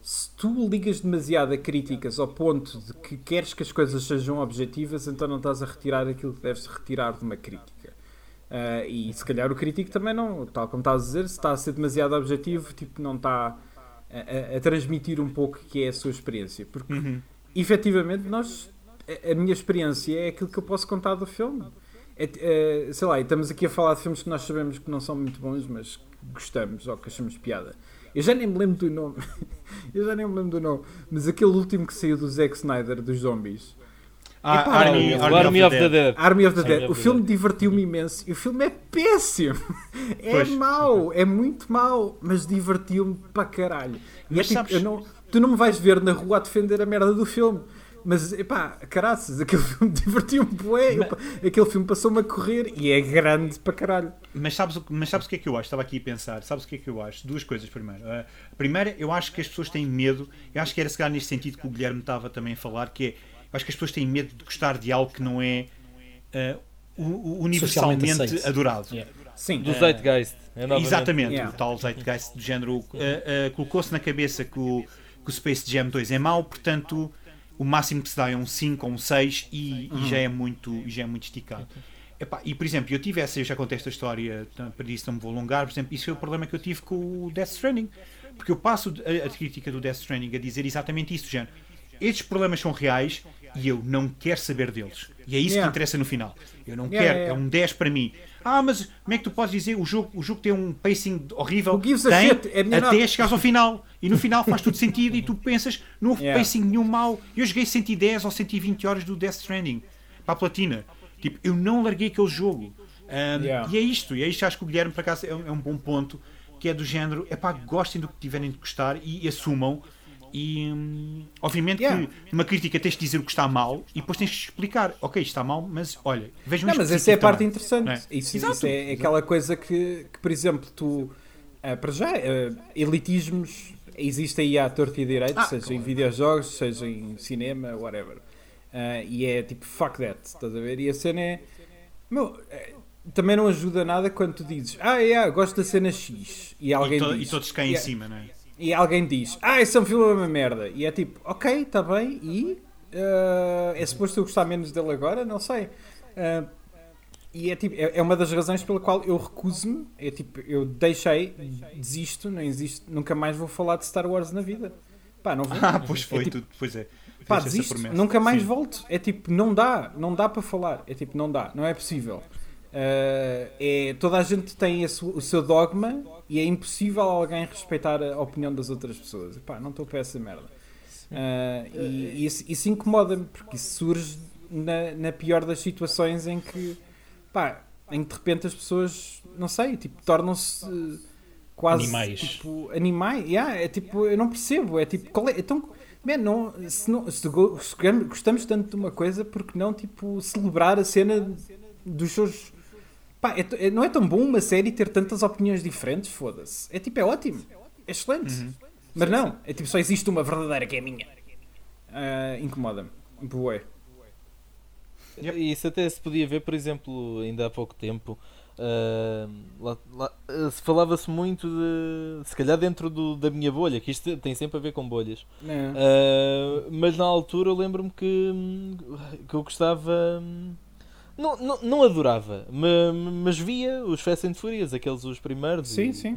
se tu ligas demasiado a críticas ao ponto de que queres que as coisas sejam objetivas, então não estás a retirar aquilo que deves retirar de uma crítica. Uh, e se calhar o crítico também não, tal como estás a dizer, se está a ser demasiado objetivo, tipo, não está a, a, transmitir um pouco que é a sua experiência. Porque uhum. efetivamente nós a, a minha experiência é aquilo que eu posso contar do filme. É, é, sei lá, estamos aqui a falar de filmes que nós sabemos que não são muito bons, mas que gostamos ou que achamos piada. Eu já nem me lembro do nome. eu já nem me lembro do nome. Mas aquele último que saiu do Zack Snyder, dos zombies. Ah, Epá, Army, Army, Army, of, the Dead. Army of the Dead. O filme divertiu-me imenso. E o filme é péssimo. É pois. mau. É muito mau. Mas divertiu-me para caralho. E é tipo, sabes... não, tu não me vais ver na rua a defender a merda do filme. Mas, epá, caraças, aquele filme divertiu-me bué. Mas... Aquele filme passou-me a correr e é grande para caralho. Mas sabes, mas sabes o que é que eu acho? Estava aqui a pensar. Sabes o que é que eu acho? Duas coisas primeiro. A primeira, eu acho que as pessoas têm medo. Eu acho que era se calhar neste sentido que o Guilherme estava também a falar, que é, acho que as pessoas têm medo de gostar de algo que não é uh, universalmente adorado. Yeah. Sim. Do Zeitgeist. É exatamente. Yeah. O tal Zeitgeist do género uh, colocou-se na cabeça que o, que o Space Jam 2 é mau, portanto o máximo que se dá é um 5 ou um 6 e, uhum. e, já é muito, já é muito esticado. Epá, e por exemplo, eu tive essa, eu já contei esta história, para isso não me vou alongar, por exemplo, isso foi o problema que eu tive com o Death Stranding. Porque eu passo a, a crítica do Death Stranding a dizer exatamente isso, género. Estes problemas são reais e eu não quero saber deles. E é isso yeah. que interessa no final. Eu não yeah, quero, yeah, é um 10 para mim. Ah, mas como é que tu podes dizer o jogo, o jogo tem um pacing horrível? Tem, é até nota. chegares ao final. E no final faz tudo sentido e tu pensas, não houve pacing nenhum mau. Eu joguei 110 ou 120 horas do Death Stranding para a platina. Tipo, eu não larguei aquele jogo. Um. E é isto, e é isto acho que o Guilherme para cá é um, é um bom ponto, que é do género, é pá, gostem do que tiverem de gostar e assumam e hum, obviamente yeah. que numa crítica tens de dizer o que está mal e depois tens de explicar, ok, está mal, mas olha, vejam Não, mas essa é a parte interessante. É? Isso, isso, é aquela coisa que, que, por exemplo, tu uh, para já, uh, elitismos existem aí à torta e direito, ah, seja claro. em videojogos, seja em cinema, whatever. Uh, e é tipo, fuck that, estás a ver? E a cena é. Meu, também não ajuda nada quando tu dizes, ah, yeah, gosto da cena X. E alguém e, to diz, e todos caem yeah, em cima, não é? E alguém diz, ah, esse é um filme é uma merda. E é tipo, ok, está bem, e uh, é suposto eu gostar menos dele agora? Não sei. Uh, e é, tipo, é, é, uma das razões pela qual eu recuso-me. É tipo, eu deixei, desisto, não existe, nunca mais vou falar de Star Wars na vida. Pá, não vou. Ah, pois foi, é, tipo, tudo, pois é. Pá, desisto, nunca mais Sim. volto. É tipo, não dá, não dá para falar. É tipo, não dá, não é possível. Uh, é, toda a gente tem o seu dogma e é impossível alguém respeitar a opinião das outras pessoas. Pá, não estou para essa merda. Uh, e, e isso, isso incomoda-me, porque isso surge na, na, pior das situações em que, pá, em que de repente as pessoas, não sei, tipo, tornam-se quase animais. Tipo, animais. Yeah, é tipo, eu não percebo. É tipo, qual é? Então, man, não, se, não, se gostamos tanto de uma coisa, porque não, tipo, celebrar a cena dos seus Pá, é, é, não é tão bom uma série ter tantas opiniões diferentes, foda-se. É tipo, é ótimo. É excelente. Uhum. Mas não, é tipo, só existe uma verdadeira que é minha. Uh, Incomoda-me. Bué. Yep. Isso até se podia ver, por exemplo, ainda há pouco tempo. Uh, lá, lá, falava-se muito de se calhar dentro do, da minha bolha, que isto tem sempre a ver com bolhas. Uh, mas na altura eu lembro-me que, que eu gostava. Não, não, não adorava, mas, mas, via os Fast and Furious, aqueles os primeiros. Sim, sim.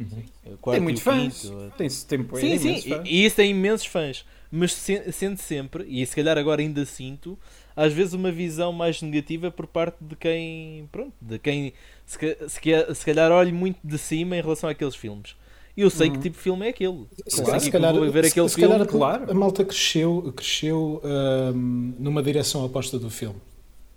Uhum. Tem muitos fãs. Tem tempo Sim, sim, e, e isso tem imensos fãs. Mas se, sendo sempre, e se calhar agora ainda sinto, às vezes uma visão mais negativa por parte de quem, pronto, de quem se, se, se calhar olhe muito de cima em relação àqueles filmes. E eu sei uhum. que tipo de filme é aquele. Claro, se calhar, ver aquele se, filme, calhar, claro. A malta cresceu, cresceu um, numa direção oposta do filme.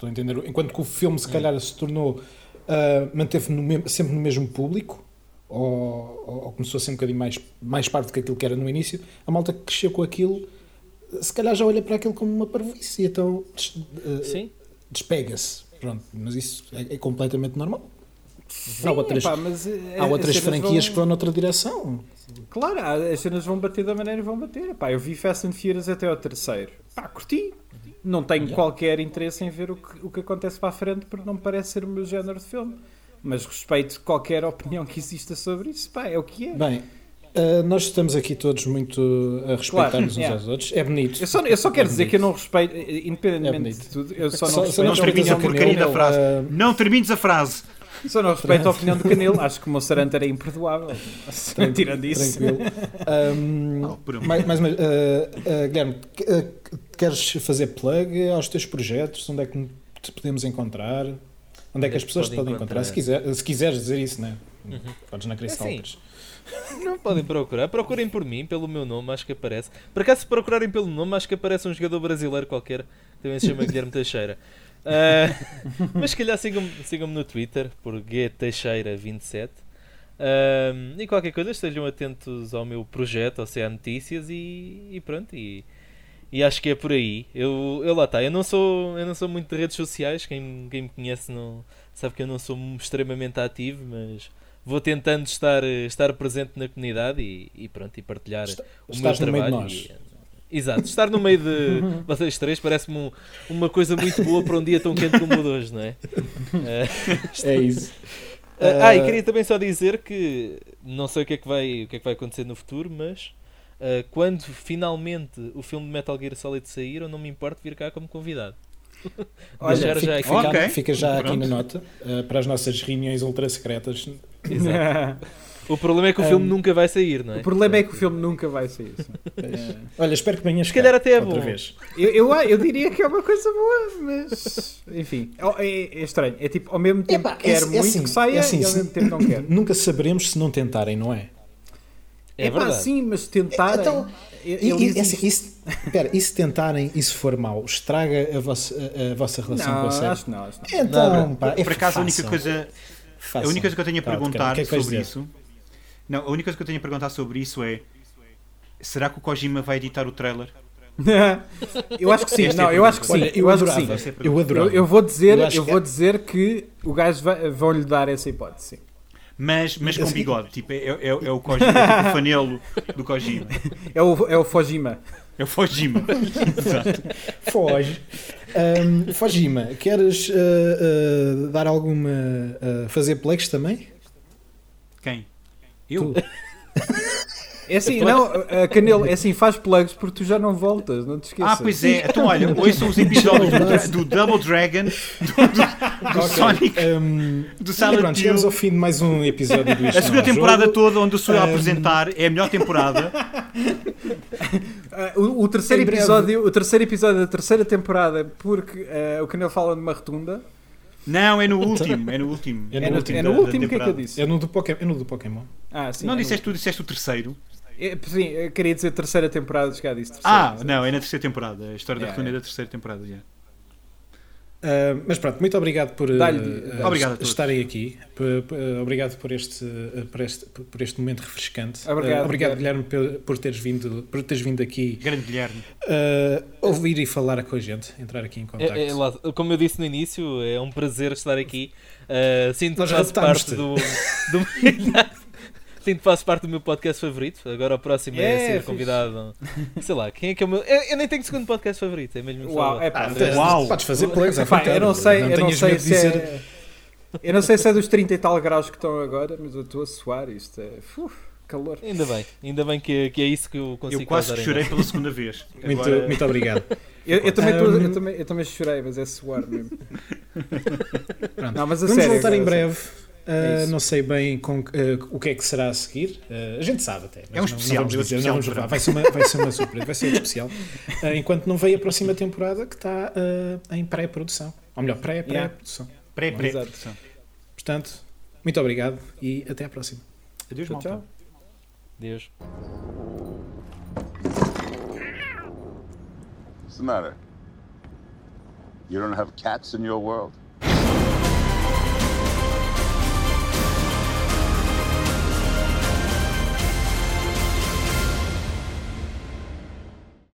Estou a entender? Enquanto que o filme, se calhar, se tornou. Uh, manteve no sempre no mesmo público, ou, ou, começou a ser um bocadinho mais, mais parte do que aquilo que era no início, a malta que cresceu com aquilo, se calhar já olha para aquilo como uma parvoíce, então uh, despega-se. Pronto, mas isso é, é completamente normal. Sim, há outras, epá, mas, eh, há outras franquias vão... que vão noutra direção. Claro, as cenas vão bater da maneira que vão bater. Epá, eu vi Fast and Furious até ao terceiro. Pá, curti. Não tenho yeah. qualquer interesse em ver o que, o que acontece para a frente porque não me parece ser o meu género de filme. Mas respeito qualquer opinião que exista sobre isso. Pá, é o que é. Bem, Uh, nós estamos aqui todos muito a respeitar-nos claro, uns yeah. aos outros. É bonito. Eu só, eu só quero é dizer que eu não respeito, independentemente é de tudo, eu só não só, respeito. Não termines a porcaria da frase. Uh... Não termines a frase. Só não respeito a opinião do Canelo. Acho que o Monsanto era imperdoável. Tirando isso. Tranquilo. Um, oh, mais, mais, uh, uh, Guilherme, queres fazer plug aos teus projetos? Onde é que te podemos encontrar? Onde é que as pessoas te podem encontrar? encontrar? Se, quiser, se quiseres dizer isso, né? Uhum. Podes na Crystal é assim, Não podem procurar. Procurem por mim, pelo meu nome, acho que aparece. Por acaso, se procurarem pelo nome, acho que aparece um jogador brasileiro qualquer que também se chama Guilherme Teixeira. Uh, mas se calhar sigam-me sigam no Twitter por gteixeira27. Uh, e qualquer coisa, estejam atentos ao meu projeto, ao CA Notícias e, e pronto. E, e acho que é por aí. Eu, eu lá está. Eu não sou, eu não sou muito de redes sociais. Quem, quem me conhece não sabe que eu não sou extremamente ativo, mas vou tentando estar, estar presente na comunidade e, e pronto, e partilhar Está, o meu trabalho. E, exato, estar no meio de vocês três parece-me um, uma coisa muito boa para um dia tão quente como o de hoje, não é? é isso. Uh, ah, e queria também só dizer que não sei o que é que vai, o que é que vai acontecer no futuro, mas uh, quando finalmente o filme de Metal Gear Solid sair, eu não me importo vir cá como convidado. Olha, fica, já, fica, okay. fica já aqui na nota uh, para as nossas reuniões ultra secretas. Exato. O problema é que o filme um, nunca vai sair, não é? O problema é que o filme nunca vai sair. É. Olha, espero que venhas Se calhar até é bom. Vez. Eu, eu, eu, diria que é uma coisa boa, mas enfim, é, é, é estranho. É tipo, ao mesmo tempo Epa, quero é, muito assim, que saia assim, e ao mesmo tempo não quero. Nunca saberemos se não tentarem, não é? É, é verdade. sim, mas tentarem. Então, e, e, assim, isso, pera, e se tentarem e se for mau, estraga a vossa, a, a vossa relação não, com a série? Acho não, acho não. Então, não, pá, é por acaso, a única coisa, a única coisa que eu tenho a perguntar que é que sobre isso. Não, a única coisa que eu tenho a perguntar sobre isso é: será que o Kojima vai editar o trailer? eu acho que sim, não, eu acho que sim, eu, acho que sim. Eu adorava. Eu, eu vou dizer, eu, eu vou é... dizer que o gajo vai, vão lhe dar essa hipótese. Sim mas, mas com bigode. Tipo, é, é, é o Kojima, é tipo o fanelo do Kojima. É o, é o Fojima. É o Fojima. Exato. Foge. Um, Fojima, queres uh, uh, dar alguma. Uh, fazer plex também? Quem? Eu? É assim, não, Canelo, é assim, faz plugs porque tu já não voltas, não te esqueças. Ah, pois é, então olha, ouçam os episódios do, do Double Dragon, do, do, do okay. Sonic, um, do Silent Hill. Chegamos ao fim de mais um episódio do A segunda temporada jogo. toda, onde eu sou um, a apresentar, é a melhor temporada. Uh, o, o, terceiro episódio, o terceiro episódio da terceira temporada, porque uh, o Canelo fala numa rotunda. Não, é no último. É no último. É no, é no último, é no último que é que eu disse? É no do, Pokémon. É no do Pokémon. Ah, sim, não é disseste tu, disseste o terceiro. É, sim, eu queria dizer terceira temporada, já disse terceira. Ah, não, é na terceira temporada. A história yeah, da Rotunda é da terceira temporada, já. Uh, mas pronto, muito obrigado por uh, obrigado estarem aqui. obrigado por este, por, este, por este momento refrescante. Obrigado, uh, obrigado Guilherme, por teres vindo, por teres vindo aqui. Grande Guilherme. ouvir e falar com a gente, entrar aqui em contato. É, é, como eu disse no início, é um prazer estar aqui. sinto que faço parte do, do Sinto que faço parte do meu podcast favorito. Agora o próximo é, é ser convidado. Sei lá, quem é que é o meu. Eu, eu nem tenho segundo podcast favorito, é mesmo Uau, é pá, ah, uau. Podes fazer plugs, é Eu não sei, não eu não sei se dizer... é. Eu não sei se é dos 30 e tal graus que estão agora, mas eu estou a suar. Isto é. Uf, calor. Ainda bem, ainda bem que, que é isso que eu consigo Eu quase chorei pela segunda vez. Muito, agora... muito obrigado. Eu, eu, também tô, eu, também, eu também chorei, mas é suar mesmo. Pronto. Não, mas a Vamos sério, voltar em breve. Uh, não sei bem com, uh, o que é que será a seguir. Uh, a gente sabe até. é um especial. Não, não dizer, especial não vai, ser uma, vai ser uma surpresa, vai ser especial. enquanto não veio a próxima temporada que está em pré-produção. Ou melhor, pré-pré-produção. Pré-pré-produção. Portanto, muito obrigado e até à próxima. Adeus, tchau. tchau. Adeus. What's the matter? You don't have cats in your world?